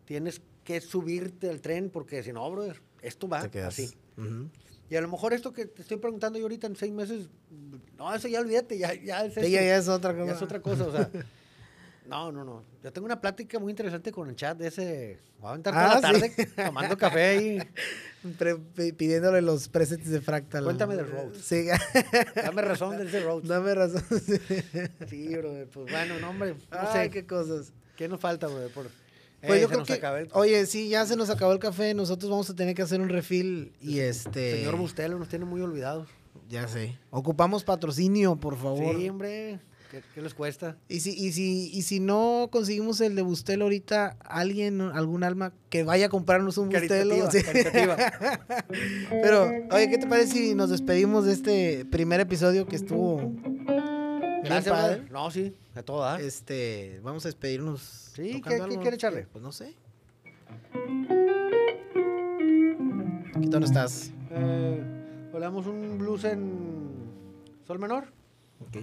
tienes que subirte al tren porque si no, brother, esto va así. Ujú. Y a lo mejor esto que te estoy preguntando yo ahorita en seis meses, no, eso ya olvídate, ya, ya es Sí, ya es otra cosa. ya es otra cosa, o sea. No, no, no. Yo tengo una plática muy interesante con el chat de ese. Voy a aventar toda Ah, la sí. tarde tomando café pi- pidiéndole los presets de Fractal. Cuéntame de Rhodes. Sí, Dame razón de ese Rhodes. dame razón. Sí, brother. Pues bueno, no, hombre. No Ay, sé. qué cosas. ¿Qué nos falta, brother? Por... Pues Eh, yo creo que, el- oye, sí, ya se nos acabó el café, nosotros vamos a tener que hacer un refill y este... Señor Bustelo nos tiene muy olvidados. Ya sé. Ocupamos patrocinio, por favor. Sí, hombre. ¿Qué, qué les cuesta? Y si, y si, y si no conseguimos el de Bustel ahorita, alguien, algún alma, que vaya a comprarnos un Bustelo. Sí. Pero, oye, ¿qué te parece si nos despedimos de este primer episodio que estuvo Gracias, padre? No, sí, a todo dar. Este, vamos a despedirnos. Sí, ¿qué- qué quiere echarle? Pues no sé. ¿Qué tono estás? Eh, ¿o le damos un blues en sol menor? Ok.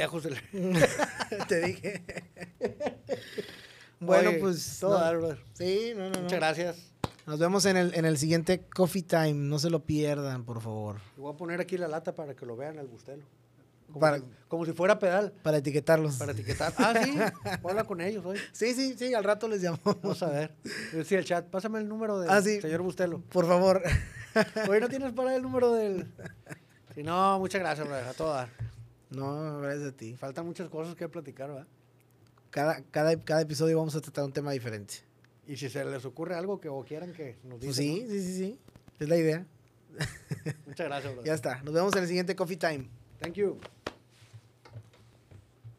Lejos. Te dije. bueno, Oye, pues. Todo no. Sí, no, no, no. Muchas gracias. Nos vemos en el, en el siguiente Coffee Time. No se lo pierdan, por favor. Voy a poner aquí la lata para que lo vean al bustelo. Como, Para- si, como si fuera pedal, Para etiquetarlos. para etiquetar. Ah, sí, voy a hablar con ellos hoy. Sí, sí, sí, al rato les llamo. Vamos a ver. Sí, el chat. Pásame el número del Ah, sí. señor Bustelo. Por favor. Hoy no tienes para el número del... Sí, no, muchas gracias, brother. A todo dar. No, gracias a ti. Faltan muchas cosas que platicar, ¿verdad? Cada, cada, cada episodio vamos a tratar un tema diferente. Y si se les ocurre algo que o quieran que nos digan. Pues sí, sí, sí, sí. Es la idea. Muchas gracias, brother. Ya está. Nos vemos en el siguiente Coffee Time. Thank you.